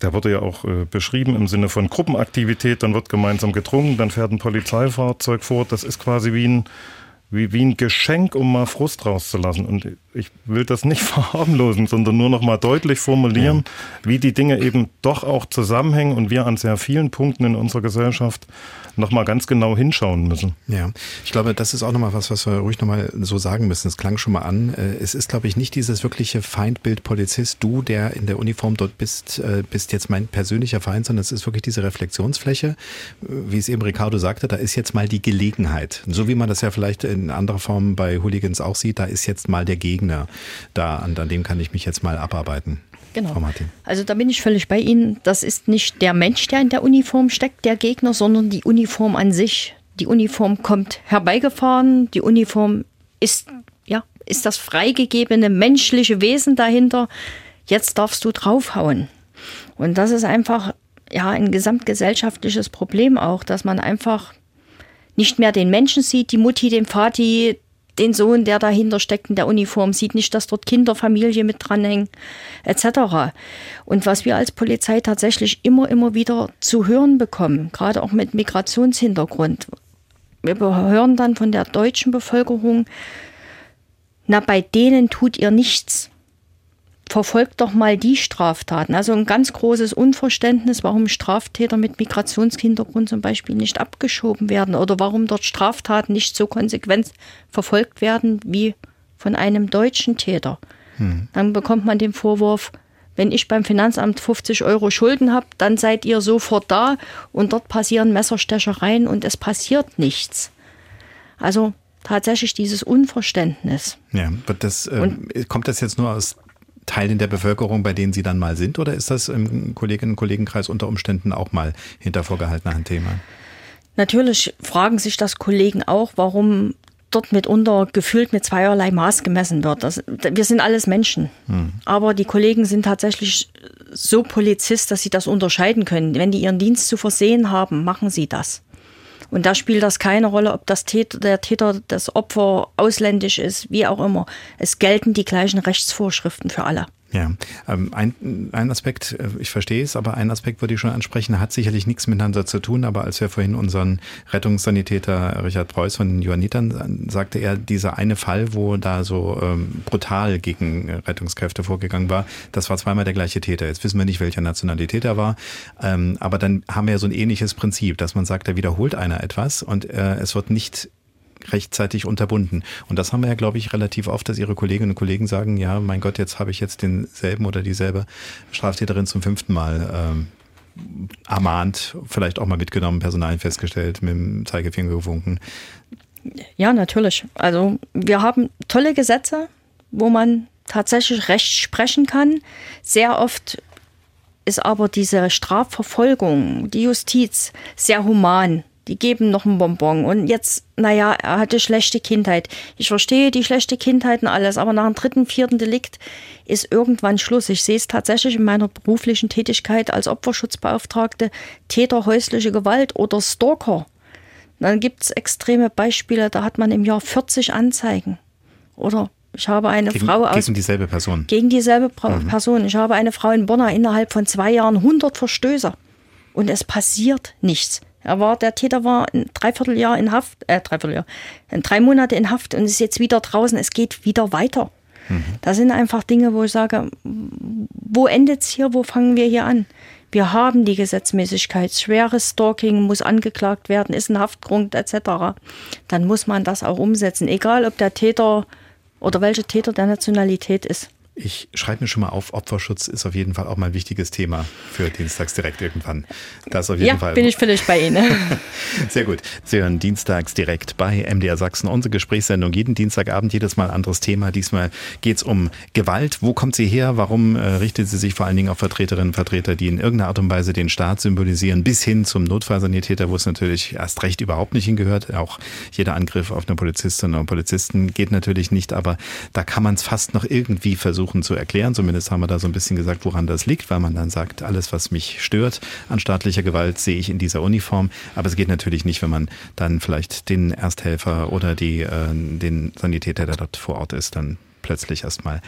der wurde ja auch äh, beschrieben im Sinne von Gruppenaktivität, dann wird gemeinsam getrunken, dann fährt ein Polizeifahrzeug vor, das ist quasi wie ein wie, wie ein Geschenk, um mal Frust rauszulassen. Und ich will das nicht [laughs] verharmlosen, sondern nur noch mal deutlich formulieren, ja. wie die Dinge eben doch auch zusammenhängen und wir an sehr vielen Punkten in unserer Gesellschaft nochmal ganz genau hinschauen müssen. Ja, ich glaube, das ist auch nochmal was, was wir ruhig nochmal so sagen müssen. Es klang schon mal an. Äh, es ist, glaube ich, nicht dieses wirkliche Feindbild Polizist. Du, der in der Uniform dort bist, äh, bist jetzt mein persönlicher Feind, sondern es ist wirklich diese Reflexionsfläche. Wie es eben Ricardo sagte, da ist jetzt mal die Gelegenheit. So wie man das ja vielleicht in anderer Form bei Hooligans auch sieht, da ist jetzt mal der Gegner da, an, an dem kann ich mich jetzt mal abarbeiten. Genau. Also da bin ich völlig bei Ihnen. Das ist nicht der Mensch, der in der Uniform steckt, der Gegner, sondern die Uniform an sich. Die Uniform kommt herbeigefahren. Die Uniform ist, ja, ist das freigegebene menschliche Wesen dahinter. Jetzt darfst du draufhauen. Und das ist einfach, ja, ein gesamtgesellschaftliches Problem auch, dass man einfach nicht mehr den Menschen sieht, die Mutti, den Vati, den Sohn, der dahinter steckt in der Uniform, sieht nicht, dass dort Kinder, Familie mit dranhängen, etc. Und was wir als Polizei tatsächlich immer, immer wieder zu hören bekommen, gerade auch mit Migrationshintergrund, wir hören dann von der deutschen Bevölkerung, na, bei denen tut ihr nichts verfolgt doch mal die Straftaten. Also ein ganz großes Unverständnis, warum Straftäter mit Migrationshintergrund zum Beispiel nicht abgeschoben werden oder warum dort Straftaten nicht so konsequent verfolgt werden wie von einem deutschen Täter. Hm. Dann bekommt man den Vorwurf, wenn ich beim Finanzamt 50 Euro Schulden habe, dann seid ihr sofort da und dort passieren Messerstechereien und es passiert nichts. Also tatsächlich dieses Unverständnis. Ja, das, äh, kommt das jetzt nur aus Teilen der Bevölkerung, bei denen Sie dann mal sind? Oder ist das im Kolleginnen- und Kollegenkreis unter Umständen auch mal hinter vorgehaltener Hand Thema? Natürlich fragen sich das Kollegen auch, warum dort mitunter gefühlt mit zweierlei Maß gemessen wird. Das, wir sind alles Menschen. Hm. Aber die Kollegen sind tatsächlich so Polizist, dass sie das unterscheiden können. Wenn die ihren Dienst zu versehen haben, machen sie das. Und da spielt das keine Rolle, ob das Täter, der Täter das Opfer ausländisch ist, wie auch immer. Es gelten die gleichen Rechtsvorschriften für alle. Ja, ähm, ein, ein Aspekt, äh, ich verstehe es, aber ein Aspekt würde ich schon ansprechen, hat sicherlich nichts miteinander zu tun, aber als wir vorhin unseren Rettungssanitäter Richard Preuß von den Johannitern sagte er, dieser eine Fall, wo da so ähm, brutal gegen Rettungskräfte vorgegangen war, das war zweimal der gleiche Täter. Jetzt wissen wir nicht, welcher Nationalität er war, ähm, aber dann haben wir ja so ein ähnliches Prinzip, dass man sagt, da wiederholt einer etwas und äh, es wird nicht rechtzeitig unterbunden. Und das haben wir ja, glaube ich, relativ oft, dass Ihre Kolleginnen und Kollegen sagen, ja, mein Gott, jetzt habe ich jetzt denselben oder dieselbe Straftäterin zum fünften Mal ähm, ermahnt, vielleicht auch mal mitgenommen, Personalien festgestellt, mit dem Zeigefinger gewunken. Ja, natürlich. Also wir haben tolle Gesetze, wo man tatsächlich Recht sprechen kann. Sehr oft ist aber diese Strafverfolgung, die Justiz sehr human die geben noch ein Bonbon. Und jetzt, naja, er hatte schlechte Kindheit. Ich verstehe die schlechte Kindheit und alles, aber nach dem dritten, vierten Delikt ist irgendwann Schluss. Ich sehe es tatsächlich in meiner beruflichen Tätigkeit als Opferschutzbeauftragte, Täter häusliche Gewalt oder Stalker. Dann gibt es extreme Beispiele, da hat man im Jahr 40 Anzeigen. Oder ich habe eine gegen, Frau aus. Gegen dieselbe Person. Gegen dieselbe mhm. Person. Ich habe eine Frau in Bonner innerhalb von zwei Jahren 100 Verstöße. Und es passiert nichts. Er war, der Täter war ein Dreivierteljahr in Haft, äh, Dreivierteljahr, drei Monate in Haft und ist jetzt wieder draußen. Es geht wieder weiter. Mhm. Das sind einfach Dinge, wo ich sage, wo endet es hier, wo fangen wir hier an? Wir haben die Gesetzmäßigkeit. Schweres Stalking muss angeklagt werden, ist ein Haftgrund etc. Dann muss man das auch umsetzen, egal ob der Täter oder welcher Täter der Nationalität ist. Ich schreibe mir schon mal auf, Opferschutz ist auf jeden Fall auch mal ein wichtiges Thema für Dienstags direkt irgendwann. Das auf jeden ja, Fall. bin ich völlig bei Ihnen. [laughs] Sehr gut. Sie hören Dienstags direkt bei MDR Sachsen unsere Gesprächssendung. Jeden Dienstagabend, jedes Mal ein anderes Thema. Diesmal geht es um Gewalt. Wo kommt sie her? Warum äh, richtet sie sich vor allen Dingen auf Vertreterinnen und Vertreter, die in irgendeiner Art und Weise den Staat symbolisieren, bis hin zum Notfallsanitäter, wo es natürlich erst recht überhaupt nicht hingehört. Auch jeder Angriff auf eine Polizistin oder Polizisten geht natürlich nicht, aber da kann man es fast noch irgendwie versuchen versuchen zu erklären. Zumindest haben wir da so ein bisschen gesagt, woran das liegt, weil man dann sagt, alles, was mich stört an staatlicher Gewalt, sehe ich in dieser Uniform. Aber es geht natürlich nicht, wenn man dann vielleicht den Ersthelfer oder die, äh, den Sanitäter, der dort vor Ort ist, dann plötzlich erstmal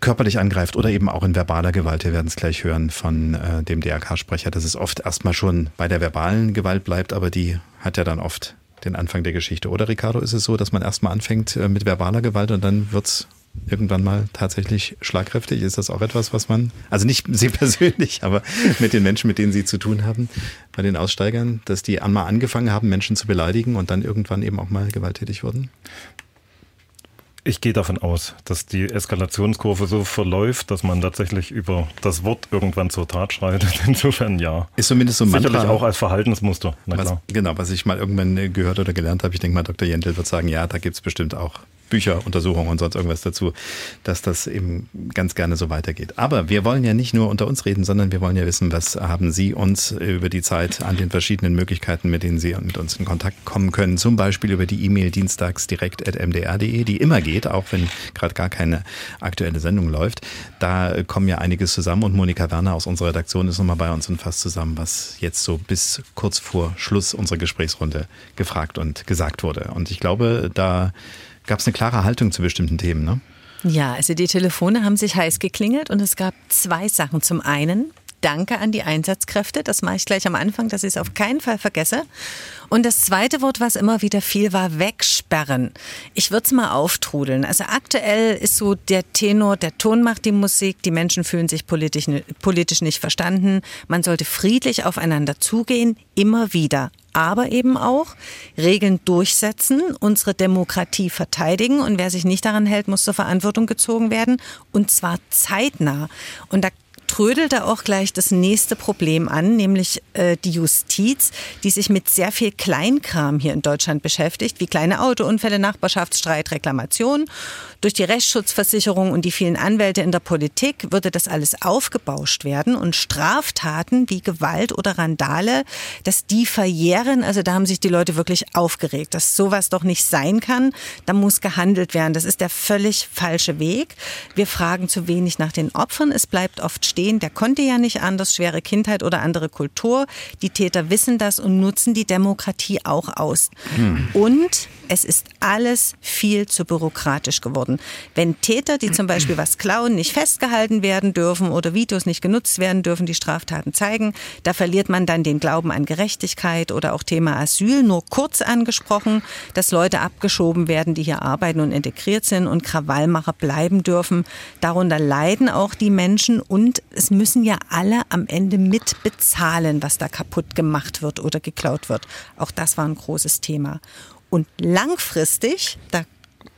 körperlich angreift oder eben auch in verbaler Gewalt. Wir werden es gleich hören von äh, dem DRK-Sprecher, dass es oft erstmal schon bei der verbalen Gewalt bleibt, aber die hat ja dann oft den Anfang der Geschichte. Oder Ricardo, ist es so, dass man erstmal anfängt äh, mit verbaler Gewalt und dann wird es irgendwann mal tatsächlich schlagkräftig? Ist das auch etwas, was man, also nicht [laughs] Sie persönlich, aber mit den Menschen, mit denen Sie zu tun haben, bei den Aussteigern, dass die einmal angefangen haben, Menschen zu beleidigen und dann irgendwann eben auch mal gewalttätig wurden? Ich gehe davon aus, dass die Eskalationskurve so verläuft, dass man tatsächlich über das Wort irgendwann zur Tat schreitet. [laughs] Insofern ja. Ist zumindest so ein Sicherlich Mantra, auch als Verhaltensmuster. Was, genau, was ich mal irgendwann gehört oder gelernt habe. Ich denke mal, Dr. Jentel wird sagen, ja, da gibt es bestimmt auch Bücher, Untersuchungen und sonst irgendwas dazu, dass das eben ganz gerne so weitergeht. Aber wir wollen ja nicht nur unter uns reden, sondern wir wollen ja wissen, was haben Sie uns über die Zeit an den verschiedenen Möglichkeiten, mit denen Sie mit uns in Kontakt kommen können. Zum Beispiel über die E-Mail dienstagsdirekt.mdr.de, die immer geht, auch wenn gerade gar keine aktuelle Sendung läuft. Da kommen ja einiges zusammen und Monika Werner aus unserer Redaktion ist nochmal bei uns und fasst zusammen, was jetzt so bis kurz vor Schluss unserer Gesprächsrunde gefragt und gesagt wurde. Und ich glaube, da gab es eine klare Haltung zu bestimmten Themen, ne? Ja, also die Telefone haben sich heiß geklingelt und es gab zwei Sachen. Zum einen Danke an die Einsatzkräfte, das mache ich gleich am Anfang, dass ich es auf keinen Fall vergesse. Und das zweite Wort, was immer wieder fiel, war wegsperren. Ich würde es mal auftrudeln. Also aktuell ist so der Tenor, der Ton macht die Musik, die Menschen fühlen sich politisch, politisch nicht verstanden. Man sollte friedlich aufeinander zugehen, immer wieder aber eben auch Regeln durchsetzen, unsere Demokratie verteidigen und wer sich nicht daran hält, muss zur Verantwortung gezogen werden und zwar zeitnah. Und da trödelte auch gleich das nächste Problem an, nämlich äh, die Justiz, die sich mit sehr viel Kleinkram hier in Deutschland beschäftigt, wie kleine Autounfälle, Nachbarschaftsstreit, Reklamation. Durch die Rechtsschutzversicherung und die vielen Anwälte in der Politik würde das alles aufgebauscht werden und Straftaten wie Gewalt oder Randale, dass die verjähren. Also da haben sich die Leute wirklich aufgeregt, dass sowas doch nicht sein kann. Da muss gehandelt werden. Das ist der völlig falsche Weg. Wir fragen zu wenig nach den Opfern. Es bleibt oft stehen. Der konnte ja nicht anders, schwere Kindheit oder andere Kultur. Die Täter wissen das und nutzen die Demokratie auch aus. Hm. Und es ist alles viel zu bürokratisch geworden. Wenn Täter, die zum Beispiel was klauen, nicht festgehalten werden dürfen oder Videos nicht genutzt werden dürfen, die Straftaten zeigen, da verliert man dann den Glauben an Gerechtigkeit oder auch Thema Asyl, nur kurz angesprochen, dass Leute abgeschoben werden, die hier arbeiten und integriert sind und Krawallmacher bleiben dürfen. Darunter leiden auch die Menschen und es müssen ja alle am Ende mitbezahlen, was da kaputt gemacht wird oder geklaut wird. Auch das war ein großes Thema. Und langfristig, da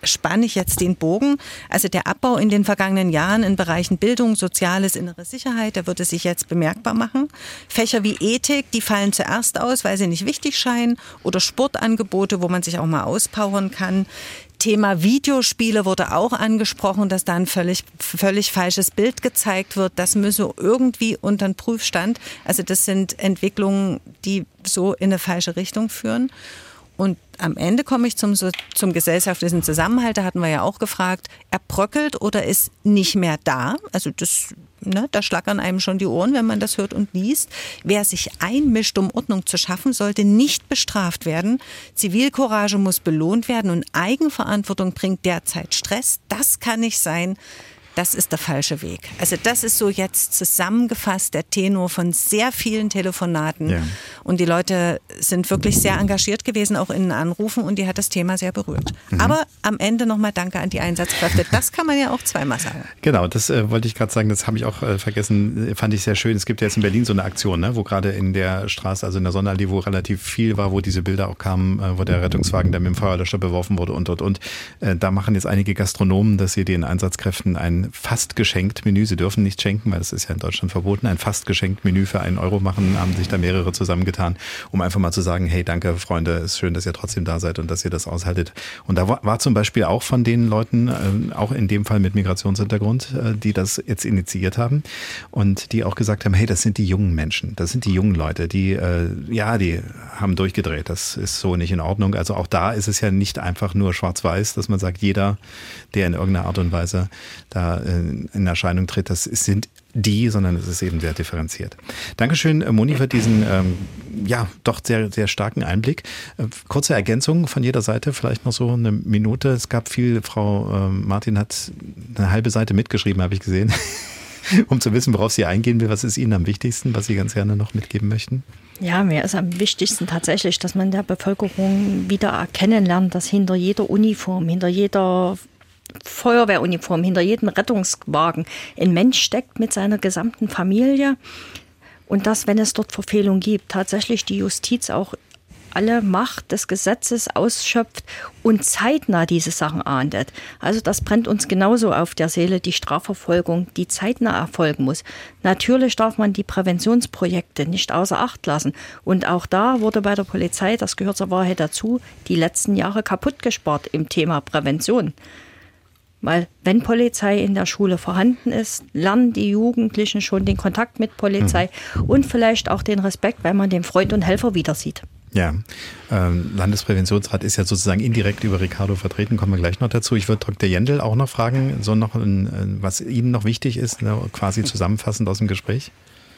spanne ich jetzt den Bogen. Also der Abbau in den vergangenen Jahren in Bereichen Bildung, Soziales, innere Sicherheit, der würde sich jetzt bemerkbar machen. Fächer wie Ethik, die fallen zuerst aus, weil sie nicht wichtig scheinen. Oder Sportangebote, wo man sich auch mal auspowern kann. Thema Videospiele wurde auch angesprochen, dass da ein völlig, völlig falsches Bild gezeigt wird. Das müsse irgendwie unter den Prüfstand. Also das sind Entwicklungen, die so in eine falsche Richtung führen. Am Ende komme ich zum, zum gesellschaftlichen Zusammenhalt. Da hatten wir ja auch gefragt, er bröckelt oder ist nicht mehr da. Also das, ne, da schlackern einem schon die Ohren, wenn man das hört und liest. Wer sich einmischt, um Ordnung zu schaffen, sollte nicht bestraft werden. Zivilcourage muss belohnt werden und Eigenverantwortung bringt derzeit Stress. Das kann nicht sein. Das ist der falsche Weg. Also das ist so jetzt zusammengefasst der Tenor von sehr vielen Telefonaten. Ja. Und die Leute sind wirklich sehr engagiert gewesen, auch in den Anrufen und die hat das Thema sehr berührt. Mhm. Aber am Ende nochmal Danke an die Einsatzkräfte. Das kann man ja auch zweimal sagen. Genau, das äh, wollte ich gerade sagen, das habe ich auch äh, vergessen, fand ich sehr schön. Es gibt ja jetzt in Berlin so eine Aktion, ne, wo gerade in der Straße, also in der Sonnenallee, wo relativ viel war, wo diese Bilder auch kamen, äh, wo der Rettungswagen dann mit dem Feuerlöscher beworfen wurde und und und. Äh, da machen jetzt einige Gastronomen, dass sie den Einsatzkräften ein fast geschenkt Menü, sie dürfen nicht schenken, weil das ist ja in Deutschland verboten, ein fast geschenkt Menü für einen Euro machen, haben sich da mehrere zusammengetan, um einfach mal zu sagen, hey, danke Freunde, ist schön, dass ihr trotzdem da seid und dass ihr das aushaltet. Und da war, zum Beispiel auch von den Leuten, äh, auch in dem Fall mit Migrationshintergrund, äh, die das jetzt initiiert haben und die auch gesagt haben, hey, das sind die jungen Menschen, das sind die jungen Leute, die, äh, ja, die haben durchgedreht, das ist so nicht in Ordnung. Also auch da ist es ja nicht einfach nur schwarz-weiß, dass man sagt, jeder, der in irgendeiner Art und Weise da äh, in Erscheinung tritt, das sind die, sondern es ist eben sehr differenziert. Dankeschön, äh, Moni, für diesen ähm, ja doch sehr, sehr starken Einblick. Äh, kurze Ergänzung von jeder Seite, vielleicht noch so eine Minute. Es gab viel, Frau äh, Martin hat eine halbe Seite mitgeschrieben, habe ich gesehen, [laughs] um zu wissen, worauf sie eingehen will. Was ist Ihnen am wichtigsten, was Sie ganz gerne noch mitgeben möchten? Ja, mir ist am wichtigsten tatsächlich, dass man der Bevölkerung wieder erkennen lernt, dass hinter jeder Uniform, hinter jeder Feuerwehruniform, hinter jedem Rettungswagen ein Mensch steckt mit seiner gesamten Familie. Und dass, wenn es dort Verfehlungen gibt, tatsächlich die Justiz auch alle Macht des Gesetzes ausschöpft und zeitnah diese Sachen ahndet. Also das brennt uns genauso auf der Seele, die Strafverfolgung, die zeitnah erfolgen muss. Natürlich darf man die Präventionsprojekte nicht außer Acht lassen. Und auch da wurde bei der Polizei, das gehört zur Wahrheit dazu, die letzten Jahre kaputt gespart im Thema Prävention. Weil wenn Polizei in der Schule vorhanden ist, lernen die Jugendlichen schon den Kontakt mit Polizei mhm. und vielleicht auch den Respekt, wenn man den Freund und Helfer wieder sieht. Ja, ähm, Landespräventionsrat ist ja sozusagen indirekt über Ricardo vertreten, kommen wir gleich noch dazu. Ich würde Dr. Jendel auch noch fragen, so noch, was Ihnen noch wichtig ist, ne, quasi [laughs] zusammenfassend aus dem Gespräch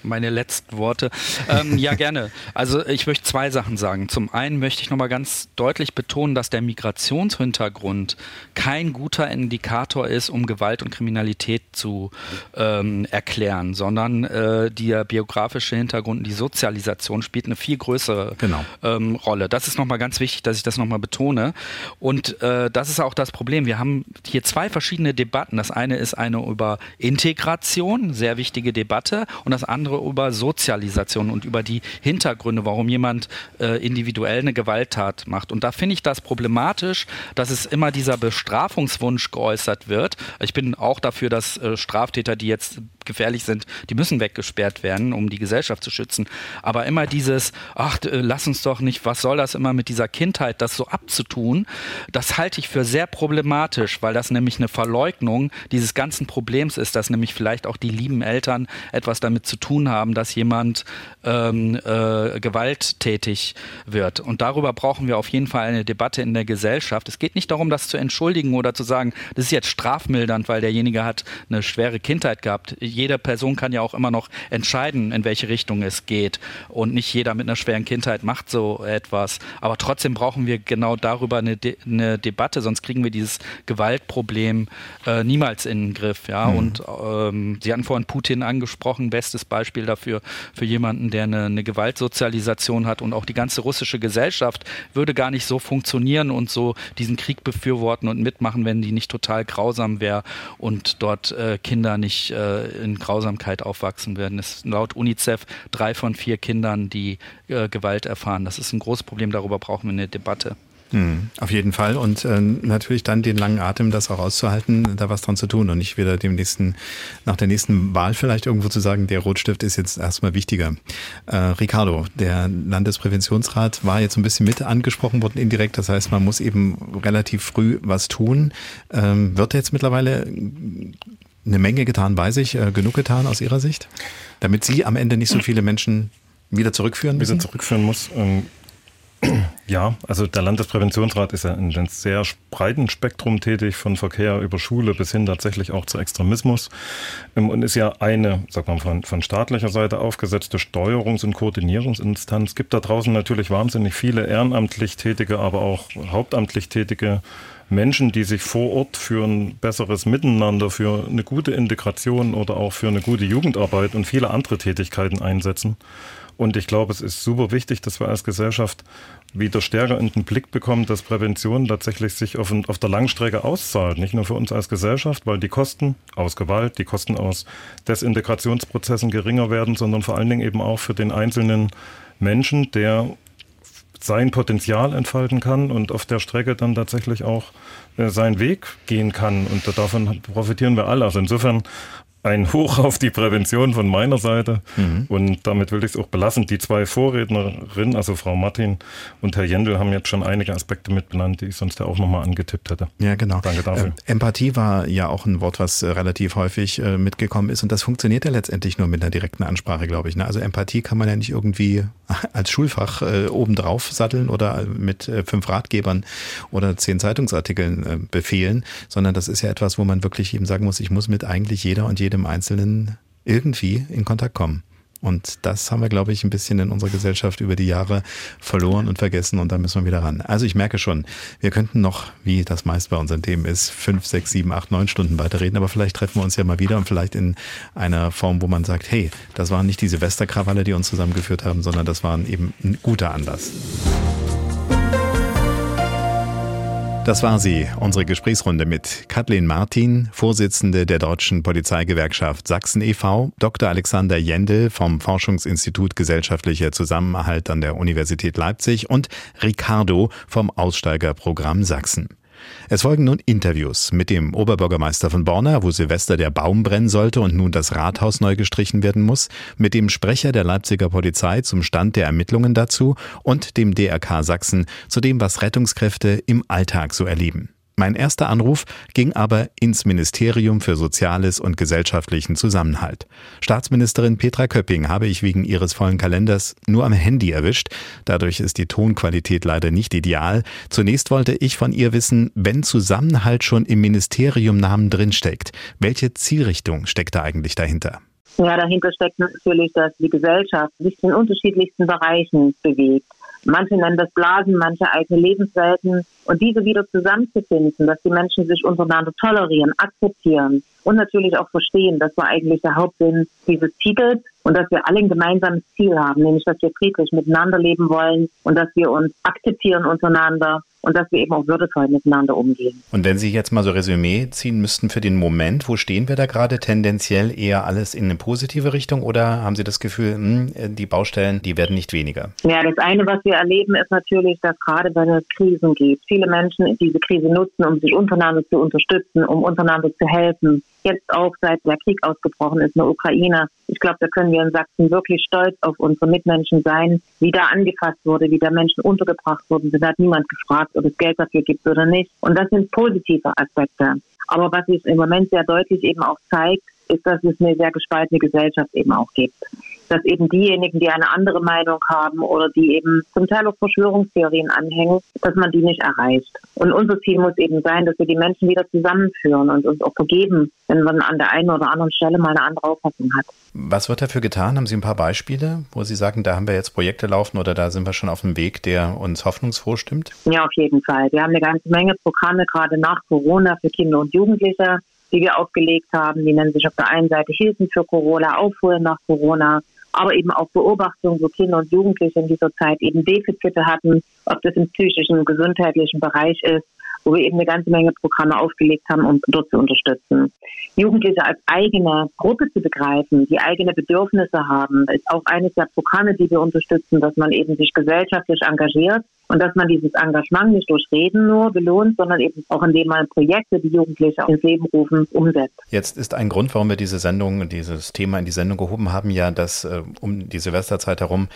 meine letzten Worte. Ähm, ja, [laughs] gerne. Also ich möchte zwei Sachen sagen. Zum einen möchte ich nochmal ganz deutlich betonen, dass der Migrationshintergrund kein guter Indikator ist, um Gewalt und Kriminalität zu ähm, erklären, sondern äh, der biografische Hintergrund und die Sozialisation spielt eine viel größere genau. ähm, Rolle. Das ist nochmal ganz wichtig, dass ich das nochmal betone. Und äh, das ist auch das Problem. Wir haben hier zwei verschiedene Debatten. Das eine ist eine über Integration, sehr wichtige Debatte, und das andere über Sozialisation und über die Hintergründe, warum jemand äh, individuell eine Gewalttat macht. Und da finde ich das problematisch, dass es immer dieser Bestrafungswunsch geäußert wird. Ich bin auch dafür, dass äh, Straftäter, die jetzt gefährlich sind, die müssen weggesperrt werden, um die Gesellschaft zu schützen. Aber immer dieses, ach, äh, lass uns doch nicht, was soll das immer mit dieser Kindheit, das so abzutun, das halte ich für sehr problematisch, weil das nämlich eine Verleugnung dieses ganzen Problems ist, dass nämlich vielleicht auch die lieben Eltern etwas damit zu tun haben, dass jemand ähm, äh, gewalttätig wird. Und darüber brauchen wir auf jeden Fall eine Debatte in der Gesellschaft. Es geht nicht darum, das zu entschuldigen oder zu sagen, das ist jetzt strafmildernd, weil derjenige hat eine schwere Kindheit gehabt. Jede Person kann ja auch immer noch entscheiden, in welche Richtung es geht. Und nicht jeder mit einer schweren Kindheit macht so etwas. Aber trotzdem brauchen wir genau darüber eine, De eine Debatte, sonst kriegen wir dieses Gewaltproblem äh, niemals in den Griff. Ja? Mhm. Und ähm, Sie hatten vorhin Putin angesprochen, bestes Beispiel dafür, für jemanden, der eine, eine Gewaltsozialisation hat und auch die ganze russische Gesellschaft würde gar nicht so funktionieren und so diesen Krieg befürworten und mitmachen, wenn die nicht total grausam wäre und dort äh, Kinder nicht äh, in Grausamkeit aufwachsen werden. Es laut UNICEF drei von vier Kindern, die äh, Gewalt erfahren. Das ist ein großes Problem, darüber brauchen wir eine Debatte. Hm, auf jeden Fall. Und äh, natürlich dann den langen Atem, das auch auszuhalten, da was dran zu tun und nicht wieder dem nächsten, nach der nächsten Wahl vielleicht irgendwo zu sagen, der Rotstift ist jetzt erstmal wichtiger. Äh, Ricardo, der Landespräventionsrat war jetzt ein bisschen mit angesprochen worden indirekt. Das heißt, man muss eben relativ früh was tun. Ähm, wird jetzt mittlerweile eine Menge getan, weiß ich, äh, genug getan aus Ihrer Sicht? Damit Sie am Ende nicht so viele Menschen wieder zurückführen müssen? Wieder zurückführen muss. Ähm [clears throat] Ja, also der Landespräventionsrat ist ja in einem sehr breiten Spektrum tätig, von Verkehr über Schule bis hin tatsächlich auch zu Extremismus ähm, und ist ja eine, sag mal, von, von staatlicher Seite aufgesetzte Steuerungs- und Koordinierungsinstanz. Es gibt da draußen natürlich wahnsinnig viele ehrenamtlich Tätige, aber auch hauptamtlich Tätige Menschen, die sich vor Ort für ein besseres Miteinander, für eine gute Integration oder auch für eine gute Jugendarbeit und viele andere Tätigkeiten einsetzen. Und ich glaube, es ist super wichtig, dass wir als Gesellschaft wieder stärker in den Blick bekommen, dass Prävention tatsächlich sich auf, auf der Langstrecke auszahlt. Nicht nur für uns als Gesellschaft, weil die Kosten aus Gewalt, die Kosten aus Desintegrationsprozessen geringer werden, sondern vor allen Dingen eben auch für den einzelnen Menschen, der sein Potenzial entfalten kann und auf der Strecke dann tatsächlich auch äh, seinen Weg gehen kann. Und davon profitieren wir alle. Also insofern ein Hoch auf die Prävention von meiner Seite. Mhm. Und damit will ich es auch belassen. Die zwei Vorrednerinnen, also Frau Martin und Herr Jendel, haben jetzt schon einige Aspekte mitbenannt, die ich sonst ja auch nochmal angetippt hätte. Ja, genau. Danke dafür. Äh, Empathie war ja auch ein Wort, was äh, relativ häufig äh, mitgekommen ist. Und das funktioniert ja letztendlich nur mit einer direkten Ansprache, glaube ich. Ne? Also Empathie kann man ja nicht irgendwie [laughs] als Schulfach äh, obendrauf satteln oder mit äh, fünf Ratgebern oder zehn Zeitungsartikeln äh, befehlen, sondern das ist ja etwas, wo man wirklich eben sagen muss, ich muss mit eigentlich jeder und jedem Einzelnen irgendwie in Kontakt kommen. Und das haben wir, glaube ich, ein bisschen in unserer Gesellschaft über die Jahre verloren und vergessen und da müssen wir wieder ran. Also ich merke schon, wir könnten noch, wie das meist bei unseren Themen ist, fünf, sechs, sieben, acht, neun Stunden weiterreden, aber vielleicht treffen wir uns ja mal wieder und vielleicht in einer Form, wo man sagt, hey, das waren nicht die Silvesterkrawalle, die uns zusammengeführt haben, sondern das waren eben ein guter Anlass. Das war sie, unsere Gesprächsrunde mit Kathleen Martin, Vorsitzende der Deutschen Polizeigewerkschaft Sachsen e.V., Dr. Alexander Jendel vom Forschungsinstitut Gesellschaftlicher Zusammenhalt an der Universität Leipzig und Ricardo vom Aussteigerprogramm Sachsen. Es folgen nun Interviews mit dem Oberbürgermeister von Borna, wo Silvester der Baum brennen sollte und nun das Rathaus neu gestrichen werden muss, mit dem Sprecher der Leipziger Polizei zum Stand der Ermittlungen dazu und dem DRK Sachsen zu dem, was Rettungskräfte im Alltag so erleben. Mein erster Anruf ging aber ins Ministerium für Soziales und gesellschaftlichen Zusammenhalt. Staatsministerin Petra Köpping habe ich wegen ihres vollen Kalenders nur am Handy erwischt. Dadurch ist die Tonqualität leider nicht ideal. Zunächst wollte ich von ihr wissen, wenn Zusammenhalt schon im Ministeriumnamen drinsteckt, welche Zielrichtung steckt da eigentlich dahinter? Ja, dahinter steckt natürlich, dass die Gesellschaft sich in unterschiedlichsten Bereichen bewegt. Manche nennen das Blasen, manche eigene Lebenswelten. Und diese wieder zusammenzufinden, dass die Menschen sich untereinander tolerieren, akzeptieren und natürlich auch verstehen, das war eigentlich der Hauptsinn dieses Titels und dass wir alle ein gemeinsames Ziel haben, nämlich dass wir friedlich miteinander leben wollen und dass wir uns akzeptieren untereinander und dass wir eben auch würdevoll miteinander umgehen. Und wenn Sie jetzt mal so Resümee ziehen müssten für den Moment, wo stehen wir da gerade tendenziell eher alles in eine positive Richtung oder haben Sie das Gefühl, mh, hm, die Baustellen, die werden nicht weniger? Ja, das eine, was wir erleben, ist natürlich, dass gerade wenn es Krisen gibt, viele Menschen diese Krise nutzen, um sich untereinander zu unterstützen, um untereinander zu helfen. Jetzt auch seit der Krieg ausgebrochen ist in der Ukraine. Ich glaube, da können wir in Sachsen wirklich stolz auf unsere Mitmenschen sein, wie da angefasst wurde, wie da Menschen untergebracht wurden. Da hat niemand gefragt, ob es Geld dafür gibt oder nicht. Und das sind positive Aspekte. Aber was sich im Moment sehr deutlich eben auch zeigt, ist, dass es eine sehr gespaltene Gesellschaft eben auch gibt dass eben diejenigen, die eine andere Meinung haben oder die eben zum Teil auch Verschwörungstheorien anhängen, dass man die nicht erreicht. Und unser Ziel muss eben sein, dass wir die Menschen wieder zusammenführen und uns auch vergeben, wenn man an der einen oder anderen Stelle mal eine andere Auffassung hat. Was wird dafür getan? Haben Sie ein paar Beispiele, wo Sie sagen, da haben wir jetzt Projekte laufen oder da sind wir schon auf dem Weg, der uns hoffnungsfroh stimmt? Ja, auf jeden Fall. Wir haben eine ganze Menge Programme gerade nach Corona für Kinder und Jugendliche die wir aufgelegt haben. Die nennen sich auf der einen Seite Hilfen für Corona, Aufholen nach Corona aber eben auch Beobachtungen, wo Kinder und Jugendliche in dieser Zeit eben Defizite hatten, ob das im psychischen, gesundheitlichen Bereich ist, wo wir eben eine ganze Menge Programme aufgelegt haben, um dort zu unterstützen. Jugendliche als eigene Gruppe zu begreifen, die eigene Bedürfnisse haben, ist auch eines der Programme, die wir unterstützen, dass man eben sich gesellschaftlich engagiert und dass man dieses Engagement nicht durch Reden nur belohnt, sondern eben auch indem man Projekte, die Jugendliche ins Leben rufen, umsetzt. Jetzt ist ein Grund, warum wir diese Sendung, dieses Thema in die Sendung gehoben haben, ja, dass äh, um die Silvesterzeit herum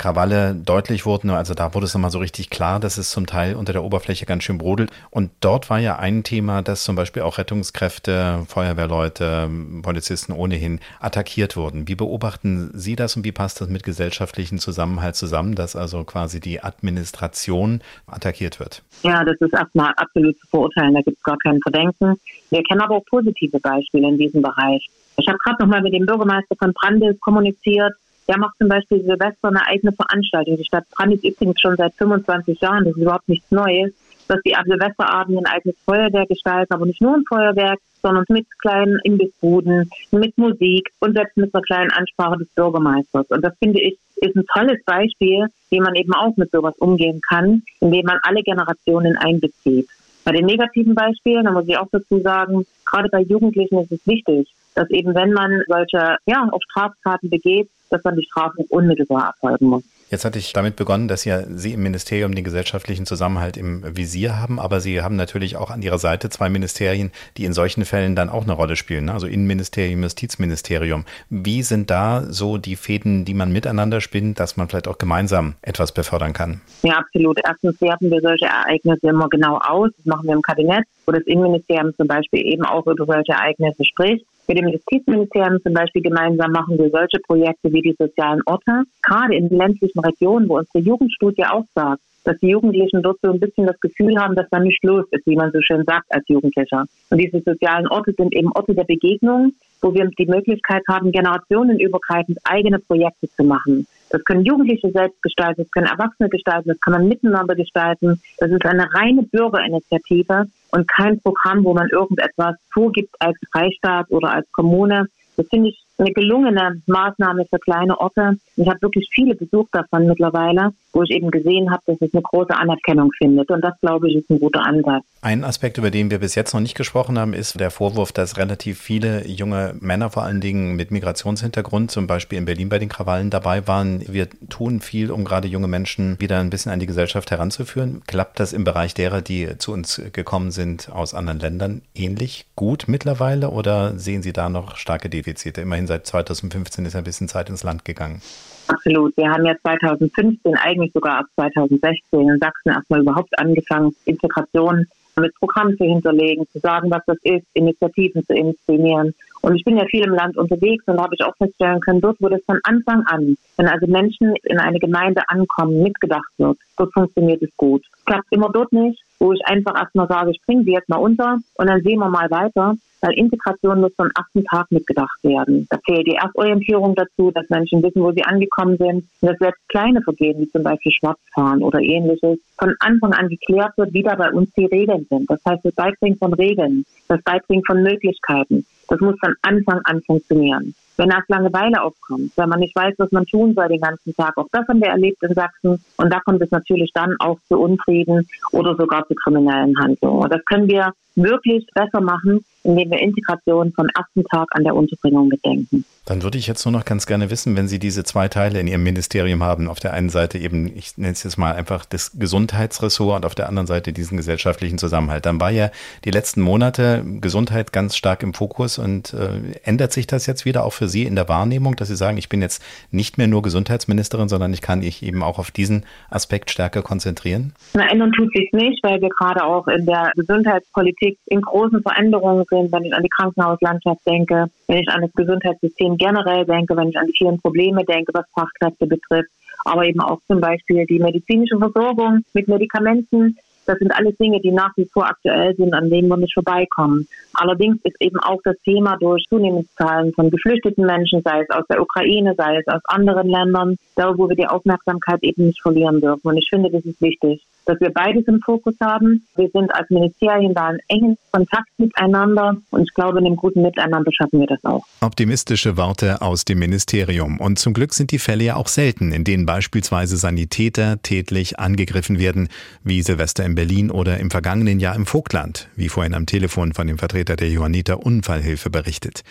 Krawalle deutlich wurden. Also da wurde es nochmal so richtig klar, dass es zum Teil unter der Oberfläche ganz schön brodelt. Und dort war ja ein Thema, dass zum Beispiel auch Rettungskräfte, Feuerwehrleute, Polizisten ohnehin attackiert wurden. Wie beobachten Sie das und wie passt das mit gesellschaftlichen Zusammenhalt zusammen, dass also quasi die Administration attackiert wird? Ja, das ist erstmal absolut zu verurteilen. Da gibt es gar kein Verdenken. Wir kennen aber auch positive Beispiele in diesem Bereich. Ich habe gerade noch mal mit dem Bürgermeister von Brandes kommuniziert. Der macht zum Beispiel Silvester eine eigene Veranstaltung. Die Stadt Brandis übrigens schon seit 25 Jahren, das ist überhaupt nichts Neues, dass die am Silvesterabend ein eigenes Feuerwerk gestalten, aber nicht nur ein Feuerwerk, sondern mit kleinen Imbissbuden, mit Musik und selbst mit einer kleinen Ansprache des Bürgermeisters. Und das finde ich ist ein tolles Beispiel, wie man eben auch mit sowas umgehen kann, indem man alle Generationen einbezieht. Bei den negativen Beispielen, da muss ich auch dazu sagen, gerade bei Jugendlichen ist es wichtig, dass eben wenn man solche ja, auf Straftaten begeht, dass dann die Strafe unmittelbar erfolgen muss. Jetzt hatte ich damit begonnen, dass ja Sie im Ministerium den gesellschaftlichen Zusammenhalt im Visier haben, aber Sie haben natürlich auch an Ihrer Seite zwei Ministerien, die in solchen Fällen dann auch eine Rolle spielen, ne? also Innenministerium, Justizministerium. Wie sind da so die Fäden, die man miteinander spinnt, dass man vielleicht auch gemeinsam etwas befördern kann? Ja, absolut. Erstens werten wir solche Ereignisse immer genau aus. Das machen wir im Kabinett, wo das Innenministerium zum Beispiel eben auch über solche Ereignisse spricht. Mit dem Justizministerium zum Beispiel gemeinsam machen wir solche Projekte wie die sozialen Orte, gerade in ländlichen Regionen, wo unsere Jugendstudie auch sagt, dass die Jugendlichen dort so ein bisschen das Gefühl haben, dass da nicht los ist, wie man so schön sagt als Jugendlicher. Und diese sozialen Orte sind eben Orte der Begegnung, wo wir die Möglichkeit haben, generationenübergreifend eigene Projekte zu machen. Das können Jugendliche selbst gestalten, das können Erwachsene gestalten, das kann man miteinander gestalten. Das ist eine reine Bürgerinitiative und kein Programm, wo man irgendetwas vorgibt als Freistaat oder als Kommune. Das finde ich eine gelungene Maßnahme für kleine Orte. Ich habe wirklich viele besucht davon mittlerweile, wo ich eben gesehen habe, dass es eine große Anerkennung findet. Und das, glaube ich, ist ein guter Ansatz. Ein Aspekt, über den wir bis jetzt noch nicht gesprochen haben, ist der Vorwurf, dass relativ viele junge Männer, vor allen Dingen mit Migrationshintergrund, zum Beispiel in Berlin bei den Krawallen dabei waren. Wir tun viel, um gerade junge Menschen wieder ein bisschen an die Gesellschaft heranzuführen. Klappt das im Bereich derer, die zu uns gekommen sind aus anderen Ländern, ähnlich gut mittlerweile oder sehen Sie da noch starke Defizite? Immerhin seit 2015 ist ein bisschen Zeit ins Land gegangen. Absolut. Wir haben ja 2015, eigentlich sogar ab 2016 in Sachsen erstmal überhaupt angefangen, Integration mit Programmen zu hinterlegen, zu sagen, was das ist, Initiativen zu inszenieren. Und ich bin ja viel im Land unterwegs und da habe ich auch feststellen können, dort, wo das von Anfang an, wenn also Menschen in eine Gemeinde ankommen, mitgedacht wird, dort funktioniert es gut. Klappt immer dort nicht, wo ich einfach erstmal sage, ich bringe sie jetzt mal unter und dann sehen wir mal weiter weil Integration muss vom ersten Tag mitgedacht werden. Da fehlt die Erstorientierung dazu, dass Menschen wissen, wo sie angekommen sind und dass selbst kleine Vergehen, wie zum Beispiel Schwarzfahren oder ähnliches, von Anfang an geklärt wird, wie da bei uns die Regeln sind. Das heißt, das Beibringen von Regeln, das Beibringen von Möglichkeiten, das muss von Anfang an funktionieren. Wenn erst Langeweile aufkommt, wenn man nicht weiß, was man tun soll den ganzen Tag, auch das haben wir erlebt in Sachsen. Und da kommt es natürlich dann auch zu Unfrieden oder sogar zu kriminellen Handlungen. Und das können wir wirklich besser machen, indem wir Integration vom ersten Tag an der Unterbringung bedenken. Dann würde ich jetzt nur noch ganz gerne wissen, wenn Sie diese zwei Teile in Ihrem Ministerium haben, auf der einen Seite eben, ich nenne es jetzt mal einfach das Gesundheitsressort und auf der anderen Seite diesen gesellschaftlichen Zusammenhalt. Dann war ja die letzten Monate Gesundheit ganz stark im Fokus und äh, ändert sich das jetzt wieder auch für Sie in der Wahrnehmung, dass Sie sagen, ich bin jetzt nicht mehr nur Gesundheitsministerin, sondern ich kann mich eben auch auf diesen Aspekt stärker konzentrieren? Na, ändern tut sich nicht, weil wir gerade auch in der Gesundheitspolitik in großen Veränderungen sind, wenn ich an die Krankenhauslandschaft denke, wenn ich an das Gesundheitssystem generell denke, wenn ich an die vielen Probleme denke, was Fachkräfte betrifft, aber eben auch zum Beispiel die medizinische Versorgung mit Medikamenten. Das sind alles Dinge, die nach wie vor aktuell sind, an denen wir nicht vorbeikommen. Allerdings ist eben auch das Thema durch zunehmende Zahlen von geflüchteten Menschen, sei es aus der Ukraine, sei es aus anderen Ländern, da wo wir die Aufmerksamkeit eben nicht verlieren dürfen. Und ich finde, das ist wichtig dass wir beides im Fokus haben. Wir sind als Ministerien da in engen Kontakt miteinander und ich glaube, in einem guten Miteinander schaffen wir das auch. Optimistische Worte aus dem Ministerium. Und zum Glück sind die Fälle ja auch selten, in denen beispielsweise Sanitäter tätlich angegriffen werden, wie Silvester in Berlin oder im vergangenen Jahr im Vogtland, wie vorhin am Telefon von dem Vertreter der Johanniter Unfallhilfe berichtet.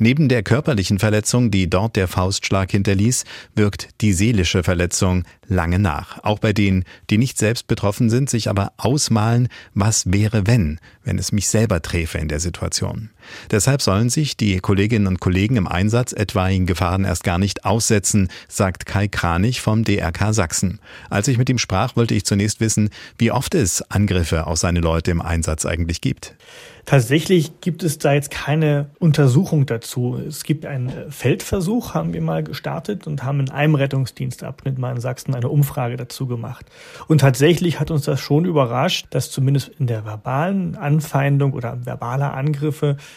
Neben der körperlichen Verletzung, die dort der Faustschlag hinterließ, wirkt die seelische Verletzung lange nach. Auch bei denen, die nicht selbst betroffen sind, sich aber ausmalen, was wäre wenn, wenn es mich selber träfe in der Situation. Deshalb sollen sich die Kolleginnen und Kollegen im Einsatz etwaigen Gefahren erst gar nicht aussetzen, sagt Kai Kranich vom DRK Sachsen. Als ich mit ihm sprach, wollte ich zunächst wissen, wie oft es Angriffe auf seine Leute im Einsatz eigentlich gibt. Tatsächlich gibt es da jetzt keine Untersuchung dazu. Es gibt einen Feldversuch, haben wir mal gestartet und haben in einem Rettungsdienstabschnitt mal in Sachsen eine Umfrage dazu gemacht. Und tatsächlich hat uns das schon überrascht, dass zumindest in der verbalen Anfeindung oder verbaler Angriffe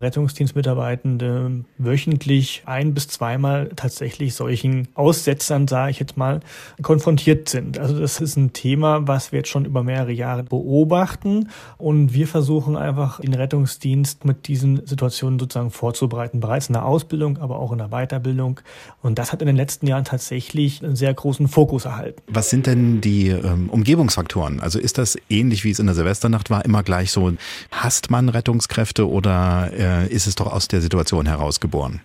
Rettungsdienstmitarbeitende wöchentlich ein bis zweimal tatsächlich solchen Aussetzern, sage ich jetzt mal, konfrontiert sind. Also das ist ein Thema, was wir jetzt schon über mehrere Jahre beobachten und wir versuchen einfach den Rettungsdienst mit diesen Situationen sozusagen vorzubereiten, bereits in der Ausbildung, aber auch in der Weiterbildung. Und das hat in den letzten Jahren tatsächlich einen sehr großen Fokus erhalten. Was sind denn die ähm, Umgebungsfaktoren? Also ist das ähnlich wie es in der Silvesternacht war, immer gleich so, hasst man Rettungskräfte oder äh, äh, ist es doch aus der Situation herausgeboren.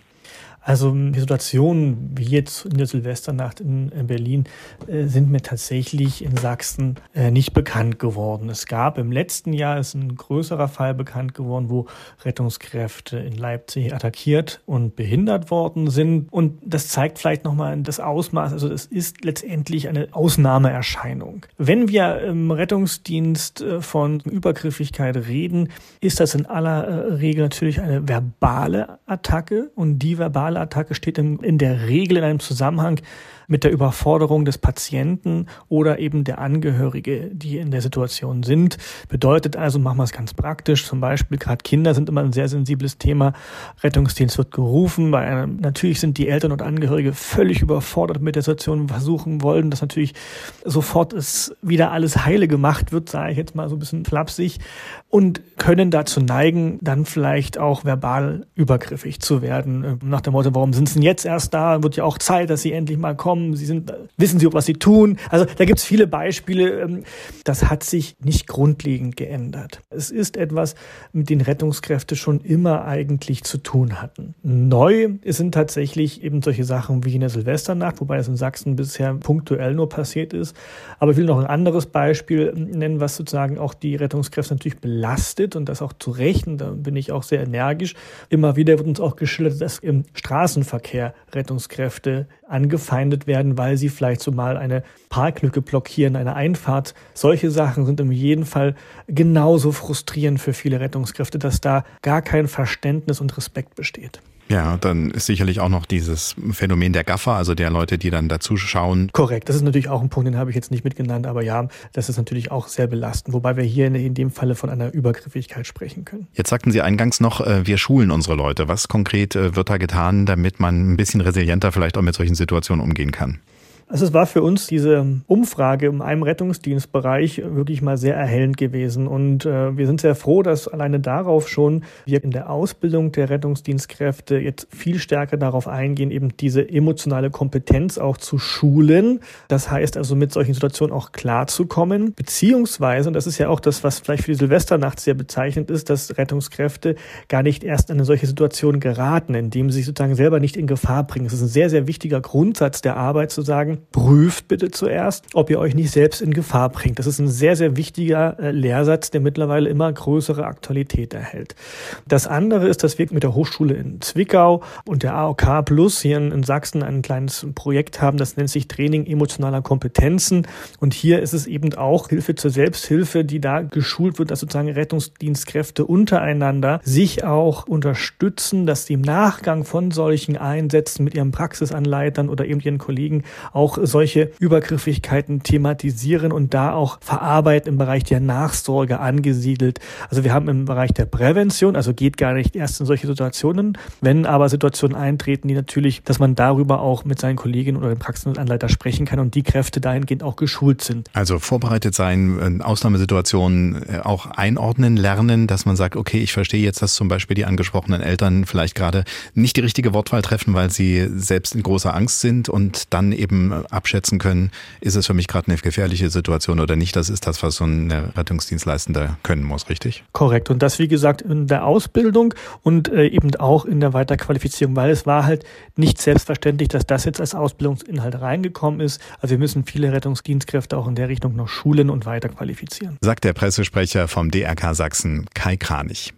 Also die Situationen wie jetzt in der Silvesternacht in Berlin äh, sind mir tatsächlich in Sachsen äh, nicht bekannt geworden. Es gab im letzten Jahr ist ein größerer Fall bekannt geworden, wo Rettungskräfte in Leipzig attackiert und behindert worden sind. Und das zeigt vielleicht nochmal das Ausmaß. Also es ist letztendlich eine Ausnahmeerscheinung. Wenn wir im Rettungsdienst äh, von Übergriffigkeit reden, ist das in aller Regel natürlich eine verbale Attacke und die verbale Attacke steht in, in der Regel in einem Zusammenhang mit der Überforderung des Patienten oder eben der Angehörige, die in der Situation sind. Bedeutet also, machen wir es ganz praktisch, zum Beispiel gerade Kinder sind immer ein sehr sensibles Thema. Rettungsdienst wird gerufen, weil einem, natürlich sind die Eltern und Angehörige völlig überfordert mit der Situation, versuchen wollen, dass natürlich sofort es wieder alles heile gemacht wird, sage ich jetzt mal so ein bisschen flapsig, und können dazu neigen, dann vielleicht auch verbal übergriffig zu werden. Nach dem Motto, warum sind sie denn jetzt erst da? Wird ja auch Zeit, dass sie endlich mal kommen kommen, sie sind, wissen sie, was sie tun. Also da gibt es viele Beispiele. Ähm, das hat sich nicht grundlegend geändert. Es ist etwas, mit dem Rettungskräfte schon immer eigentlich zu tun hatten. Neu sind tatsächlich eben solche Sachen wie in der Silvesternacht, wobei es in Sachsen bisher punktuell nur passiert ist. Aber ich will noch ein anderes Beispiel nennen, was sozusagen auch die Rettungskräfte natürlich belastet und das auch zu Recht. Und da bin ich auch sehr energisch. Immer wieder wird uns auch geschildert, dass im Straßenverkehr Rettungskräfte angefeindet werden, weil sie vielleicht so mal eine Parklücke blockieren, eine Einfahrt. Solche Sachen sind in jedem Fall genauso frustrierend für viele Rettungskräfte, dass da gar kein Verständnis und Respekt besteht. Ja, dann ist sicherlich auch noch dieses Phänomen der Gaffer, also der Leute, die dann dazu schauen. Korrekt, das ist natürlich auch ein Punkt, den habe ich jetzt nicht mitgenannt, aber ja, das ist natürlich auch sehr belastend, wobei wir hier in dem Falle von einer Übergriffigkeit sprechen können. Jetzt sagten Sie eingangs noch, äh, wir schulen unsere Leute. Was konkret äh, wird da getan, damit man ein bisschen resilienter vielleicht auch mit solchen Situationen umgehen kann? Also es war für uns diese Umfrage in einem Rettungsdienstbereich wirklich mal sehr erhellend gewesen. Und äh, wir sind sehr froh, dass alleine darauf schon wir in der Ausbildung der Rettungsdienstkräfte jetzt viel stärker darauf eingehen, eben diese emotionale Kompetenz auch zu schulen. Das heißt also mit solchen Situationen auch klarzukommen. Beziehungsweise, und das ist ja auch das, was vielleicht für die Silvesternacht sehr bezeichnend ist, dass Rettungskräfte gar nicht erst in eine solche Situation geraten, indem sie sich sozusagen selber nicht in Gefahr bringen. Es ist ein sehr, sehr wichtiger Grundsatz der Arbeit zu sagen, prüft bitte zuerst, ob ihr euch nicht selbst in Gefahr bringt. Das ist ein sehr, sehr wichtiger äh, Lehrsatz, der mittlerweile immer größere Aktualität erhält. Das andere ist, dass wir mit der Hochschule in Zwickau und der AOK Plus hier in Sachsen ein kleines Projekt haben, das nennt sich Training emotionaler Kompetenzen. Und hier ist es eben auch Hilfe zur Selbsthilfe, die da geschult wird, dass sozusagen Rettungsdienstkräfte untereinander sich auch unterstützen, dass sie im Nachgang von solchen Einsätzen mit ihren Praxisanleitern oder eben ihren Kollegen auch auch solche Übergriffigkeiten thematisieren und da auch verarbeiten im Bereich der Nachsorge angesiedelt. Also wir haben im Bereich der Prävention, also geht gar nicht erst in solche Situationen, wenn aber Situationen eintreten, die natürlich, dass man darüber auch mit seinen Kolleginnen oder dem Praxisanleiter sprechen kann und die Kräfte dahingehend auch geschult sind. Also vorbereitet sein, in Ausnahmesituationen äh, auch einordnen lernen, dass man sagt, okay, ich verstehe jetzt, dass zum Beispiel die angesprochenen Eltern vielleicht gerade nicht die richtige Wortwahl treffen, weil sie selbst in großer Angst sind und dann eben abschätzen können, ist es für mich gerade eine gefährliche Situation oder nicht. Das ist das, was so ein Rettungsdienstleistender können muss, richtig? Korrekt. Und das, wie gesagt, in der Ausbildung und äh, eben auch in der Weiterqualifizierung, weil es war halt nicht selbstverständlich, dass das jetzt als Ausbildungsinhalt reingekommen ist. Also wir müssen viele Rettungsdienstkräfte auch in der Richtung noch schulen und weiterqualifizieren. Sagt der Pressesprecher vom DRK Sachsen, Kai Kranich.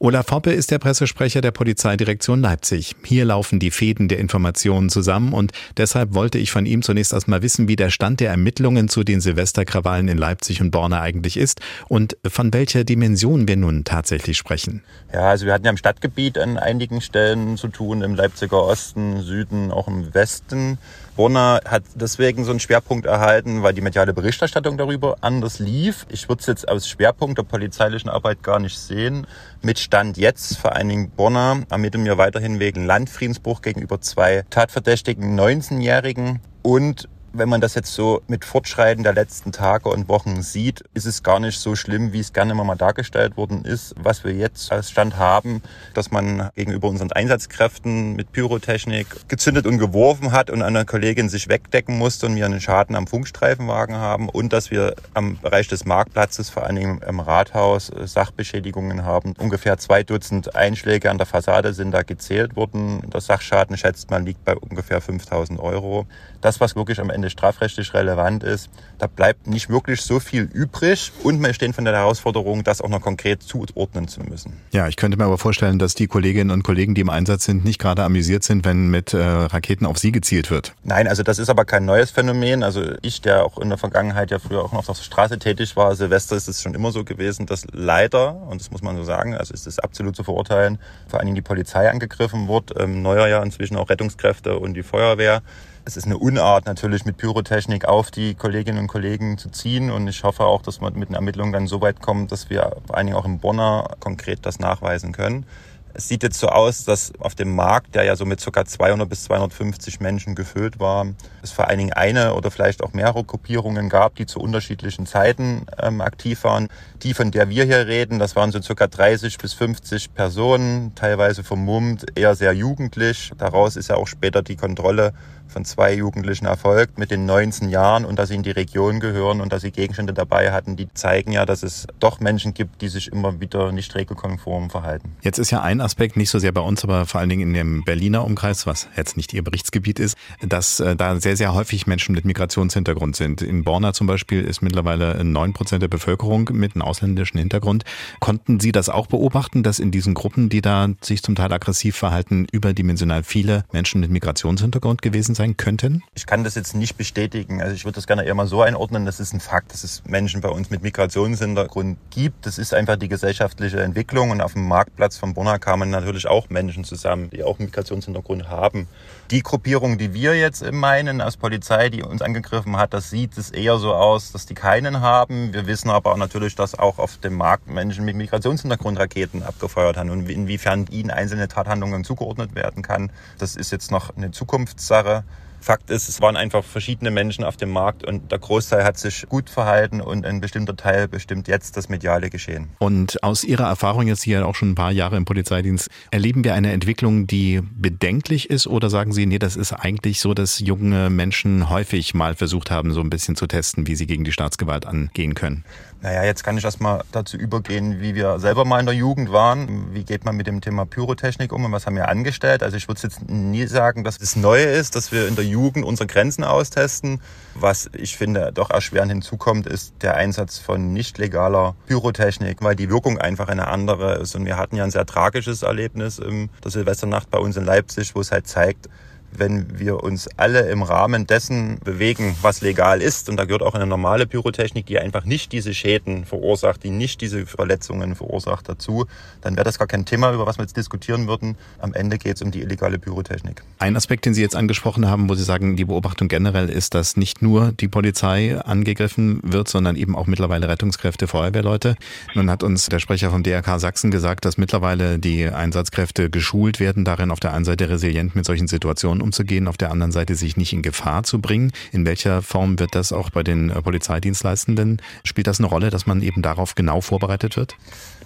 Olaf Hoppe ist der Pressesprecher der Polizeidirektion Leipzig. Hier laufen die Fäden der Informationen zusammen und deshalb wollte ich von ihm zunächst erstmal wissen, wie der Stand der Ermittlungen zu den Silvesterkrawallen in Leipzig und Borna eigentlich ist und von welcher Dimension wir nun tatsächlich sprechen. Ja, also wir hatten ja im Stadtgebiet an einigen Stellen zu tun, im Leipziger Osten, Süden, auch im Westen. Borna hat deswegen so einen Schwerpunkt erhalten, weil die mediale Berichterstattung darüber anders lief. Ich würde es jetzt als Schwerpunkt der polizeilichen Arbeit gar nicht sehen. Mit Stand jetzt, vor allen Dingen Borna, ermitteln wir weiterhin wegen Landfriedensbruch gegenüber zwei tatverdächtigen 19-Jährigen und wenn man das jetzt so mit Fortschreiten der letzten Tage und Wochen sieht, ist es gar nicht so schlimm, wie es gerne immer mal dargestellt worden ist. Was wir jetzt als Stand haben, dass man gegenüber unseren Einsatzkräften mit Pyrotechnik gezündet und geworfen hat und eine Kollegin sich wegdecken musste und wir einen Schaden am Funkstreifenwagen haben und dass wir am Bereich des Marktplatzes, vor Dingen im Rathaus, Sachbeschädigungen haben. Ungefähr zwei Dutzend Einschläge an der Fassade sind da gezählt worden. Der Sachschaden schätzt man liegt bei ungefähr 5000 Euro. Das, was wirklich am Ende Ende strafrechtlich relevant ist, da bleibt nicht wirklich so viel übrig und wir stehen von der Herausforderung, das auch noch konkret zuordnen zu müssen. Ja, ich könnte mir aber vorstellen, dass die Kolleginnen und Kollegen, die im Einsatz sind, nicht gerade amüsiert sind, wenn mit äh, Raketen auf sie gezielt wird. Nein, also das ist aber kein neues Phänomen. Also ich, der auch in der Vergangenheit ja früher auch noch auf der Straße tätig war, Silvester ist es schon immer so gewesen, dass leider, und das muss man so sagen, also es ist absolut zu verurteilen, vor allen Dingen die Polizei angegriffen wird, ähm, neuer ja inzwischen auch Rettungskräfte und die Feuerwehr. Es ist eine Unart natürlich mit Pyrotechnik auf die Kolleginnen und Kollegen zu ziehen und ich hoffe auch, dass wir mit den Ermittlungen dann so weit kommen, dass wir vor allen Dingen auch im Bonner konkret das nachweisen können. Es sieht jetzt so aus, dass auf dem Markt, der ja so mit ca. 200 bis 250 Menschen gefüllt war, es vor allen Dingen eine oder vielleicht auch mehrere Gruppierungen gab, die zu unterschiedlichen Zeiten ähm, aktiv waren. Die, von der wir hier reden, das waren so ca. 30 bis 50 Personen, teilweise vermummt, eher sehr jugendlich. Daraus ist ja auch später die Kontrolle von zwei Jugendlichen erfolgt mit den 19 Jahren und dass sie in die Region gehören und dass sie Gegenstände dabei hatten, die zeigen ja, dass es doch Menschen gibt, die sich immer wieder nicht regelkonform verhalten. Jetzt ist ja ein Aspekt, nicht so sehr bei uns, aber vor allen Dingen in dem Berliner Umkreis, was jetzt nicht Ihr Berichtsgebiet ist, dass äh, da sehr, sehr häufig Menschen mit Migrationshintergrund sind. In Borna zum Beispiel ist mittlerweile neun Prozent der Bevölkerung mit einem ausländischen Hintergrund. Konnten Sie das auch beobachten, dass in diesen Gruppen, die da sich zum Teil aggressiv verhalten, überdimensional viele Menschen mit Migrationshintergrund gewesen sein könnten? Ich kann das jetzt nicht bestätigen. Also ich würde das gerne eher mal so einordnen. Das ist ein Fakt, dass es Menschen bei uns mit Migrationshintergrund gibt. Das ist einfach die gesellschaftliche Entwicklung. Und auf dem Marktplatz von Bonner kamen natürlich auch Menschen zusammen, die auch Migrationshintergrund haben. Die Gruppierung, die wir jetzt meinen als Polizei, die uns angegriffen hat, das sieht es eher so aus, dass die keinen haben. Wir wissen aber natürlich, dass auch auf dem Markt Menschen mit Migrationshintergrund Raketen abgefeuert haben. Und inwiefern ihnen einzelne Tathandlungen zugeordnet werden kann, das ist jetzt noch eine Zukunftssache. Fakt ist, es waren einfach verschiedene Menschen auf dem Markt und der Großteil hat sich gut verhalten und ein bestimmter Teil bestimmt jetzt das mediale Geschehen. Und aus Ihrer Erfahrung jetzt hier auch schon ein paar Jahre im Polizeidienst, erleben wir eine Entwicklung, die bedenklich ist oder sagen Sie, nee, das ist eigentlich so, dass junge Menschen häufig mal versucht haben, so ein bisschen zu testen, wie sie gegen die Staatsgewalt angehen können? Naja, jetzt kann ich erstmal dazu übergehen, wie wir selber mal in der Jugend waren. Wie geht man mit dem Thema Pyrotechnik um und was haben wir angestellt? Also ich würde jetzt nie sagen, dass es neu ist, dass wir in der Jugend unsere Grenzen austesten. Was ich finde doch erschwerend hinzukommt, ist der Einsatz von nicht legaler Pyrotechnik, weil die Wirkung einfach eine andere ist. Und wir hatten ja ein sehr tragisches Erlebnis in der Silvesternacht bei uns in Leipzig, wo es halt zeigt, wenn wir uns alle im Rahmen dessen bewegen, was legal ist, und da gehört auch eine normale Pyrotechnik, die einfach nicht diese Schäden verursacht, die nicht diese Verletzungen verursacht dazu, dann wäre das gar kein Thema, über was wir jetzt diskutieren würden. Am Ende geht es um die illegale Pyrotechnik. Ein Aspekt, den Sie jetzt angesprochen haben, wo Sie sagen, die Beobachtung generell ist, dass nicht nur die Polizei angegriffen wird, sondern eben auch mittlerweile Rettungskräfte, Feuerwehrleute. Nun hat uns der Sprecher vom DRK Sachsen gesagt, dass mittlerweile die Einsatzkräfte geschult werden, darin auf der einen Seite resilient mit solchen Situationen Vertrauen umzugehen, auf der anderen Seite sich nicht in Gefahr zu bringen. In welcher Form wird das auch bei den äh, Polizeidienstleistenden? Spielt das eine Rolle, dass man eben darauf genau vorbereitet wird?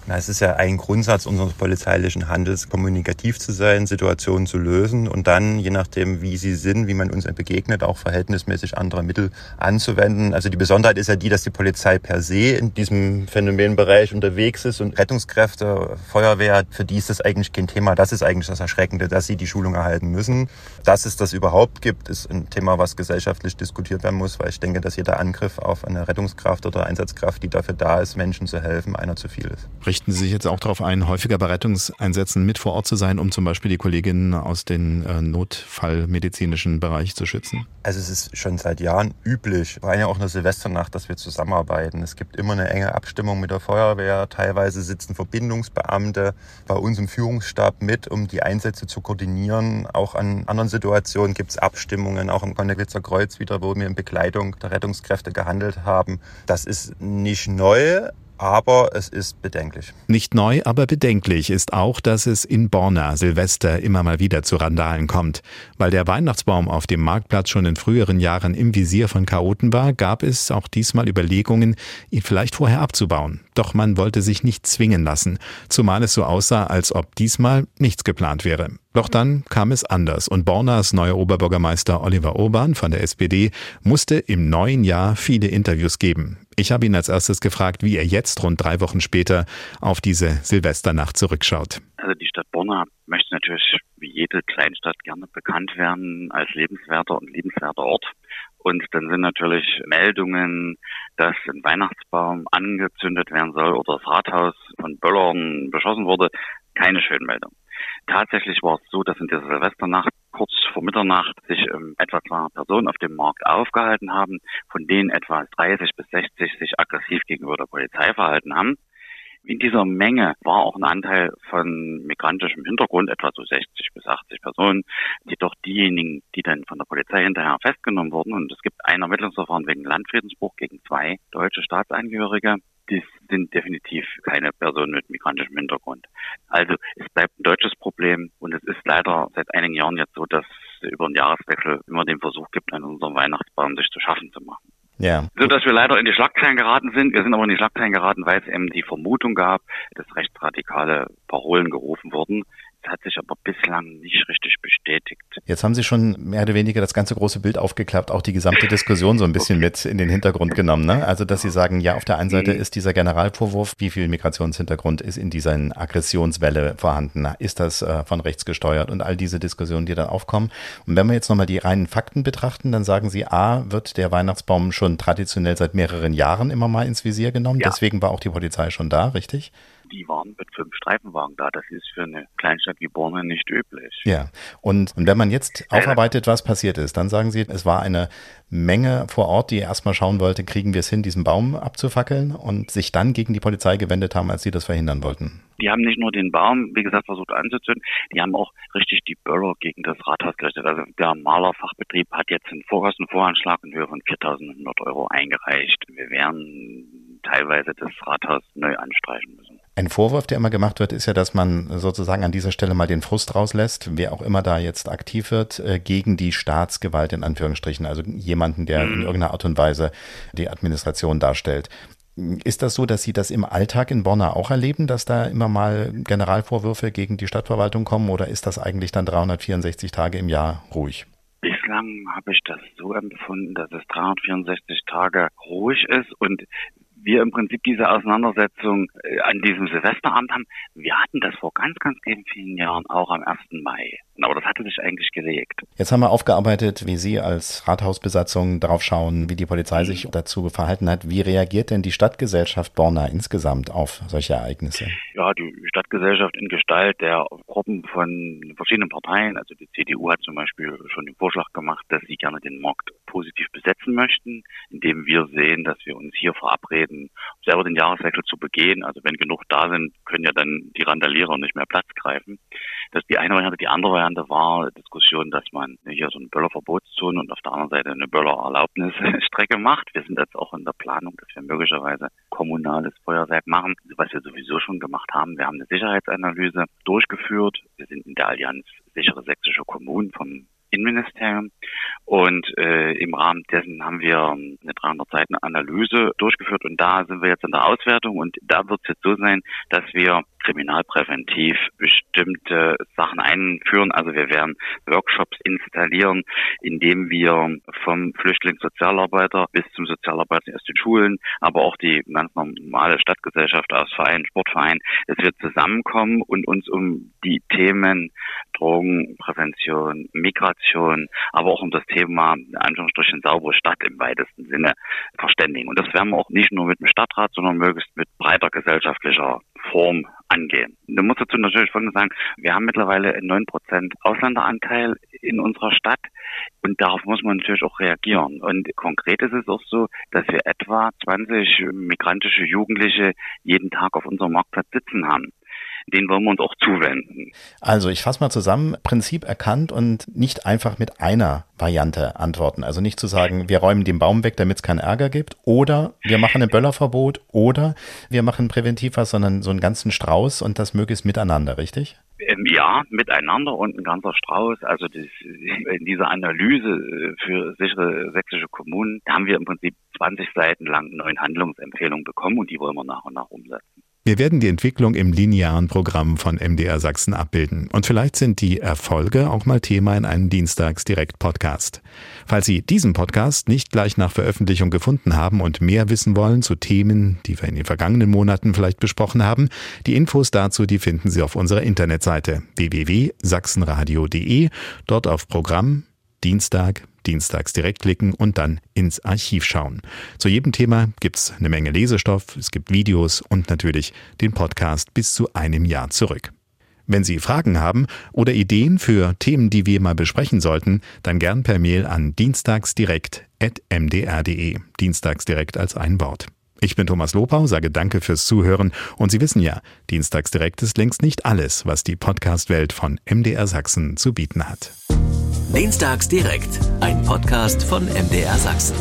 Na, es ist ja ein Grundsatz unseres polizeilichen Handels, kommunikativ zu sein, Situationen zu lösen und dann, je nachdem, wie sie sind, wie man uns begegnet, auch verhältnismäßig andere Mittel anzuwenden. Also die Besonderheit ist ja die, dass die Polizei per se in diesem Phänomenbereich unterwegs ist und Rettungskräfte, Feuerwehr, für die ist das eigentlich kein Thema. Das ist eigentlich das Erschreckende, dass sie die Schulung erhalten müssen. Dass es das überhaupt gibt, ist ein Thema, was gesellschaftlich diskutiert werden muss, weil ich denke, dass jeder Angriff auf eine Rettungskraft oder Einsatzkraft, die dafür da ist, Menschen zu helfen, einer zu viel ist. Richten Sie sich jetzt auch darauf ein, häufiger bei Rettungseinsätzen mit vor Ort zu sein, um zum Beispiel die Kolleginnen aus dem äh, notfallmedizinischen Bereich zu schützen? Also es ist schon seit Jahren üblich, vor allem ja auch eine Silvesternacht, dass wir zusammenarbeiten. Es gibt immer eine enge Abstimmung mit der Feuerwehr. Teilweise sitzen Verbindungsbeamte bei uns im Führungsstab mit, um die Einsätze zu koordinieren. Auch an anderen Situationen gibt es Abstimmungen, auch im Konneglitzer Kreuz wieder, wo wir in Begleitung der Rettungskräfte gehandelt haben. Das ist nicht neu, aber es ist bedenklich. Nicht neu, aber bedenklich ist auch, dass es in Borna Silvester immer mal wieder zu Randalen kommt. Weil der Weihnachtsbaum auf dem Marktplatz schon in früheren Jahren im Visier von Chaoten war, gab es auch diesmal Überlegungen, ihn vielleicht vorher abzubauen. Doch man wollte sich nicht zwingen lassen, zumal es so aussah, als ob diesmal nichts geplant wäre. Doch dann kam es anders und Bornas neuer Oberbürgermeister Oliver Urban von der SPD musste im neuen Jahr viele Interviews geben. Ich habe ihn als erstes gefragt, wie er jetzt rund drei Wochen später auf diese Silvesternacht zurückschaut. Also die Stadt Borna möchte natürlich wie jede Kleinstadt gerne bekannt werden als lebenswerter und liebenswerter Ort. Und dann sind natürlich Meldungen, dass ein Weihnachtsbaum angezündet werden soll oder das Rathaus von Böllern beschossen wurde, keine Schönmeldung. Tatsächlich war es so, dass in dieser Silvesternacht kurz vor Mitternacht sich ähm, etwa 200 Personen auf dem Markt aufgehalten haben, von denen etwa 30 bis 60 sich aggressiv gegenüber der Polizei verhalten haben. In dieser Menge war auch ein Anteil von migrantischem Hintergrund, etwa so 60 bis 80 Personen, jedoch diejenigen, die dann von der Polizei hinterher festgenommen wurden. Und es gibt ein Ermittlungsverfahren wegen Landfriedensbruch gegen zwei deutsche Staatsangehörige. Die sind definitiv keine Personen mit migrantischem Hintergrund. Also es bleibt ein deutsches Problem und es ist leider seit einigen Jahren jetzt so, dass es über den Jahreswechsel immer den Versuch gibt, an unserem Weihnachtsbaum sich zu schaffen zu machen. Ja. So dass wir leider in die Schlagzeilen geraten sind. Wir sind aber in die Schlagzeilen geraten, weil es eben die Vermutung gab, dass rechtsradikale Parolen gerufen wurden. Das hat sich aber bislang nicht richtig bestätigt. Jetzt haben Sie schon mehr oder weniger das ganze große Bild aufgeklappt, auch die gesamte Diskussion so ein bisschen okay. mit in den Hintergrund genommen. Ne? Also, dass Sie sagen, ja, auf der einen Seite mhm. ist dieser Generalvorwurf, wie viel Migrationshintergrund ist in dieser Aggressionswelle vorhanden? Ist das äh, von rechts gesteuert und all diese Diskussionen, die dann aufkommen? Und wenn wir jetzt nochmal die reinen Fakten betrachten, dann sagen Sie, A, wird der Weihnachtsbaum schon traditionell seit mehreren Jahren immer mal ins Visier genommen. Ja. Deswegen war auch die Polizei schon da, richtig? Die waren mit fünf Streifenwagen da. Das ist für eine Kleinstadt wie Borne nicht üblich. Ja, und, und wenn man jetzt aufarbeitet, was passiert ist, dann sagen Sie, es war eine Menge vor Ort, die erstmal schauen wollte, kriegen wir es hin, diesen Baum abzufackeln und sich dann gegen die Polizei gewendet haben, als sie das verhindern wollten. Die haben nicht nur den Baum, wie gesagt, versucht anzuzünden, die haben auch richtig die Böller gegen das Rathaus gerichtet. Also der Malerfachbetrieb hat jetzt einen Vorkostenvoranschlag in Höhe von 4.100 Euro eingereicht. Wir werden teilweise das Rathaus neu anstreichen müssen. Ein Vorwurf, der immer gemacht wird, ist ja, dass man sozusagen an dieser Stelle mal den Frust rauslässt, wer auch immer da jetzt aktiv wird, äh, gegen die Staatsgewalt in Anführungsstrichen, also jemanden, der in mhm. irgendeiner Art und Weise die Administration darstellt. Ist das so, dass Sie das im Alltag in Bonner auch erleben, dass da immer mal Generalvorwürfe gegen die Stadtverwaltung kommen oder ist das eigentlich dann 364 Tage im Jahr ruhig? Bislang habe ich das so empfunden, dass es 364 Tage ruhig ist und wir im Prinzip diese Auseinandersetzung äh, an diesem Silvesterabend haben, wir hatten das vor ganz, ganz vielen Jahren auch am 1. Mai. Aber das hatte sich eigentlich gelegt. Jetzt haben wir aufgearbeitet, wie Sie als Rathausbesatzung darauf schauen, wie die Polizei sich dazu verhalten hat. Wie reagiert denn die Stadtgesellschaft Borna insgesamt auf solche Ereignisse? Ja, die Stadtgesellschaft in Gestalt der Gruppen von verschiedenen Parteien, also die CDU hat zum Beispiel schon den Vorschlag gemacht, dass sie gerne den Markt positiv besetzen möchten, indem wir sehen, dass wir uns hier verabreden, selber den Jahreswechsel zu begehen. Also wenn genug da sind, können ja dann die Randalierer nicht mehr Platz greifen. Das ist die eine Variante. Die andere Variante war Diskussion, dass man hier so eine Böllerverbotszone und auf der anderen Seite eine Böllererlaubnisstrecke macht. Wir sind jetzt auch in der Planung, dass wir möglicherweise kommunales Feuerwerk machen, was wir sowieso schon gemacht haben. Wir haben eine Sicherheitsanalyse durchgeführt. Wir sind in der Allianz sichere sächsische Kommunen vom Innenministerium. Und äh, im Rahmen dessen haben wir eine 300 Seiten Analyse durchgeführt und da sind wir jetzt in der Auswertung und da wird es jetzt so sein, dass wir kriminalpräventiv bestimmte Sachen einführen. Also wir werden Workshops installieren, indem wir vom Flüchtlingssozialarbeiter bis zum Sozialarbeiter aus den Schulen, aber auch die ganz normale Stadtgesellschaft aus Vereinen, Sportvereinen, dass wir zusammenkommen und uns um die Themen Drogenprävention, Migration, aber auch um das Thema, Anführungsstrichen, saubere Stadt im weitesten Sinne verständigen. Und das werden wir auch nicht nur mit dem Stadtrat, sondern möglichst mit breiter gesellschaftlicher Form angehen. Da muss dazu natürlich folgendes sagen, wir haben mittlerweile einen 9% Ausländeranteil in unserer Stadt und darauf muss man natürlich auch reagieren. Und konkret ist es auch so, dass wir etwa 20 migrantische Jugendliche jeden Tag auf unserem Marktplatz sitzen haben den wollen wir uns auch zuwenden. Also ich fasse mal zusammen, Prinzip erkannt und nicht einfach mit einer Variante antworten. Also nicht zu sagen, wir räumen den Baum weg, damit es keinen Ärger gibt, oder wir machen ein Böllerverbot, oder wir machen präventiv was, sondern so einen ganzen Strauß und das möglichst miteinander, richtig? Ähm, ja, miteinander und ein ganzer Strauß. Also das, [laughs] in dieser Analyse äh, für sichere sächsische Kommunen haben wir im Prinzip 20 Seiten lang neun Handlungsempfehlungen bekommen und die wollen wir nach und nach umsetzen. Wir werden die Entwicklung im linearen Programm von MDR Sachsen abbilden und vielleicht sind die Erfolge auch mal Thema in einem Dienstags-Direkt-Podcast. Falls Sie diesen Podcast nicht gleich nach Veröffentlichung gefunden haben und mehr wissen wollen zu Themen, die wir in den vergangenen Monaten vielleicht besprochen haben, die Infos dazu, die finden Sie auf unserer Internetseite www.sachsenradio.de, dort auf Programm Dienstag dienstags direkt klicken und dann ins Archiv schauen. Zu jedem Thema gibt's eine Menge Lesestoff, es gibt Videos und natürlich den Podcast bis zu einem Jahr zurück. Wenn Sie Fragen haben oder Ideen für Themen, die wir mal besprechen sollten, dann gern per Mail an dienstagsdirekt.mdr.de. Dienstagsdirekt als ein Wort. Ich bin Thomas Lopau, sage Danke fürs Zuhören und Sie wissen ja, Dienstagsdirekt ist längst nicht alles, was die Podcast-Welt von MDR Sachsen zu bieten hat. Dienstags direkt, ein Podcast von MDR Sachsen.